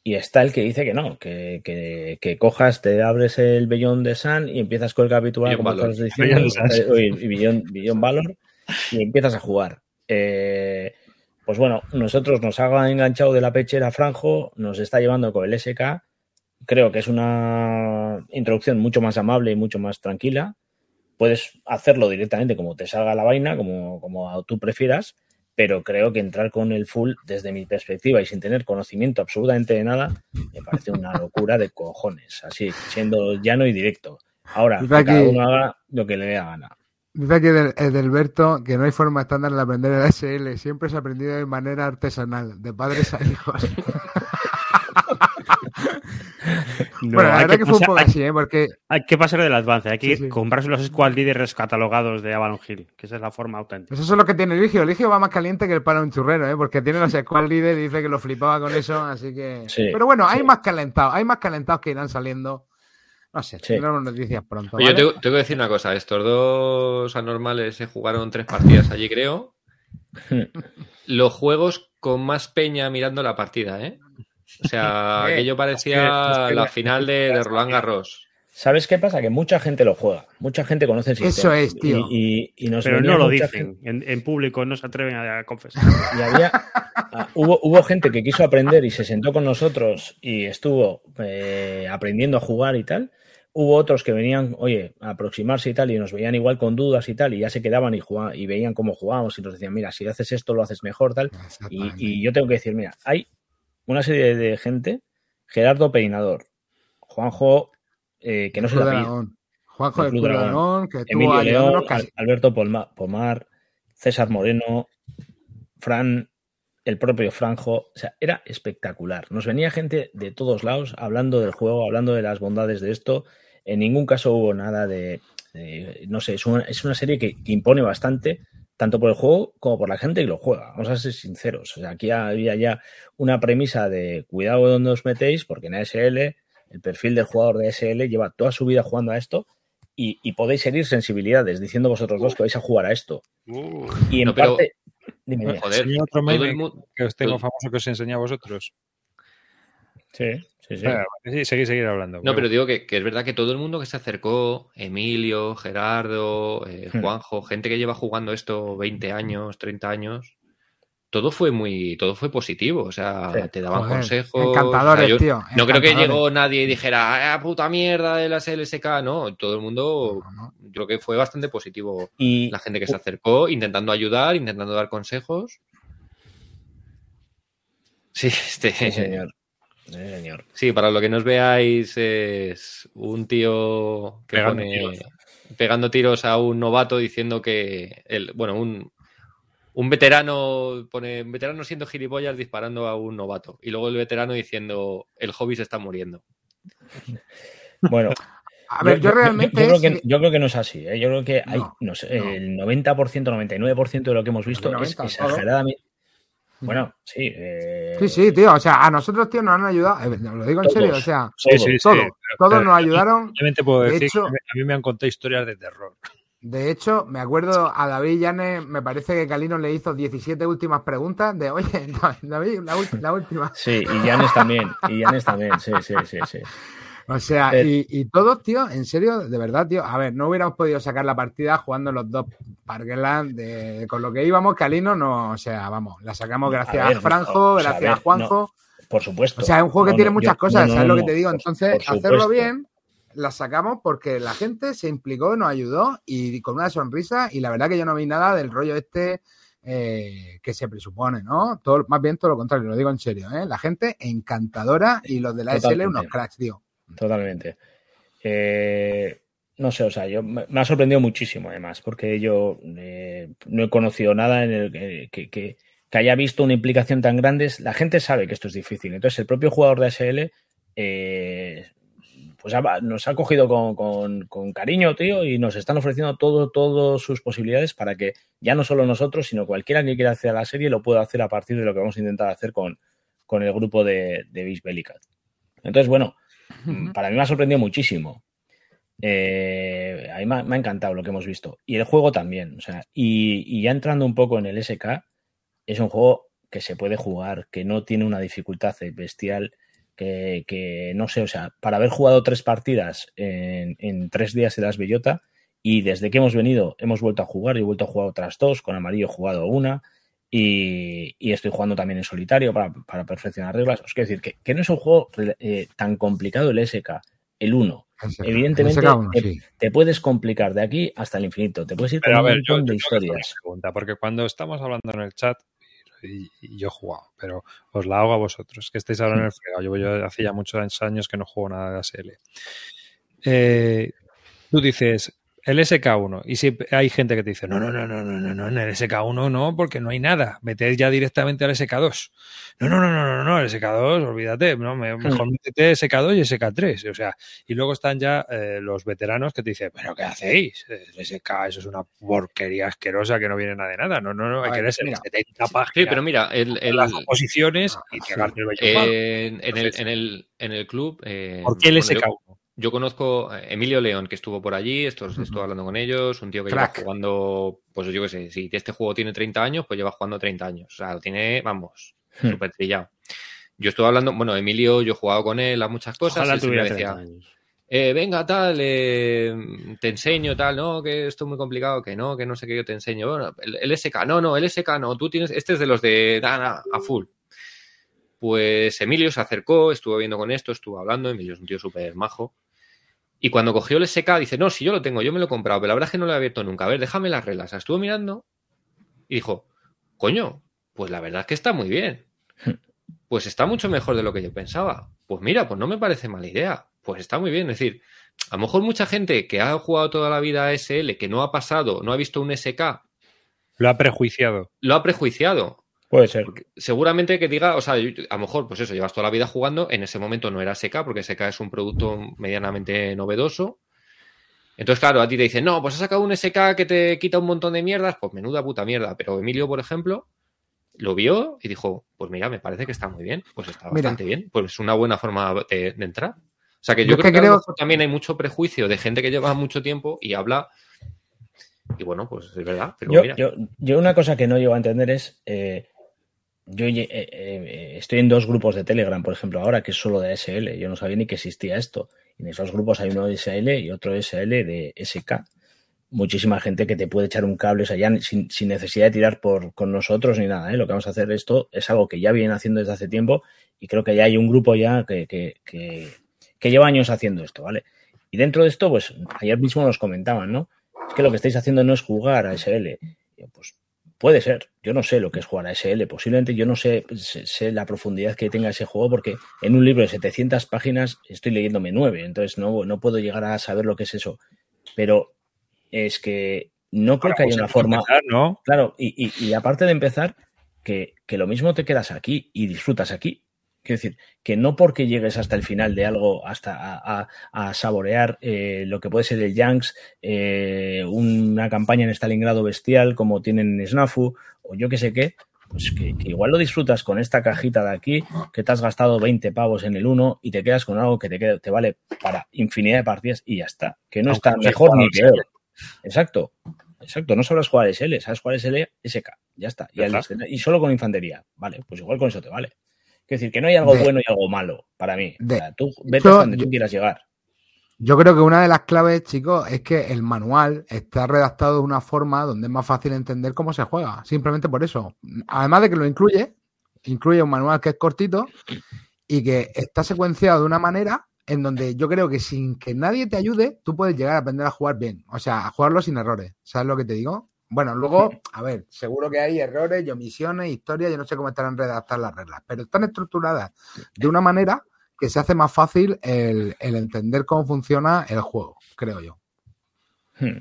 Y está el que dice que no, que, que, que cojas, te abres el Beyond de Sun y empiezas con el
Beyond
como
Valor.
estás diciendo,
the
eh, Valor, y empiezas a jugar. Eh, pues bueno, nosotros nos ha enganchado de la pechera Franjo, nos está llevando con el SK. Creo que es una introducción mucho más amable y mucho más tranquila. Puedes hacerlo directamente como te salga la vaina, como, como tú prefieras, pero creo que entrar con el full, desde mi perspectiva y sin tener conocimiento absolutamente de nada, me parece una locura de cojones, así, siendo llano y directo. Ahora, que cada uno haga lo que le dé la gana.
Dice aquí Edel- Edelberto que no hay forma estándar de aprender el SL, siempre se ha aprendido de manera artesanal, de padres a hijos. [LAUGHS] [LAUGHS]
No,
bueno, la
hay
verdad que, fue un
pasar-
poco
hay-
así, ¿eh? Porque
Hay que pasar del avance, hay que
Sí, sí.
comprarse los squad leaders catalogados de Avalon Hill, que esa es la forma auténtica.
pues eso es lo que tiene Eligio. Eligio va más caliente que el para un churrero, ¿eh? Porque tiene los [LAUGHS] squad líder y dice que lo flipaba con eso, así que...
Sí,
Pero bueno, hay más calentados, hay más calentados que irán saliendo. No sé,
Sí.
tendremos noticias pronto.
Oye, yo
¿vale?
tengo, tengo que decir una cosa. Estos dos anormales se jugaron tres partidas allí, creo. [LAUGHS] Los juegos con más peña mirando la partida, ¿eh? O sea, [LAUGHS]
Eh,
aquello parecía
es que-
la final de, de Roland Garros.
¿Sabes qué pasa? Que mucha gente lo juega, mucha gente conoce el sistema.
Eso es, tío.
Y, y- y nos
Pero no lo dicen, en, en público no se atreven a confesar.
Y había, hubo, hubo gente que quiso aprender y se sentó con nosotros y estuvo eh, aprendiendo a jugar y tal. Hubo otros que venían, oye, a aproximarse y tal, y nos veían igual con dudas y tal, y ya se quedaban y, jugaban, y veían cómo jugábamos y nos decían, mira, si haces esto lo haces mejor, tal. Y yo tengo que decir, mira, hay una serie de gente, Gerardo Peinador, Juanjo, eh, que no se la.
Juanjo del.
Aragón,
que
Emilio León,
casi-
Alberto Pomar, César Moreno, Fran, el propio Franjo. O sea, era espectacular. Nos venía gente de todos lados hablando del juego, hablando de las bondades de esto. En ningún caso hubo nada de. de- no sé, es una, es una serie que, que impone bastante, tanto por el juego como por la gente que lo juega. Vamos a ser sinceros. O sea, aquí había ya una premisa de cuidado de dónde os metéis, porque en ASL, el perfil del jugador de ASL lleva toda su vida jugando a esto y, y podéis herir sensibilidades diciendo vosotros dos que vais a jugar a esto. Y en
No, pero-
parte. Dime.
Joder,
otro
el
meme
mundo.
que os tengo
todo-
famoso que os enseño a vosotros.
Sí, sí, sí.
Seguid, seguid hablando.
No, pero digo que, que es verdad que todo el mundo que se acercó, Emilio, Gerardo, eh,
Hmm.
Juanjo, gente que lleva jugando esto 20 años, 30 años, todo fue muy, todo fue positivo. O sea,
Sí.
te daban
Joder,
consejos.
encantadores,
o sea, yo
tío,
No creo que llegó nadie y dijera, ah, puta mierda de las LSK, no. Todo el mundo,
No, no.
yo creo que fue bastante positivo
Y
la gente que se acercó, intentando ayudar, intentando dar consejos. Sí, [LAUGHS] este.
Sí, señor. Sí, señor.
Sí, para lo que no os veáis, es un tío que
Pegando
pone
tiros.
pegando tiros a un novato diciendo que el, bueno, un, un veterano pone un veterano siendo gilipollas disparando a un novato. Y luego el veterano diciendo el hobby se está muriendo.
Bueno,
A ver, yo, realmente.
yo creo, que, yo creo que no es así. ¿eh? Yo creo que hay,
No,
no sé,
no.
el 90%, 99% de lo que hemos visto es
90, todo.
exageradamente. Bueno, sí. eh,
Sí, sí, tío. O sea, a nosotros, tío, nos han ayudado. eh, Lo digo en
Todos.
serio. O sea,
Sí,
Todos
pero
nos ayudaron.
Puedo
De
decir
hecho-
que a mí me han contado historias de terror.
De hecho, me acuerdo a David Llanes, me parece que Calino le hizo 17 últimas preguntas de, oye, [LAUGHS] David, la, última.
Sí, y Janes también. Y Janes también, sí, sí, sí. sí.
O sea,
Eh.
y, y todos, tío, en serio, de verdad, tío. A ver, no hubiéramos podido sacar la partida jugando los dos Parkland de, con lo que íbamos, Calino, no, o sea, vamos, la sacamos gracias a,
ver,
Franjo,
a
gracias a, Juanjo.
Por supuesto.
O sea, es un juego que
No,
tiene muchas
yo-
cosas, ¿sabes lo que te digo? Entonces, hacerlo bien, la sacamos porque la gente se implicó, nos ayudó y con una sonrisa. Y la verdad que yo no vi nada del rollo este eh, que se presupone, ¿no? Todo, más bien todo lo contrario, lo digo en serio, ¿eh? La gente encantadora y los de la SL unos cracks, tío.
Totalmente. Eh, no sé, o sea, yo me ha sorprendido muchísimo además, porque yo eh, no he conocido nada en el que, que- haya visto una implicación tan grande. La gente sabe que esto es difícil. Entonces, el propio jugador de SL eh, pues nos ha cogido con, cariño, tío, y nos están ofreciendo todo, todas sus posibilidades para que ya no solo nosotros, sino cualquiera que quiera hacer la serie lo pueda hacer a partir de lo que vamos a intentar hacer con, el grupo de, de Beast Bellicat. Entonces, bueno, Para mí me ha sorprendido muchísimo. Eh, a mí me ha, encantado lo que hemos visto. Y el juego también. O sea, y, y ya entrando un poco en el SK, es un juego que se puede jugar, que no tiene una dificultad bestial, que, que no sé, o sea, para haber jugado tres partidas en, en tres días en las Bellota, y desde que hemos venido hemos vuelto a jugar, yo he vuelto a jugar otras dos, con amarillo he jugado una, y, y estoy jugando también en solitario para, para perfeccionar reglas. Os quiero decir que, que no es un juego eh, tan complicado el SK, el 1.
SK,
Evidentemente,
SK1,
te,
sí.
te puedes complicar de aquí hasta el infinito. Te puedes ir
Pero
con
a
un
ver, yo,
montón de
yo
historias.
pregunta, porque cuando estamos hablando en el chat, y, y yo he jugado, pero os la hago a vosotros, que estáis ahora en el fregado. Yo hace ya muchos años que no juego nada de ASL. Eh, tú dices el SK1 y si hay gente que te dice no, no, no, no, no, no, no, en el SK1 no, porque no hay nada. Vete ya directamente al SK2. No, no, no, no, no, no, el SK2, olvídate, no, me- mejor métete SK2 y SK3. O sea, y luego están ya eh, los veteranos que te dicen, ¿pero qué hacéis? El SK, eso es una porquería asquerosa que no viene nada de nada. No, no, no, hay
A
que
mira.
70 páginas.
Sí, pero mira, el, el-
las oposiciones y cagarte el bello
en, en el, en, el, en el club. eh,
¿Por qué el
bueno, yo-
SK1?
Yo conozco a Emilio León, que estuvo por allí, estuve hablando con ellos, un tío que
Crack.
lleva jugando, pues yo qué sé, si este juego tiene 30 años, pues lleva jugando 30 años. O sea, lo tiene, vamos,
Hmm.
súper trillado. Yo estuve hablando, bueno, Emilio, yo he jugado con él a muchas cosas.
Ojalá
él siempre
tuviera
decía,
30 años.
eh, venga, tal, eh, te enseño, tal, no, que esto es muy complicado, que no, que no sé qué yo te enseño. Bueno, el, el SK, no, no, el SK no, tú tienes, este es de los de Dana a full. Pues Emilio se acercó, estuvo viendo con esto, estuvo hablando, Emilio es un tío súper majo. Y cuando cogió el SK, dice, no, si yo lo tengo, yo me lo he comprado, pero la verdad es que no lo he abierto nunca. A ver, déjame las reglas. Estuvo mirando y dijo, coño, pues la verdad es que está muy bien. Pues está mucho mejor de lo que yo pensaba. Pues mira, pues no me parece mala idea. Pues está muy bien. Es decir, a lo mejor mucha gente que ha jugado toda la vida a SL, que no ha pasado, no ha visto un SK,
Lo ha prejuiciado.
lo ha prejuiciado.
Puede ser.
Seguramente que diga, o sea, a lo mejor, pues eso, llevas toda la vida jugando, en ese momento no era SK, porque SK es un producto medianamente novedoso. Entonces, claro, a ti te dicen, no, pues has sacado un SK que te quita un montón de mierdas, pues menuda puta mierda. Pero Emilio, por ejemplo, lo vio y dijo, pues mira, me parece que está muy bien, pues está
Mira.
bastante bien, pues es una buena forma de, de entrar. O sea que yo, creo
que creo-
también hay mucho prejuicio de gente que lleva mucho tiempo y habla. Y bueno, pues es verdad, pero
Yo,
mira.
yo- yo una cosa que no llego a entender es, eh, yo lle- eh, eh, estoy en dos grupos de Telegram, por ejemplo, ahora que es solo de SL, yo no sabía ni que existía esto. En esos grupos hay uno de SL y otro SL de SK. Muchísima gente que te puede echar un cable, o sin, sin necesidad de tirar por, con nosotros ni nada. ¿eh? Lo que vamos a hacer esto es algo que ya vienen haciendo desde hace tiempo y creo que ya hay un grupo ya que, que, lleva años haciendo esto, ¿vale? Y dentro de esto, pues ayer mismo nos comentaban, ¿no? Es que lo que estáis haciendo no es jugar a SL. Pues, Puede ser, yo no sé lo que es jugar a SL, posiblemente yo no sé, sé, sé la profundidad que tenga ese juego porque en un libro de 700 páginas estoy leyéndome 9, entonces no, no puedo llegar a saber lo que es eso. Pero es que no creo que haya
pues
una
empezar,
forma...
¿no?
Claro, y, y- y aparte de empezar, que, que lo mismo te quedas aquí y disfrutas aquí. Quiero decir, que no porque llegues hasta el final de algo, hasta a, a- a saborear eh, lo que puede ser el Yanks, eh, una campaña en Stalingrado bestial como tienen en Snafu, o yo que sé qué, pues que, que igual lo disfrutas con esta cajita de aquí, que te has gastado 20 pavos en el 1 y te quedas con algo que te, queda- te vale para infinidad de partidas y ya está. Que no
Aunque
está mejor ni peor. Exacto. Exacto, no sabes jugar SL, sabes jugar SL, SK, ya está. Al y solo con infantería, vale, pues igual con eso te vale. Es decir, que no hay algo
De-
bueno y algo malo para mí.
de
O sea, tú vete hasta donde
yo-
tú quieras llegar.
Yo creo que una de las claves, chicos, es que el manual está redactado de una forma donde es más fácil entender cómo se juega. Simplemente por eso. Además de que lo incluye, incluye un manual que es cortito y que está secuenciado de una manera en donde yo creo que sin que nadie te ayude, tú puedes llegar a aprender a jugar bien. O sea, a jugarlo sin errores. ¿Sabes lo que te digo? Bueno, luego, a ver, seguro que hay errores y omisiones, historias, yo no sé cómo estarán redactadas las reglas, pero están estructuradas de una manera que se hace más fácil el, el entender cómo funciona el juego, creo yo.
Hmm.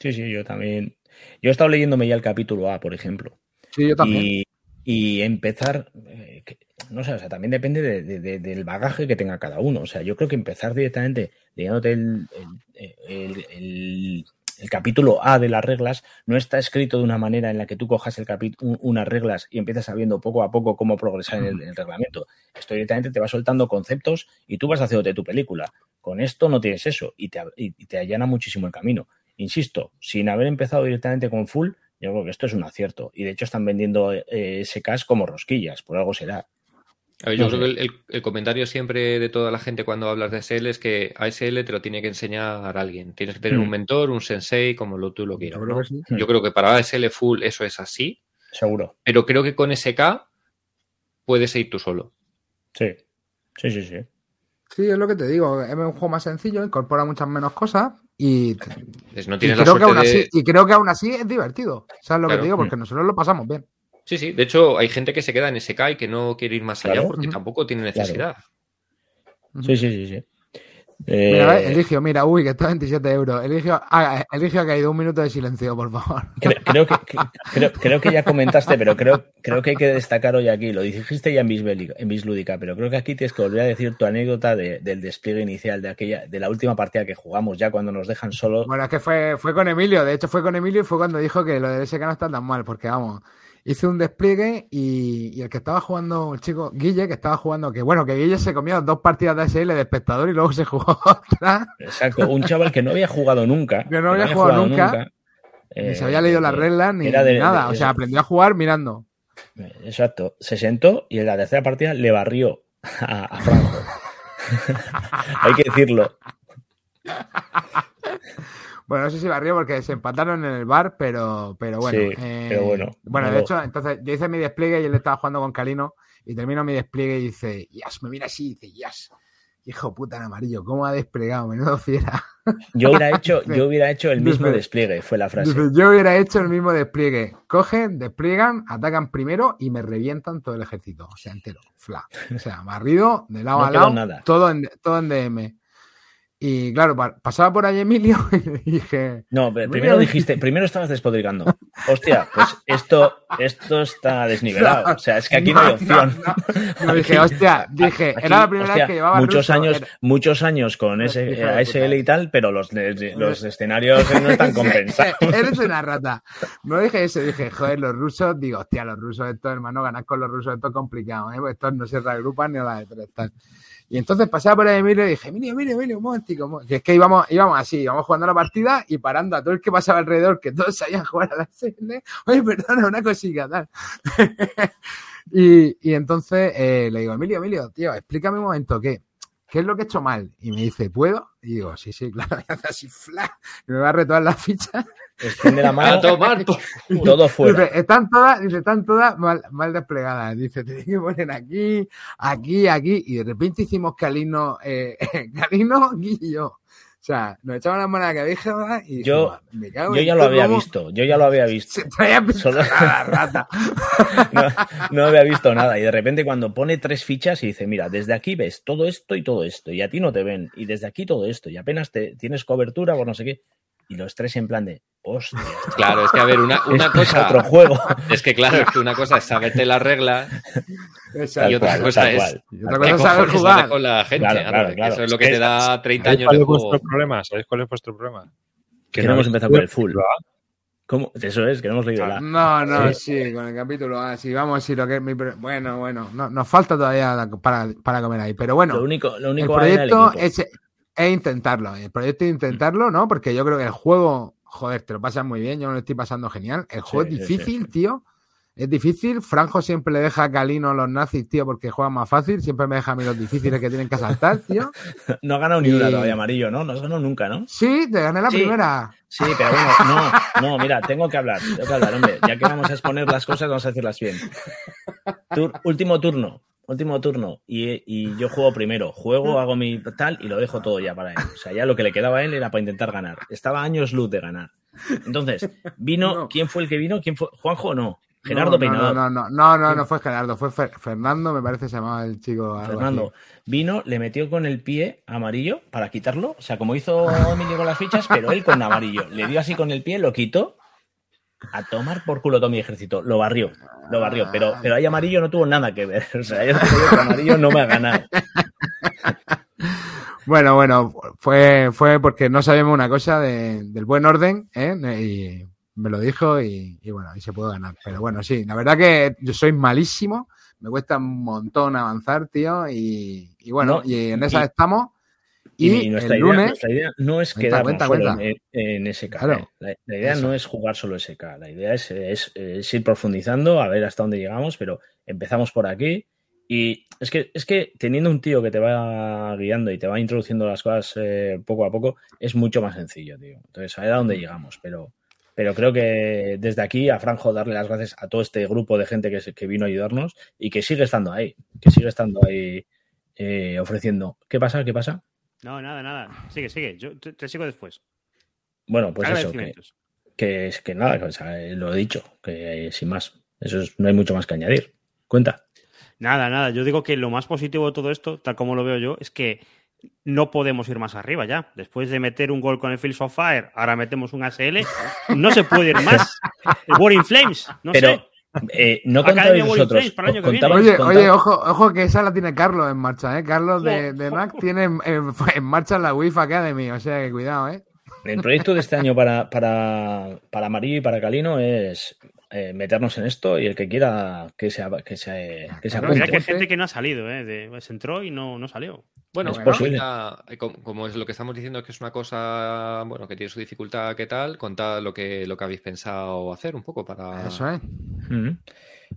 Sí, sí, yo también. Yo he estado leyéndome ya el capítulo A, por ejemplo.
Sí, yo también.
Y, y empezar, eh, que- no sé, o sea, también depende de- de- de- del bagaje que tenga cada uno. O sea, yo creo que empezar directamente leyéndote el, el- el- el- el capítulo A de las reglas no está escrito de una manera en la que tú cojas el un- unas reglas y empiezas sabiendo poco a poco cómo progresar en el, en el reglamento. Esto directamente te va soltando conceptos y tú vas haciéndote tu película. Con esto no tienes eso y te, y- y te allana muchísimo el camino. Insisto, sin haber empezado directamente con full, yo creo que esto es un acierto. Y de hecho están vendiendo eh, SKs como rosquillas, por algo será.
A ver, yo
No
creo
sé.
que el, el- el comentario siempre de toda la gente cuando hablas de ASL es que ASL te lo tiene que enseñar alguien. Tienes que tener
Mm.
un mentor, un sensei, como lo, tú lo quieras.
Yo creo
¿no?
que sí.
Hmm.
Yo creo que para ASL full eso es así,
Seguro.
pero creo que con SK puedes ir tú solo.
Sí. Sí, sí, sí.
Sí, es lo que te digo. Es un juego más sencillo, incorpora muchas menos cosas y,
no
y creo que aún
de...
así, y creo que aún así es divertido. ¿Sabes lo que te digo? Porque nosotros lo pasamos bien.
Sí, sí. De hecho, hay gente que se queda en SK y que no quiere ir más allá
Claro.
porque tampoco tiene necesidad.
Sí, sí, sí, sí. Eh,
Mira, ¿ves? Eligio, mira, uy, que está a 27 euros. Eligio ha, Eligio ha caído un minuto de silencio, por favor. [LAUGHS]
cre- creo, que, que- creo, creo que ya comentaste, pero creo, creo que hay que destacar hoy aquí, lo dijiste ya en Bisbélica- en Bislúdica, pero creo que aquí tienes que volver a decir tu anécdota de- del despliegue inicial, de aquella, de la última partida que jugamos, ya cuando nos dejan solos.
Bueno, es que fue, fue con Emilio. De hecho, fue con Emilio y fue cuando dijo que lo del SK no está tan mal. Porque, vamos, hice un despliegue y, y el que estaba jugando, el chico Guille, que estaba jugando, que bueno, que Guille se comió dos partidas de SL de espectador y luego se jugó [LAUGHS] otra.
Exacto, un chaval que no había jugado nunca. [LAUGHS]
Que no había jugado nunca,
eh,
ni se había leído las
eh,
reglas ni,
de-
nada.
de-
o sea, aprendió a jugar mirando.
Exacto, se sentó y en la tercera partida le barrió a, a Franco. [LAUGHS] Hay que decirlo.
Bueno, no sé si barrió porque se empataron en el bar, pero, pero bueno.
Sí,
eh,
pero bueno,
Bueno, de hecho, entonces yo hice mi despliegue y él estaba jugando con Calino y termino mi despliegue y dice, yes, me mira así y dice, yes. Hijo puta en amarillo, ¿cómo ha desplegado? Menudo fiera.
Yo hubiera [LAUGHS] hecho, yo hubiera hecho el mismo despliegue, fue la frase.
Yo hubiera hecho el mismo despliegue. Cogen, despliegan, atacan primero y me revientan todo el ejército. O sea, entero. Fla. O sea, barrido de lado
No
a lado.
nada.
Todo en, todo en DM. Y claro, pa- pasaba por ahí Emilio [LAUGHS] y le dije,
No, pero primero dijiste, primero estabas despotricando. Hostia, pues esto, esto está desnivelado. O sea, es que aquí no hay [LAUGHS] opción.
no, no. dije, hostia, dije,
Aquí,
era la primera
hostia,
vez que llevaba
muchos
ruso,
años,
era-
muchos años con ese
Hijo de
ASL y tal, pero los, los escenarios no [LAUGHS] están compensados.
Eres una rata. No dije eso, dije, joder, los rusos, digo, hostia, los rusos, estos hermano, ganar con los rusos, esto es complicado, ¿eh? Pues estos no se reagrupan ni a la de tres tal. Y entonces pasaba por ahí Emilio y dije, Emilio, Emilio, Emilio, un momentico. un mo-". Que es que íbamos, íbamos así, íbamos jugando la partida y parando a todo el que pasaba alrededor, que todos sabían jugar a la SL. Oye, perdona, una cosilla, tal. [LAUGHS] y, y entonces eh, le digo, Emilio, Emilio, tío, explícame un momento, ¿qué? ¿Qué es lo que he hecho mal? Y me dice, ¿puedo? Y digo, sí, sí, claro. [LAUGHS] Y hace así, fla, y me va a retocar las fichas.
Extiende la
A
mano,
tomar por-
todo [LAUGHS] fuera.
Dice, están todas, dice, están todas mal, mal desplegadas. Dice, te que poner aquí, aquí, aquí. Y de repente hicimos Calino, eh, [LAUGHS] Calino, Gui y yo. sea, nos echamos las monedas que dije y
Yo-
dije, me cago
Yo ya lo había visto, yo ya lo había visto.
Se
Solo-
nada, rata. [LAUGHS]
No, no había visto nada. Y de repente cuando pone tres fichas y dice, mira, desde aquí ves todo esto y todo esto, y a ti no te ven, y desde aquí todo esto, y apenas te tienes cobertura por no sé qué. Y los tres en plan de, hostia,
Claro, es que a ver, una, una [LAUGHS]
es
cosa.
otro juego.
Es que claro, es que una cosa es saberte las reglas
Exacto.
y otra
cual,
cosa es
cual.
Y otra cosa es saber jugar.
con la gente.
Claro,
claro. Eso es lo que te da 30
¿Sabéis
años
cuál
de
es vuestro
juego.
problema? ¿Sabéis cuál es vuestro problema?
Que no hemos empezado por el full. ¿Cómo? Eso es, que no hemos leído la.
No, no, sí, con el capítulo A, sí, vamos, sí, lo que es Bueno, bueno, no, nos falta todavía para, para comer ahí, pero bueno,
Lo único, lo
el
único el
proyecto es, es intentarlo, el proyecto es intentarlo, ¿no? Porque yo creo que el juego, joder, te lo pasas muy bien, yo me lo estoy pasando genial, el juego
Sí,
es difícil,
sí.
tío, es difícil, Franjo siempre le deja a Calino los nazis, tío, porque juegan más fácil, siempre me deja a mí los difíciles que tienen que asaltar, tío. [LAUGHS]
No ha ganado ni una todavía amarillo, ¿no? No has ganado nunca, ¿no?
Sí, te gané la primera.
Sí, pero bueno, no, no, mira, tengo que hablar, tengo que hablar, hombre. Ya que vamos a exponer las cosas, vamos a decirlas bien. Tur- último turno, último turno. Y, y yo juego primero. Juego, hago mi tal y lo dejo todo ya para él. O sea, ya lo que le quedaba a él era para intentar ganar. Estaba años luz de ganar. Entonces, vino, [LAUGHS]
No.
¿quién fue el que vino? ¿Quién fue? ¿Juanjo o no? Gerardo
no,
Peinador.
No, no, no, no, no, no fue Gerardo, fue Fer- Fernando, me parece se llamaba el chico.
Fernando
así.
vino, le metió con el pie amarillo para quitarlo. O sea, como hizo Emilio con las fichas, pero él con amarillo. Le dio así con el pie, lo quitó. A tomar por culo todo mi ejército. Lo barrió, lo barrió. Pero, pero ahí amarillo no tuvo nada que ver. [LAUGHS] O sea, yo amarillo no me ha ganado. [LAUGHS]
Bueno, bueno, fue, fue porque no sabíamos una cosa de- del buen orden, ¿eh? Y me lo dijo y, y bueno, y se pudo ganar. Pero bueno, sí, la verdad que yo soy malísimo, me cuesta un montón avanzar, tío, y, y bueno,
No,
y en esa estamos.
Y,
Y,
nuestra,
el
idea,
lunes,
nuestra idea no es
Cuenta,
quedarnos
cuenta,
solo
cuenta.
En, en SK.
Claro.
¿eh? La, la idea
Eso.
no es jugar solo SK. La idea es, es- es ir profundizando, a ver hasta dónde llegamos, pero empezamos por aquí. Y es que, es que teniendo un tío que te va guiando y te va introduciendo las cosas eh, poco a poco, es mucho más sencillo, tío. Entonces, a ver a dónde llegamos. Pero, pero creo que desde aquí a Franjo darle las gracias a todo este grupo de gente que, que vino a ayudarnos y que sigue estando ahí, que sigue estando ahí eh, ofreciendo. ¿Qué pasa? ¿Qué pasa?
No, nada, nada. Sigue, sigue. Yo te, te sigo después.
Bueno, pues eso, que, que es que nada, o sea, lo he dicho, que sin más. Eso es- no hay mucho más que añadir. Cuenta.
Nada, nada. Yo digo que lo más positivo de todo esto, tal como lo veo yo, es que no podemos ir más arriba ya. Después de meter un gol con el Fields of Fire, ahora metemos un ASL, no se puede ir más. El [LAUGHS] War in Flames, no
Pero
sé.
Eh, no contabais vosotros.
Para el año que
contabais-
Oye,
contabais-
oye, ojo, ojo que esa la tiene Carlos en marcha, ¿eh? Carlos de, de NAC tiene en, en- [LAUGHS] en marcha la Wi-Fi Academy, o sea que cuidado, ¿eh?
El proyecto de este año para, para, para Amarillo y para Calino es eh, meternos en esto y el que quiera que se, que se, que se
Pero mira
apunte.
que hay gente que no ha salido, ¿eh? De- se entró y no, no salió.
Bueno,
Es posible.
ya, eh, como, como es lo que estamos diciendo que es una cosa, bueno, que tiene su dificultad, ¿qué tal? Contad lo que, lo que habéis pensado hacer un poco para...
Eso es.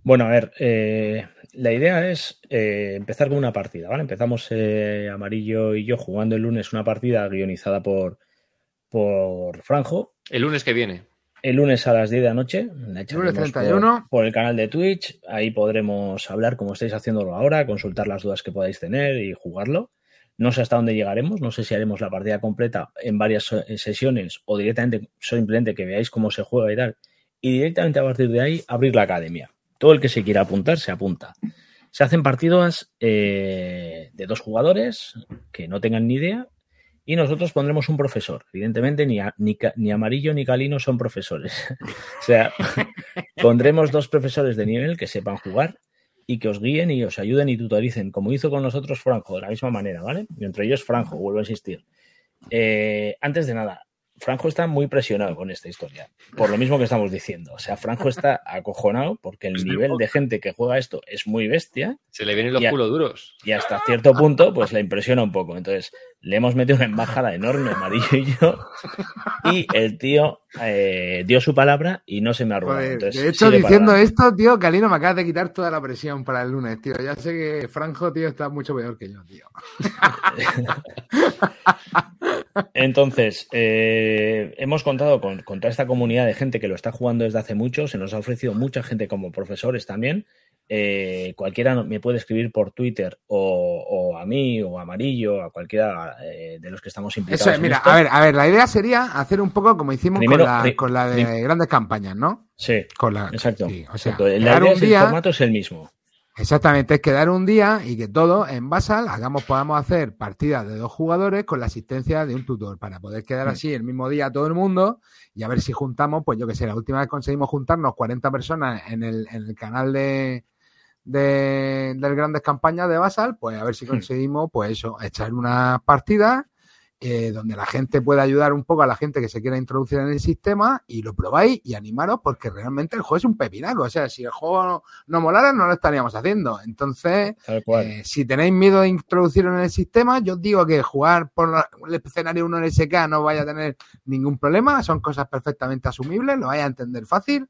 Bueno, a ver, eh, la idea es eh, empezar con una partida, ¿vale? Empezamos eh, Amarillo y yo jugando el lunes una partida guionizada por, por Franjo.
El lunes que viene.
El lunes a las 10 de la noche, la echaremos
Lunes
por-
31.
Por, el canal de Twitch. Ahí podremos hablar como estáis haciéndolo ahora, consultar las dudas que podáis tener y jugarlo. No sé hasta dónde llegaremos, no sé si haremos la partida completa en varias sesiones o directamente simplemente que veáis cómo se juega y tal. Y directamente a partir de ahí abrir la academia. Todo el que se quiera apuntar se apunta. Se hacen partidas eh, de dos jugadores que no tengan ni idea y nosotros pondremos un profesor. Evidentemente, ni, a- ni, ni Amarillo ni Calino son profesores. [LAUGHS] o sea, [LAUGHS] pondremos dos profesores de nivel que sepan jugar y que os guíen y os ayuden y tutoricen, como hizo con nosotros Franjo, de la misma manera, ¿vale? Y entre ellos Franjo, vuelvo a insistir. Eh, antes de nada, Franjo está muy presionado con esta historia, por lo mismo que estamos diciendo. O sea, Franjo está [LAUGHS] acojonado porque el nivel de gente que juega esto es muy bestia
Se le vienen los culos duros.
y hasta cierto punto pues le impresiona un poco. Entonces le hemos metido una embajada enorme, amarillo y yo, y el tío eh, dio su palabra y no se me ha Entonces,
de hecho, diciendo esto, tío, Calino me acaba de quitar toda la presión para el lunes, tío. Ya sé que Franjo, tío, está mucho peor que yo, tío. [LAUGHS]
Entonces, eh, hemos contado con, con toda esta comunidad de gente que lo está jugando desde hace mucho, se nos ha ofrecido mucha gente como profesores también, eh, cualquiera me puede escribir por Twitter o, o a mí o a Amarillo, a cualquiera eh, de los que estamos implicados.
Eso es,
en
mira,
esto.
a ver, a ver, la idea sería hacer un poco como hicimos
Primero,
con, la, con la de grandes campañas, ¿no?
Sí,
Con la,
exacto.
sí, o sea,
exacto. La idea
un
el formato es el mismo.
exactamente, es quedar un día y que todos en Basal hagamos, podamos hacer partidas de dos jugadores con la asistencia de un tutor para poder quedar
Mm.
así el mismo día todo el mundo y a ver si juntamos, pues yo que sé, la última vez conseguimos juntarnos 40 personas en el, en el canal de, de, del Grandes Campañas de Basal, pues a ver si
Hmm.
conseguimos, pues eso, echar unas partidas eh, donde la gente pueda ayudar un poco a la gente que se quiera introducir en el sistema y lo probáis y animaros porque realmente el juego es un pepinaco. O sea, si el juego no, no molara, no lo estaríamos haciendo. Entonces, eh, si tenéis miedo de introducirlo en el sistema, yo os digo que jugar por la- el escenario 1 LSK no vaya a tener ningún problema. Son cosas perfectamente asumibles, lo vais a entender fácil.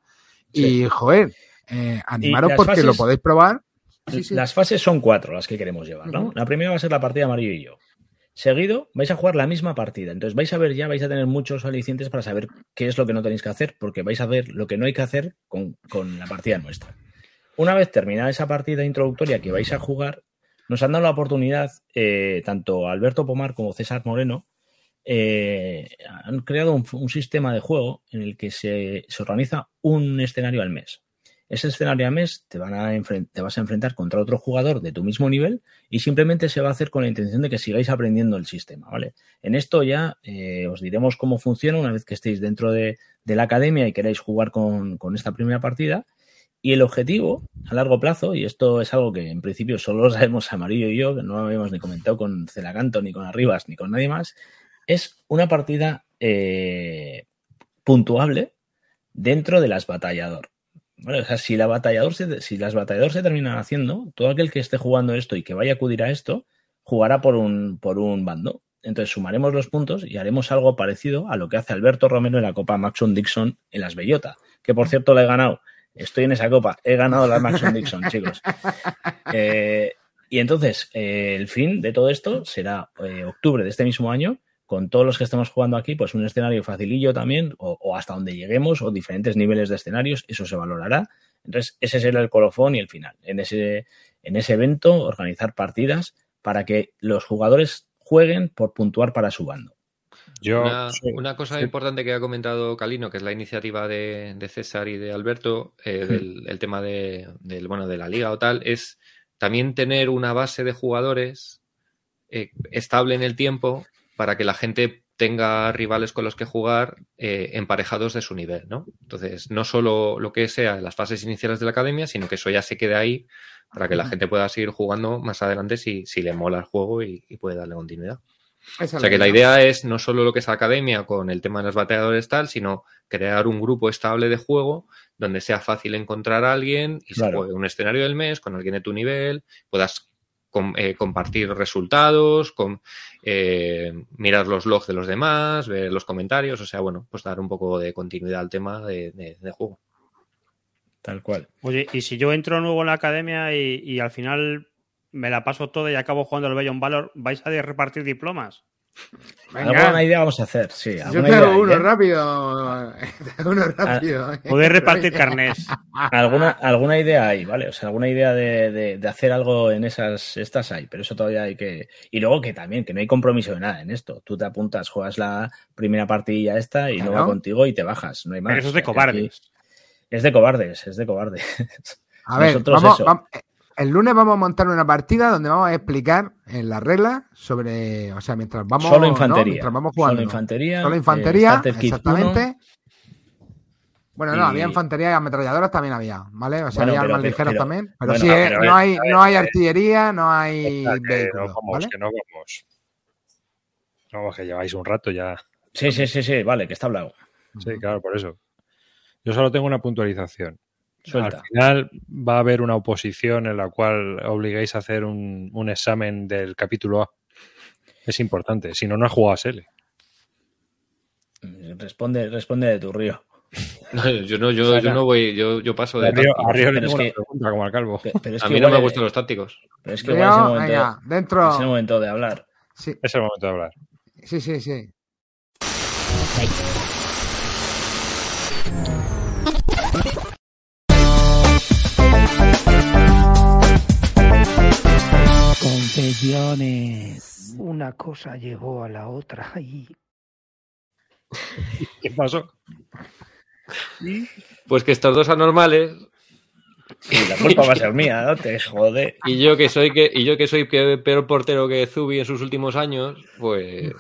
Y, joder, eh, animaros porque lo podéis probar. Sí, sí.
Las fases son cuatro las que queremos llevar, ¿no? La primera va a ser la partida Amarillo y yo. Seguido vais a jugar la misma partida. Entonces vais a ver ya, vais a tener muchos alicientes para saber qué es lo que no tenéis que hacer, porque vais a ver lo que no hay que hacer con, con la partida nuestra. Una vez terminada esa partida introductoria que vais a jugar, nos han dado la oportunidad, eh, tanto Alberto Pomar como César Moreno, eh, han creado un, un sistema de juego en el que se, se organiza un escenario al mes. Ese escenario al mes te, van a te vas a enfrentar contra otro jugador de tu mismo nivel y simplemente se va a hacer con la intención de que sigáis aprendiendo el sistema, ¿vale? En esto ya eh, os diremos cómo funciona una vez que estéis dentro de, la academia y queráis jugar con, esta primera partida. Y el objetivo a largo plazo, y esto es algo que en principio solo lo [LAUGHS] sabemos Amarillo y yo, que no lo habíamos ni comentado con Celacanto, ni con Arribas, ni con nadie más, es una partida eh, puntuable dentro de las batallador. O sea, si, la batallador se, si las batallador se terminan haciendo, todo aquel que esté jugando esto y que vaya a acudir a esto, jugará por un, por un bando. Entonces sumaremos los puntos y haremos algo parecido a lo que hace Alberto Romero en la Copa Maxon Dixon en las Bellota, que por cierto la he ganado. Estoy en esa copa, he ganado la Maxon Dixon, chicos. [LAUGHS] Eh, y entonces, eh, el fin de todo esto será eh, octubre de este mismo año, con todos los que estemos jugando aquí, pues un escenario facilillo también, o, o hasta donde lleguemos, o diferentes niveles de escenarios, eso se valorará. Entonces, ese será el colofón y el final. En ese, en ese evento, organizar partidas para que los jugadores jueguen por puntuar para su bando.
Yo,
Una,
sí,
una cosa
sí.
importante que ha comentado Calino, que es la iniciativa de, de César y de Alberto, eh, del el tema de, del, bueno, de la liga o tal, es también tener una base de jugadores eh, estable en el tiempo para que la gente tenga rivales con los que jugar eh, emparejados de su nivel, ¿no? Entonces, no solo lo que sea en las fases iniciales de la academia, sino que eso ya se quede ahí para que la gente pueda seguir jugando más adelante si, si le mola el juego y, y puede darle continuidad.
Esa
O sea que la
idea.
es no solo lo que es academia con el tema de los bateadores tal, sino crear un grupo estable de juego donde sea fácil encontrar a alguien y se
Claro.
juegue un escenario del mes con alguien de tu nivel, puedas com- eh, compartir resultados, com- eh, mirar los logs de los demás, ver los comentarios, o sea, bueno, pues dar un poco de continuidad al tema de, de- de juego.
Tal cual.
Oye, y si yo entro nuevo en la academia y, y al final me la paso todo y acabo jugando el Bellon Valor, ¿vais a repartir diplomas?
Venga.
Alguna idea vamos a hacer, sí.
Yo
alguna
te
idea
hago uno
¿eh?
rápido. [LAUGHS] Te hago uno rápido.
Podéis repartir carnés. [LAUGHS]
alguna, alguna idea hay, ¿vale? O sea, alguna idea de, de- de hacer algo en esas, estas hay, pero eso todavía hay que. Y luego que también, que no hay compromiso de nada en esto. Tú te apuntas, juegas la primera partida esta y no
Claro.
va contigo y te bajas. No hay más.
Pero eso es de
aquí-
cobardes.
Es de cobardes, es de cobardes.
A ver,
Nosotros
vamos,
eso.
vam- el lunes vamos a montar una partida donde vamos a explicar en las reglas sobre, o sea, mientras vamos,
Solo
¿no?
infantería.
Mientras vamos jugando.
Solo infantería.
Solo
eh,
infantería, exactamente. Bueno, no,
Y-
había infantería y ametralladoras también había, ¿vale? O sea,
Bueno,
había
pero-
armas ligeras también. Pero
bueno,
sí, eh,
pero,
no,
a
hay,
ver,
no hay
eh,
artillería, no hay
no
vehículos,
vamos,
¿vale?
que no vamos. Vamos, que lleváis un rato ya.
Sí, sí, sí, sí, vale, que está hablado.
Sí, claro, por eso. Yo solo tengo una puntualización.
Suelta.
Al final va a haber una oposición en la cual obliguéis a hacer un, un examen del capítulo A. Es importante, si no, no has jugado a SL.
Responde, responde de tu río. [LAUGHS]
No, yo no, yo, no voy, yo, yo paso de
A Río, a Río le tengo una
que-
pregunta como al calvo.
Pe- Pero es
A
que
mí no me gustan los tácticos.
Pero es que igual es el
Río,
momento,
venga,
es el
dentro.
momento de hablar.
Sí,
Es el momento de hablar.
sí, sí, sí.
Bellones. Una cosa llegó a la otra y
¿Qué pasó?
Pues que estos dos anormales
Sí, la culpa va a ser mía, no te jode. [LAUGHS]
y yo que soy que y yo que soy que- peor portero que Zubi en sus últimos años, pues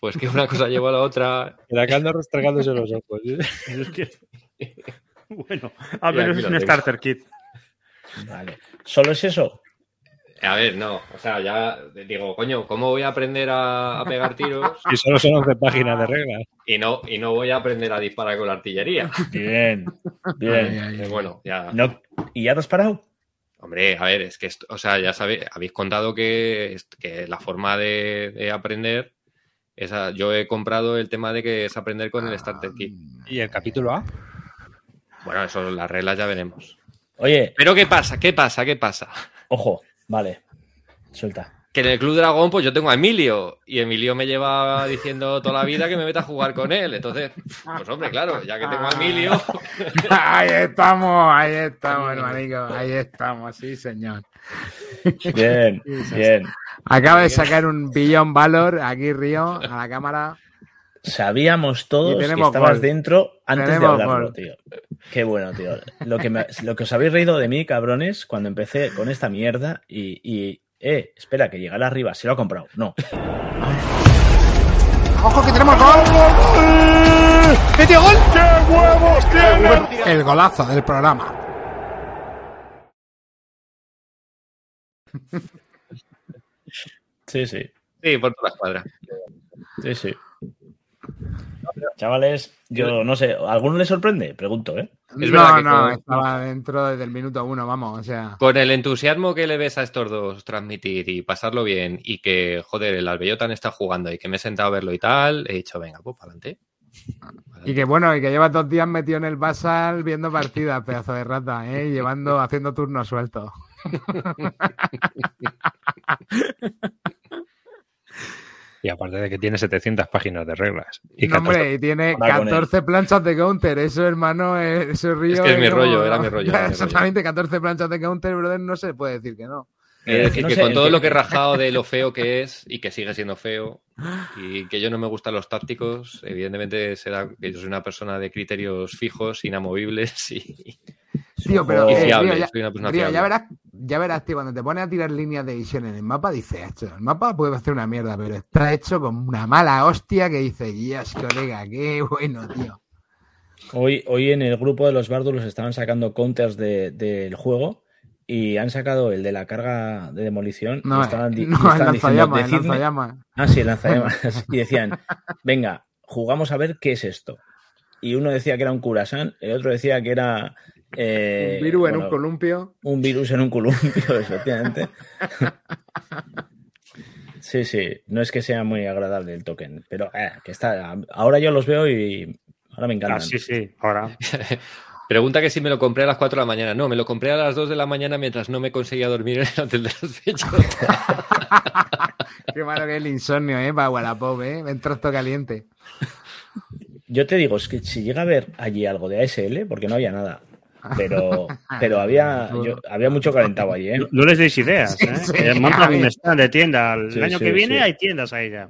pues que una cosa llevó a la otra.
La que anda restregándose los ojos. ¿eh?
Es que- [LAUGHS] Bueno,
Y
menos
aquí
es un
tengo.
starter kit.
Vale. ¿Solo es eso?
A ver, no, o sea, ya digo, coño, ¿cómo voy a aprender a, a pegar tiros [LAUGHS]
Y solo son 11 páginas de reglas.
y no y no voy a aprender a disparar con la artillería? [LAUGHS]
Bien, bien.
ay, ay.
bueno, ya.
No, ¿Y ya te has parado?
Hombre, a ver, es que, esto- o sea, ya sabéis, habéis contado que, que la forma de, de aprender, esa, yo he comprado el tema de que es aprender con el Starter Kit.
¿Y el capítulo A?
Bueno, eso, las reglas ya veremos.
Oye,
Pero ¿qué pasa? ¿Qué pasa? ¿Qué pasa?
ojo, vale. Suelta.
Que en el Club Dragón, pues yo tengo a Emilio, y Emilio me lleva diciendo toda la vida que me meta a jugar con él. Entonces, pues hombre, claro, ya que tengo a Emilio, [LAUGHS]
Ahí estamos, ahí estamos, hermanico. Ahí estamos, sí, señor.
Bien, [LAUGHS] bien.
Acaba de sacar un billón valor aquí, Río, a la cámara.
Sabíamos todos que estabas
gol.
dentro antes
Tenemos
de hablarlo,
gol.
tío. Qué bueno, tío. Lo que, me- lo que os habéis reído de mí, cabrones, cuando empecé con esta mierda y, y, eh, espera, que llegara arriba, se lo ha comprado. No.
¡Ojo que tenemos gol! ¡Metió gol! ¡Qué huevos tiene! El golazo del programa.
Sí, sí.
sí, por toda la escuadra.
Sí, sí. Chavales, yo no sé, ¿a alguno le sorprende? Pregunto, ¿eh?
Es verdad
no,
que
no,
con-
estaba dentro desde el minuto uno, vamos, o sea.
Con el entusiasmo que le ves a estos dos transmitir y pasarlo bien y que, joder, el Albeyotan está jugando y que me he sentado a verlo y tal, he dicho, venga, pues para adelante.
Y que bueno, y que lleva dos días metido en el Basal viendo partidas, pedazo de rata, ¿eh? Llevando, haciendo turnos sueltos. [LAUGHS]
Y aparte de que tiene 700 páginas de reglas. Y
No,
14
hombre, y tiene
Habla con él.
14 planchas de counter. Eso, hermano, eh, eso río.
Es que es mi
como-
rollo, era mi rollo, era mi [LAUGHS] rollo.
Exactamente, 14 planchas de counter, brother, no se puede decir que no.
Es decir,
no
que
sé,
con todo
que-
lo que he rajado de lo feo que es y que sigue siendo feo y que yo no me gustan los tácticos, evidentemente será que yo soy una persona de criterios fijos, inamovibles y,
Tío, pero
Y
eh,
fiable,
Río, ya,
soy una persona
Río, ya
fiable.
verás, ya verás, tío, cuando te pones a tirar líneas de visión en el mapa, dices, "Esto, el mapa puede hacer una mierda, pero está hecho con una mala hostia que dice, Dios, colega, qué bueno, tío.
Hoy, hoy en el grupo de los Bárdulos estaban sacando counters de- del juego y han sacado el de la carga de demolición. [LAUGHS]
No,
y estaban,
no,
y estaban
el
diciendo,
el
"Decidme-".
lanzallamas.
Ah, sí, el lanzallamas. [LAUGHS] [LAUGHS] y decían, venga, jugamos a ver qué es esto. Y uno decía que era un curasán, el otro decía que era... eh,
Un virus en un columpio.
un virus en un columpio, efectivamente. Sí, sí, no es que sea muy agradable el token, pero eh, que está. Ahora yo los veo y ahora me encantan.
Ah, sí, sí. Ahora.
Pregunta que si me lo compré a las 4 de la mañana. No, me lo compré a las 2 de la mañana mientras no me conseguía dormir en el hotel de las fechas. [LAUGHS]
Qué malo que es el insomnio, ¿eh? Para Wallapop, ¿eh? Entra todo caliente.
Yo te digo, es que si llega a haber allí algo de ASL, porque no había nada. Pero, [LAUGHS] pero había, yo- había mucho calentado allí, ¿eh?
No, no les deis ideas, ¿eh?
Sí,
Eh, un stand de tienda. El
Sí,
año
sí,
que viene
sí.
hay tiendas ahí ya.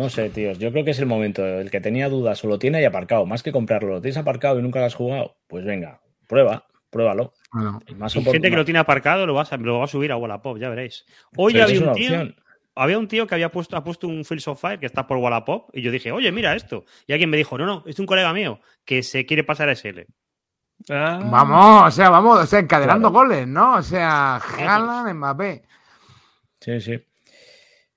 No sé, tíos. Yo creo que es el momento. El que tenía dudas o lo tiene ahí aparcado. Más que comprarlo, lo tienes aparcado y nunca lo has jugado. Pues venga, prueba, pruébalo.
Bueno,
Y más
Y gente que lo tiene aparcado lo, vas a, lo va a subir a Wallapop, ya veréis. Hoy
pero
había un, tío,
opción.
había un tío que había puesto, ha puesto un Fields of Fire que está por Wallapop y yo dije, oye, mira esto. Y alguien me dijo, no, no, es un colega mío que se quiere pasar a SL.
Vamos, o sea, vamos, o sea, encadenando
Claro.
goles, ¿no? O sea, Haaland, Mbappé.
Sí, sí.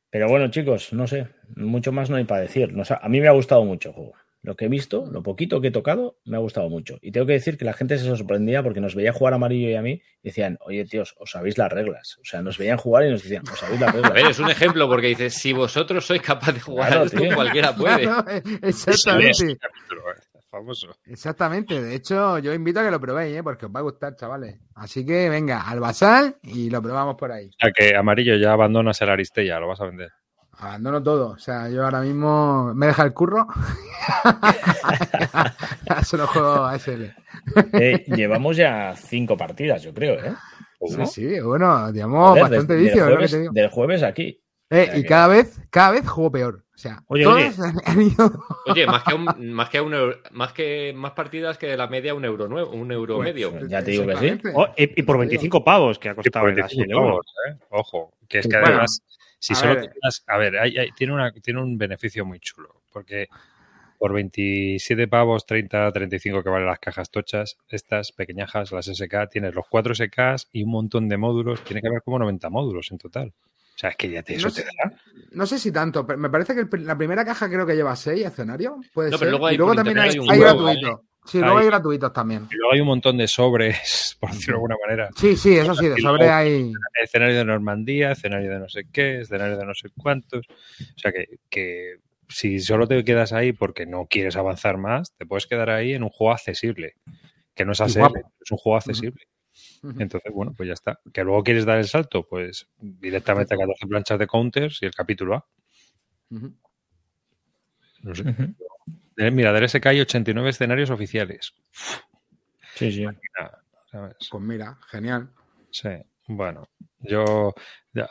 Pero bueno, chicos, no sé. Mucho más no hay para decir. No a mí me ha gustado mucho el juego. Lo que he visto, lo poquito que he tocado, me ha gustado mucho. Y tengo que decir que la gente se sorprendía porque nos veía jugar amarillo y a mí y decían, oye, tíos, os sabéis las reglas. O sea, nos veían jugar y nos decían, os sabéis las
A
reglas.
ver, es un ejemplo porque dices, si vosotros sois capaz de jugar
Claro,
a esto,
tío.
cualquiera puede. [LAUGHS]
Claro, exactamente.
capítulo, eh, famoso.
Exactamente. De hecho, yo invito a que lo probéis, ¿eh? Porque os va a gustar, chavales. Así que venga, al basal y lo probamos por ahí.
O sea que amarillo ya abandonas el Aristella, lo vas a vender.
Abandono todo. O sea, yo ahora mismo me deja el curro. [LAUGHS] Solo juego a SL.
Eh, llevamos ya cinco partidas, yo creo, ¿eh?
Sí, sí, bueno, digamos,
Joder,
bastante
del- del
vicio, que
jueves-. Del jueves aquí.
Eh,
sea
y
que-
cada vez, cada vez juego peor. O sea,
Oye,
todas
oye.
han- [LAUGHS] han ido-
Oye, más que un, más que un euro, más que más partidas que de la media un euro nuevo, un euro
Pues,
medio.
Ya te digo que sí.
Oh, y, y por 25 pavos que ha costado el
25
Asile uno.
pavos, ¿eh? Ojo, que es que
Bueno,
además, si
a
solo
ver.
te quedas- a ver, hay- hay- tiene, una, tiene un beneficio muy chulo, porque por 27 pavos, 30, 35 que valen las cajas tochas, estas pequeñajas, las SK, tienes los 4 SKs y un montón de módulos, tiene que haber como 90 módulos en total. O sea, es que ya te, eso
No
te
sé,
da.
no sé si tanto, pero me parece que el la primera caja creo que lleva 6 escenario. Puede
No,
ser.
pero luego hay
y luego también hay,
hay un
hay
huevo,
gratuitos. Sí, luego
Hay-
hay gratuitos también.
Y luego hay un montón de sobres, [LAUGHS] por decirlo de alguna manera.
Sí, sí, eso sí, de sobre hay.
escenario de Normandía, escenario de no sé qué, escenario de no sé cuántos. O sea que, que si solo te quedas ahí porque no quieres avanzar más, te puedes quedar ahí en un juego accesible. Que no es
guapo.
es un juego accesible. Entonces, bueno, pues ya está. Que luego quieres dar el salto, pues directamente a 14 planchas de counters y el capítulo A. No sé. Eh, Mira, del SK hay 89 escenarios oficiales.
Sí, sí.
¿sabes?
Pues mira, genial.
Sí, bueno, yo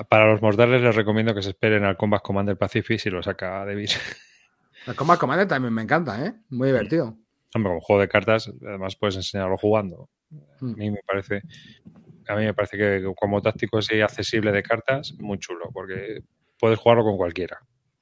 para los mortales les recomiendo que se esperen al Combat Commander Pacific si lo saca Davis. [LAUGHS]
El Combat Commander también me encanta, ¿eh? Muy divertido.
Hombre, como juego de cartas, además puedes enseñarlo jugando. A
Mm.
mí me parece, a mí me parece que como táctico así accesible de cartas, muy chulo, porque puedes jugarlo con cualquiera.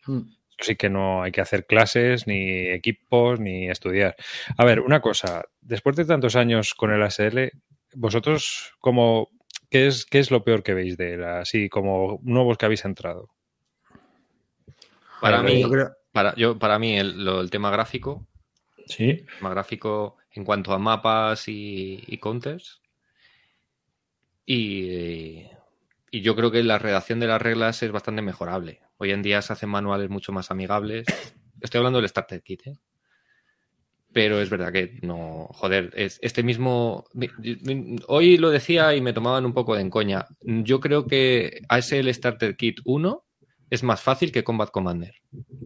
Mm.
Sí que no hay que hacer clases, ni equipos, ni estudiar. A ver, una cosa, después de tantos años con el ASL, vosotros, como, ¿qué es, qué es lo peor que veis de él? Así como nuevos que habéis entrado.
Para mí,
Yo creo-
para, yo, para mí el, lo- el tema gráfico,
Sí.
el tema gráfico en cuanto a mapas y, y counters. Y, y yo creo que la redacción de las reglas es bastante mejorable. Hoy en día se hacen manuales mucho más amigables. Estoy hablando del Starter Kit, ¿eh? Pero es verdad que no, joder, es este mismo. Hoy lo decía y me tomaban un poco de encoña. Yo creo que ASL Starter Kit 1 es más fácil que Combat Commander.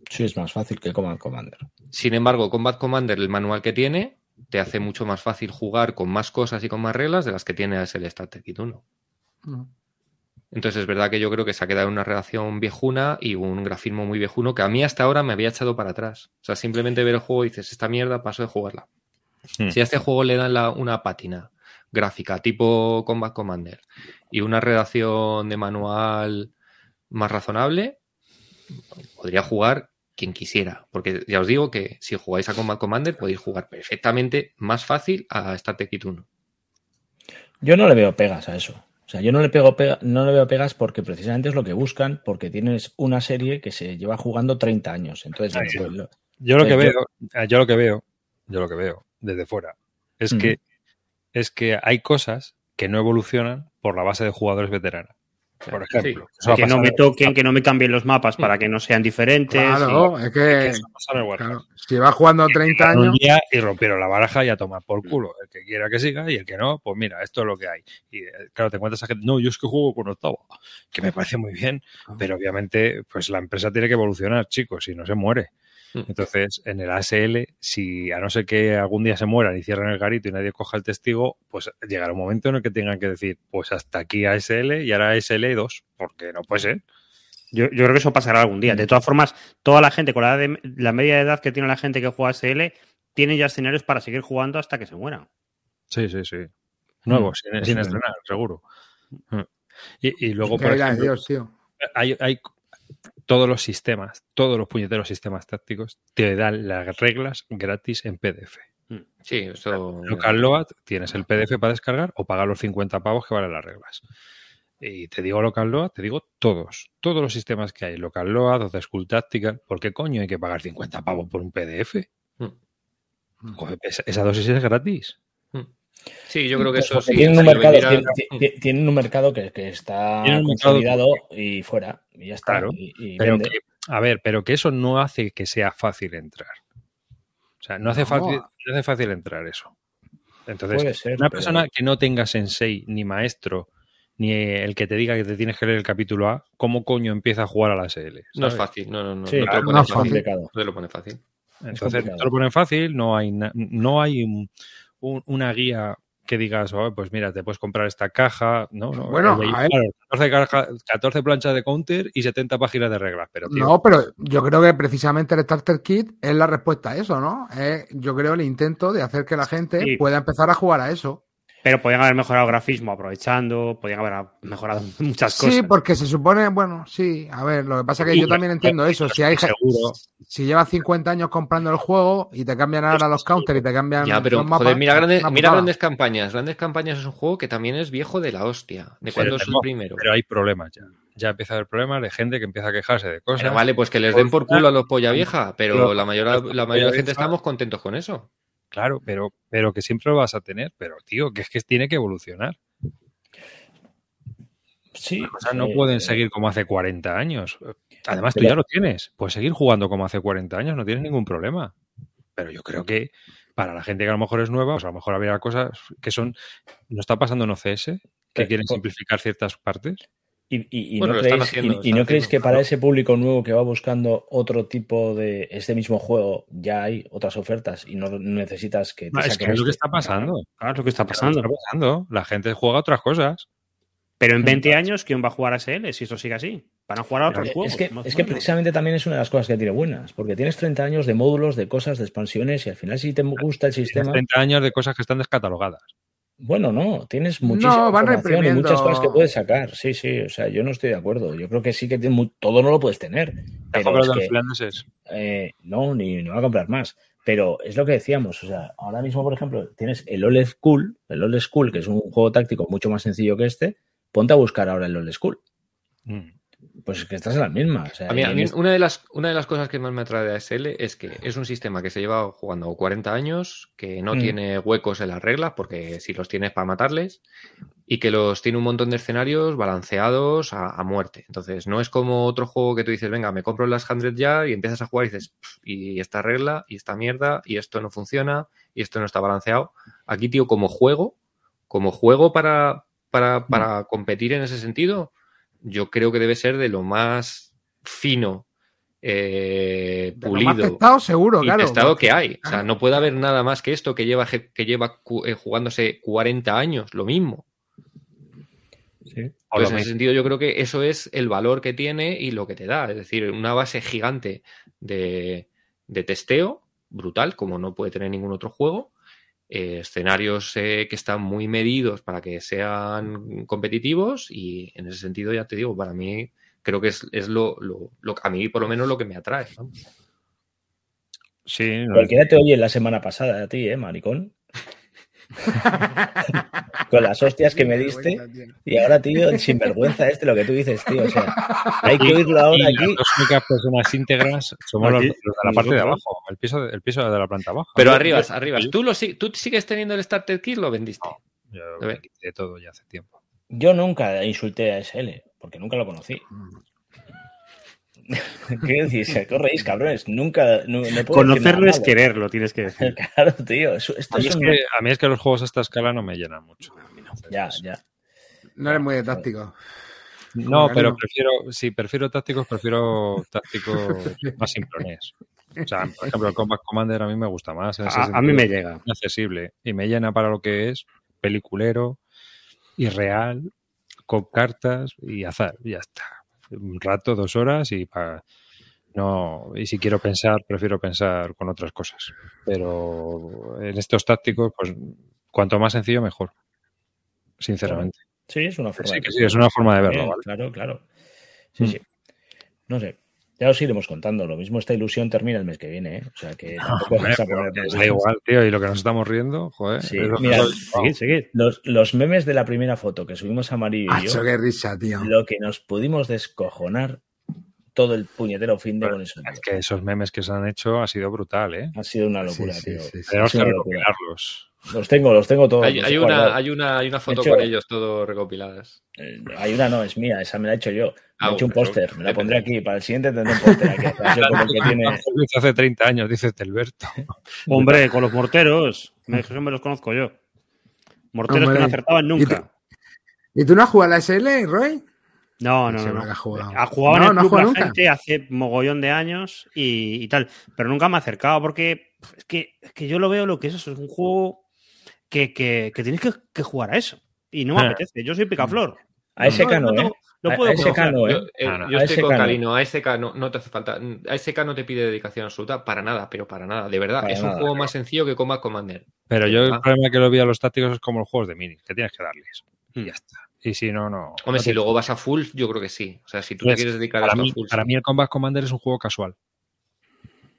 Sí, es más fácil que Command Commander.
Sin embargo, Combat Commander, el manual que tiene, te hace mucho más fácil jugar con más cosas y con más reglas de las que tiene ASL Starter Kit 1.
Mm.
Entonces es verdad que yo creo que se ha quedado en una redacción viejuna y un grafismo muy viejuno que a mí hasta ahora me había echado para atrás. O sea, simplemente ver el juego y dices, esta mierda paso de jugarla.
Hmm.
Si a este juego le dan la- una pátina gráfica tipo Combat Commander y una redacción de manual más razonable, podría jugar quien quisiera. Porque ya os digo que si jugáis a Combat Commander podéis jugar perfectamente más fácil a Starter Kit 1.
Yo no le veo pegas a eso. O sea, yo no le, pego pega- no le veo pegas porque precisamente es lo que buscan, porque tienes una serie que se lleva jugando 30 años. Entonces, pues, lo-
Yo lo que
Yo-
veo, eh, yo lo que veo, yo lo que veo desde fuera, es que es que hay cosas que no evolucionan por la base de jugadores veteranos. Por ejemplo,
Que no me toquen, que no me cambien los mapas para que no sean diferentes.
Claro, es que. claro, si vas jugando 30
Llegaron un
años.
día y rompieron la baraja y a tomar por culo. El que quiera que siga y el que no, pues mira, esto es lo que hay. Y eh, claro, te encuentras a gente, no, yo es que juego con octavo, que me parece muy bien, pero obviamente, pues la empresa tiene que evolucionar, chicos, si no se muere.
Mm.
Entonces, en el ASL, si a no ser que algún día se mueran y cierren el garito y nadie coja el testigo, pues llegará un momento en el que tengan que decir, pues hasta aquí ASL y ahora ASL 2, porque no puede ser.
Yo, yo creo que eso pasará algún día. De todas formas, toda la gente, con la, edad de- la media de edad que tiene la gente que juega SL, tiene ya escenarios para seguir jugando hasta que se mueran.
Sí, sí, sí. Nuevos, sin, estrenar, seguro. Mm. Y, y luego, por ejemplo,
Dios, tío.
hay, hay todos los sistemas, todos los puñeteros sistemas tácticos te dan las reglas gratis en PDF.
Sí, eso.
Local Load tienes el PDF para descargar o pagar los 50 pavos que valen las reglas. Y te digo Local Load, te digo todos, todos los sistemas que hay, Local Load o School Tactical, ¿por qué coño hay que pagar 50 pavos por un PDF?
Mm.
Joder, esa, esa dosis es gratis.
Sí, yo creo que eso
porque
sí.
tienen, un mercado,
vendieran-
tienen, ti- tienen un mercado que, que está
mercado
consolidado y fuera. Y ya está.
Claro,
y, y
Pero
vende.
que, a ver, pero que eso no hace que sea fácil entrar. O sea, no hace,
No.
fácil, no hace fácil entrar eso. Entonces,
ser,
una
pero-
persona que no tenga sensei, ni maestro, ni el que te diga que te tienes que leer el capítulo A, ¿cómo coño empieza a jugar a la SL?
No es fácil, no, no, no.
Sí,
no te lo pone
es
fácil.
fácil.
complicado.
No te lo pone fácil.
Entonces, te lo ponen fácil, no hay, no hay un- un- una guía que digas, oh, pues mira, te puedes comprar esta caja, no, no.
Bueno,
el-
a ver.
claro, 14, caja- 14 planchas de counter y 70 páginas de reglas, pero tío,
No, pero yo creo que precisamente el Starter Kit es la respuesta a eso, ¿no? Es, yo creo el intento de hacer que la gente
Sí.
pueda empezar a jugar a eso.
Pero podían haber mejorado grafismo aprovechando, podían haber mejorado [LAUGHS] muchas cosas.
Sí, porque se supone, bueno, sí, a ver, lo que pasa es que yo también entiendo eso. Si hay gente-
seguro.
si llevas 50 años comprando el juego y te cambian ahora los counters y te cambian
Ya, pero
los mapas,
joder, mira, grandes, mira grandes campañas. Grandes campañas es un juego que también es viejo de la hostia. ¿De cuándo
Pero
es el primero?
Pero hay problemas ya. Ya empieza a haber problemas de gente que empieza a quejarse de cosas.
Pero vale, pues que les den por culo a los polla vieja, pero
Pero-
la mayoría, la mayoría de la gente estamos contentos con eso.
Claro, pero, pero que siempre lo vas a tener. Pero, tío, que es que tiene que evolucionar.
Sí.
Las cosas no
eh,
pueden seguir como hace 40 años. Además, tú ya lo tienes. Puedes seguir jugando como hace 40 años, no tienes ningún problema. Pero yo creo que para la gente que a lo mejor es nueva, pues a lo mejor habría cosas que son. ¿No está pasando en OCS? Que quieren simplificar ciertas partes.
Y, y- y
Bueno,
no, creéis,
haciendo,
y- no creéis
haciendo,
que para
claro.
ese público nuevo que va buscando otro tipo de este mismo juego ya hay otras ofertas y no necesitas que te
No, es que es lo que
este?
está pasando.
Claro, es lo que está
Claro,
pasando.
está pasando. La gente juega otras cosas.
Pero en 20 años, ¿quién va a jugar a SL si esto sigue así? Van a jugar a otros
Eh,
juegos.
Es que, es precisamente también es una de las cosas que tiene buenas, porque tienes 30 años de módulos, de cosas, de expansiones y al final si te gusta el
Tienes
sistema,
30 años de cosas que están descatalogadas.
Bueno, no, tienes muchísima
No, van
información y muchas cosas que puedes sacar. Sí, sí, o sea, yo no estoy de acuerdo. Yo creo que sí que todo no lo puedes tener. Pero es que-
los finlandeses.
Eh, no, ni, ni va a comprar más. Pero es lo que decíamos, o sea, ahora mismo, por ejemplo, tienes el OLED School, el OLED School, que es un juego táctico mucho más sencillo que este, ponte a buscar ahora el OLED School.
Mm.
Pues es que estás en la misma. O sea,
A mí,
y
a
en
mí
este-
una, de las, una de las cosas que más me atrae de ASL es que es un sistema que se lleva jugando 40 años, que no
Mm.
tiene huecos en las reglas, porque si los tienes para matarles, y que los tiene un montón de escenarios balanceados a, a muerte. Entonces, no es como otro juego que tú dices, venga, me compro las 100 ya y empiezas a jugar y dices, "Pff, y esta regla, y esta mierda, y esto no funciona, y esto no está balanceado. Aquí, tío, como juego, como juego para, para, para competir en ese sentido, yo creo que debe ser de lo más fino, eh,
De lo más
pulido
testado, seguro,
y
claro.
testado que hay. O sea, no puede haber nada más que esto que lleva, que lleva eh, jugándose 40 años, lo mismo.
Sí.
Pues en ese sentido yo creo que eso es el valor que tiene y lo que te da. Es decir, una base gigante de, de testeo, brutal, como no puede tener ningún otro juego. Eh, escenarios eh, que están muy medidos para que sean competitivos y en ese sentido ya te digo, para mí creo que es, es lo, lo- lo- a mí por lo menos lo que me atrae.
Sí, no,
Cualquiera te oye la semana pasada a ti, ¿eh, maricón? [LAUGHS] Con las hostias que me diste. Y ahora, tío, el sinvergüenza este, lo que tú dices, tío. O sea, hay que oírlo ahora
y
aquí.
las únicas personas íntegras somos los, de la parte de abajo, el piso, de- el piso de la planta baja.
Pero arriba, arriba. ¿Tú, lo, ¿Tú sigues teniendo el Starter Kit? ¿Lo vendiste?
Yo
ver.
me quité todo ya hace tiempo.
Yo nunca insulté a SL, porque nunca lo conocí. ¿Qué os reís, cabrones? Nunca. No, no puedo
Conocerlo es quererlo, tienes que decir. [LAUGHS]
Claro, tío. esto
A mí,
es un-
que, a mí es que los juegos a esta escala no me llenan mucho.
Ya, ya.
No eres muy de táctico.
No, pero
no.
prefiero, si prefiero tácticos, prefiero tácticos [LAUGHS] más simplones. O sea, por ejemplo, el Combat Commander a mí me gusta más. en ese
A, a mí me llega.
accesible y me llena para lo que es peliculero y real con cartas y azar y ya está un rato dos horas y pa- no y si quiero pensar prefiero pensar con otras cosas pero en estos tácticos pues cuanto más sencillo mejor sinceramente
Sí, es una forma
sí
de
que sí es una forma de verlo.
Claro, claro. Sí,
Mm.
sí. No sé. Ya os iremos contando. Lo mismo esta ilusión termina el mes que viene, ¿eh? O sea que [LAUGHS] tampoco vas a poner
da igual tío y lo que nos estamos riendo joder
Sí, mira,
soy.
Seguid, seguid.
Los, los memes de la primera foto que subimos a Mario y yo,
qué risa, tío.
lo que nos pudimos descojonar todo el puñetero fin de con eso.
es que esos memes que se han hecho ha sido brutal eh
Ha sido una locura,
Sí,
tío.
sí, sí.
tenemos que recopilarlos
Los tengo, los tengo todos.
Hay, una, hay, una, hay una foto
hecho-
con ellos todo recopiladas.
Eh, Hay una, no, es mía, esa me la he hecho yo. Me
Ah,
he hecho un póster, me la pondré aquí. Para el siguiente tendré un póster aquí. [LAUGHS] que tiene... [LAUGHS]
Hace 30 años, dice Telberto. [LAUGHS]
Hombre, con los morteros. Me me los conozco yo. Morteros
Hombre.
que no acertaban nunca.
¿Y tú no has jugado a la SL, Roy?
No, no, no.
Jugado.
Ha jugado
No,
en el club
jugado
la
nunca.
gente hace mogollón de años y, y tal. Pero nunca me he acercado porque es que, es que yo lo veo lo que es eso. Es un juego que, que, que tienes que, que jugar a eso. Y no me
Ah.
apetece. Yo soy picaflor.
A ese
No, no
no, ¿eh?
tengo- no
A-
puedo
a ese
conocer.
no, ¿eh?
Yo, eh,
Ah, no,
yo
a
estoy
ese
con. Calino, a SK no, no te hace falta. A SK no te pide dedicación absoluta para nada, pero para nada, de verdad.
Para
es un juego
claro.
más sencillo que Combat Commander.
Pero yo el
Ah.
problema que lo vi a los tácticos es como los juegos de mini, que tienes que darles. Y
Hmm.
ya está. Y si no, no.
Hombre,
no
si
te-
luego vas a full, yo creo que sí. O sea, si tú
Pues,
te quieres dedicar a
mí,
full.
para
sí.
mí el Combat Commander es un juego casual.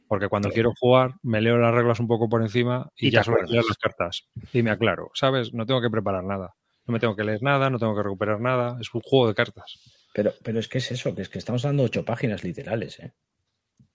Porque cuando quiero jugar, me leo las reglas un poco por encima y, ya solo leo las cartas. Y me aclaro, ¿sabes? No tengo que preparar nada. No me tengo que leer nada, no tengo que recuperar nada. Es un juego de cartas.
Pero, pero es que es eso, que es que estamos dando ocho páginas literales, ¿eh?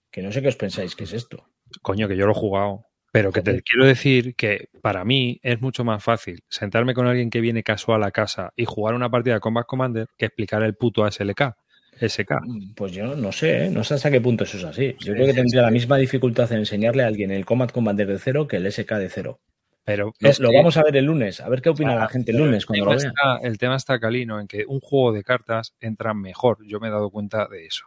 Que no sé qué os pensáis que es esto.
Coño, que yo lo he jugado. Pero que te quiero decir que para mí es mucho más fácil sentarme con alguien que viene casual a casa y jugar una partida de Combat Commander que explicar el puto ASLK. SK.
Pues yo no sé, ¿eh? no sé hasta qué punto eso es así. Yo
Sí,
creo que tendría
sí.
la misma dificultad en enseñarle a alguien el Combat Commander de cero que el SK de cero.
Pero
Lo,
es
lo
que-
vamos a ver el lunes, a ver qué opina
Ah,
la gente el lunes cuando lo
está- el tema está, Calino, en que un juego de cartas entra mejor. Yo me he dado cuenta de eso.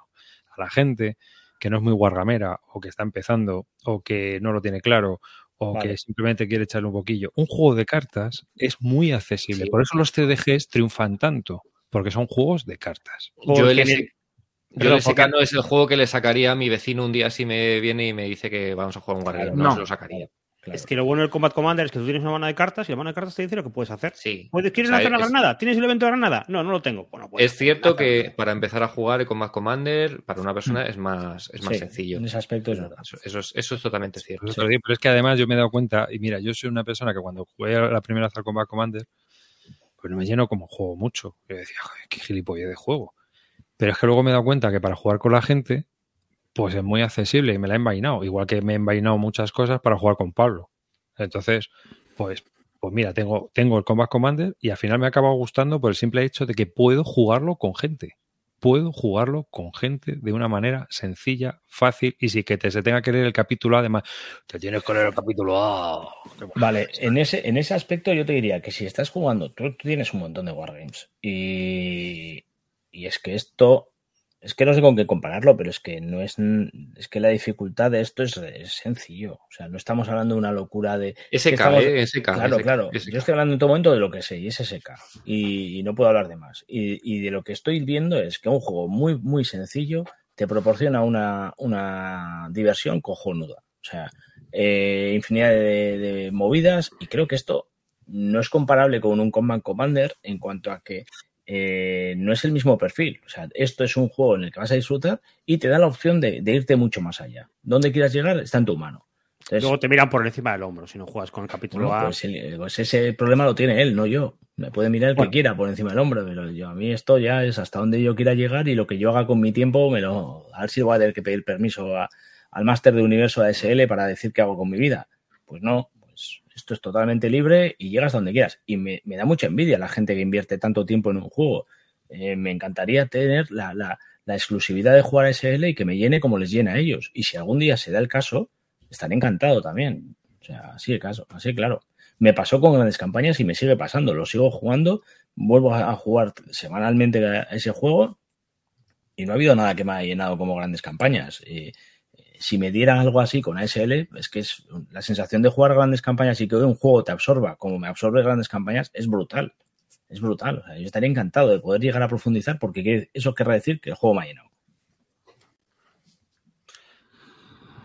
A la gente que no es muy guargamera o que está empezando o que no lo tiene claro o
Vale.
que simplemente quiere echarle un poquillo. Un juego de cartas es muy accesible.
Sí.
Por eso los CDGs triunfan tanto, porque son juegos de cartas.
Yo el,
el-
yo
Perdón,
el SK
porque-
no es el juego que le sacaría a mi vecino un día si me viene y me dice que vamos a jugar un no,
no.
se lo sacaría.
Claro.
Es que lo bueno del Combat Commander es que tú tienes una mano de cartas y la mano de cartas te dice lo que puedes hacer.
Sí.
¿Quieres
O sea,
lanzar la
es-
granada? ¿Tienes el evento de granada? No, no lo tengo. Bueno, pues,
Es cierto que
granada.
para empezar a jugar el Combat Commander, para una persona es más, es más
Sí,
sencillo.
En ese aspecto es verdad.
Eso, eso es, eso es totalmente cierto.
Pero es que además yo me he dado cuenta, y mira, yo soy una persona que cuando jugué la primera vez al Combat Commander, pues no me lleno como juego mucho. Yo decía, joder, qué gilipollez de juego. Pero es que luego me he dado cuenta que para jugar con la gente, pues es muy accesible y me la he envainado. Igual que me he envainado muchas cosas para jugar con Pablo. Entonces, pues, pues mira, tengo, tengo el Combat Commander y al final me ha acabado gustando por el simple hecho de que puedo jugarlo con gente. Puedo jugarlo con gente de una manera sencilla, fácil y sin que te se tenga que leer el capítulo A. Además, te tienes que leer el capítulo A.
Vale, en ese, en ese aspecto yo te diría que si estás jugando, tú, tú tienes un montón de Wargames y, y es que esto, es que no sé con qué compararlo, pero es que no es, es que la dificultad de esto es, es sencillo. O sea, no estamos hablando de una locura de...
SK,
estamos-
¿eh? SK.
Claro,
SK,
claro.
SK.
Yo estoy hablando en todo momento de lo que sé, y es SK. Y, y no puedo hablar de más. Y, y de lo que estoy viendo es que un juego muy, muy sencillo te proporciona una, una diversión cojonuda. O sea, eh, infinidad de, de movidas. Y creo que esto no es comparable con un Command Commander en cuanto a que eh, no es el mismo perfil. O sea, esto es un juego en el que vas a disfrutar y te da la opción de, de irte mucho más allá. Donde quieras llegar está en tu mano. Entonces,
Luego te miran por encima del hombro si no juegas con el capítulo
bueno,
A.
pues, el- pues ese problema lo tiene él, no yo. Me puede mirar el
Bueno.
que quiera por encima del hombro, pero yo, a mí esto ya es hasta donde yo quiera llegar y lo que yo haga con mi tiempo, me lo, a ver si voy a tener que pedir permiso a- al máster de universo ASL para decir qué hago con mi vida. Pues no, esto es totalmente libre y llegas donde quieras. Y me, me da mucha envidia la gente que invierte tanto tiempo en un juego. Eh, me encantaría tener la, la- exclusividad de jugar a SL y que me llene como les llena a ellos. Y si algún día se da el caso, estaré encantado también. O sea, así de caso, así claro. Me pasó con grandes campañas y me sigue pasando. Lo sigo jugando, vuelvo a a jugar semanalmente a ese juego y no ha habido nada que me haya llenado como grandes campañas. Eh, si me dieran algo así con ASL, es que es la sensación de jugar grandes campañas y que un juego te absorba como me absorbe grandes campañas es brutal. Es brutal. Yo estaría encantado de poder llegar a profundizar porque eso querrá decir que el juego me ha llenado.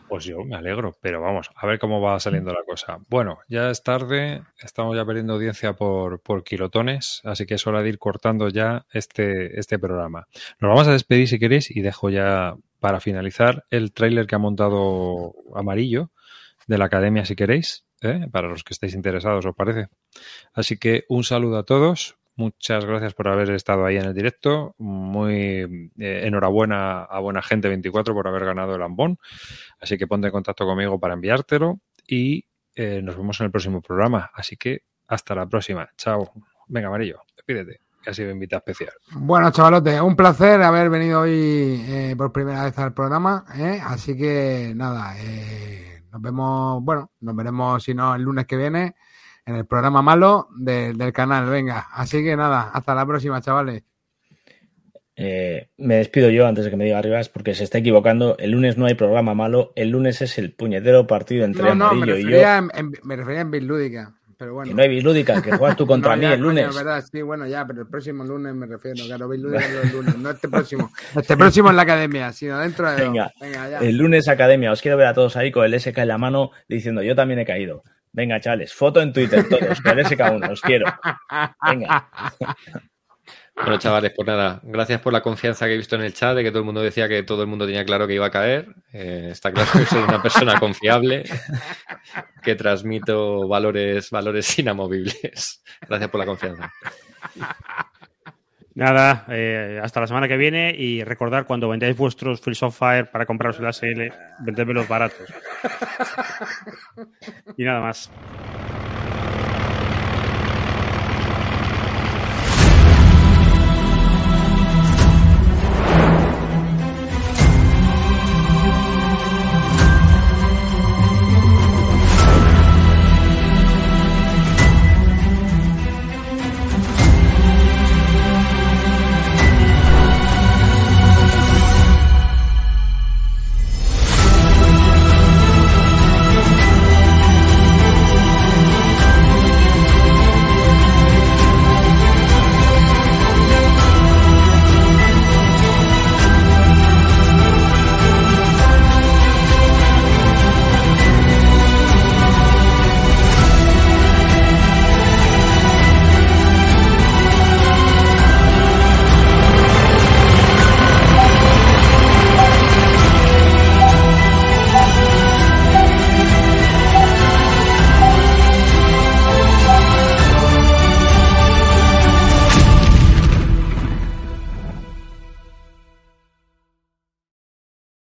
Pues yo me alegro, pero vamos, a ver cómo va saliendo la cosa. Bueno, ya es tarde, estamos ya perdiendo audiencia por, por kilotones, así que es hora de ir cortando ya este, este programa. Nos vamos a despedir si queréis y dejo ya para finalizar el tráiler que ha montado Amarillo de la Academia si queréis, ¿eh? para los que estéis interesados, os parece. Así que un saludo a todos, muchas gracias por haber estado ahí en el directo, muy eh, enhorabuena a Buena Gente 24 por haber ganado el Ambón. Así que ponte en contacto conmigo para enviártelo y eh, nos vemos en el próximo programa. Así que hasta la próxima. Chao. Venga, Amarillo, despídete, que ha sido invitado especial.
Bueno, chavalotes, un placer haber venido hoy eh, por primera vez al programa. ¿eh? Así que nada, eh, nos vemos, bueno, nos veremos si no el lunes que viene en el programa malo de- del canal. Venga, así que nada, hasta la próxima, chavales.
Eh, me despido yo antes de que me diga Rivas porque se está equivocando. El lunes no hay programa malo. El lunes es el puñetero partido entre
No, no, me
Amarillo y yo.
refería, en, en- me refería en Bill Lúdica. Pero bueno.
Que no hay bislúdica, que juegas tú contra [LAUGHS]
No,
mí
ya,
el
coño,
lunes.
es verdad, sí, bueno, ya, pero el próximo lunes me refiero, claro, lunes, [LAUGHS] el lunes, no este próximo. [LAUGHS] Este próximo en la academia, sino dentro de.
Venga,
Venga, ya.
el lunes academia, os quiero ver a todos ahí con el SK en la mano diciendo yo también he caído. Venga, chavales, foto en Twitter todos con el SK1, os quiero. Venga.
Bueno, chavales, pues nada, gracias por la confianza que he visto en el chat, de que todo el mundo decía que todo el mundo tenía claro que iba a caer. Eh, está claro que soy una persona confiable, que transmito valores, valores [LAUGHS] inamovibles. Gracias por la confianza.
Nada, eh, hasta la semana que viene y recordar cuando vendáis vuestros Fields of Fire para compraros el ASL, vendedme los baratos. y nada más.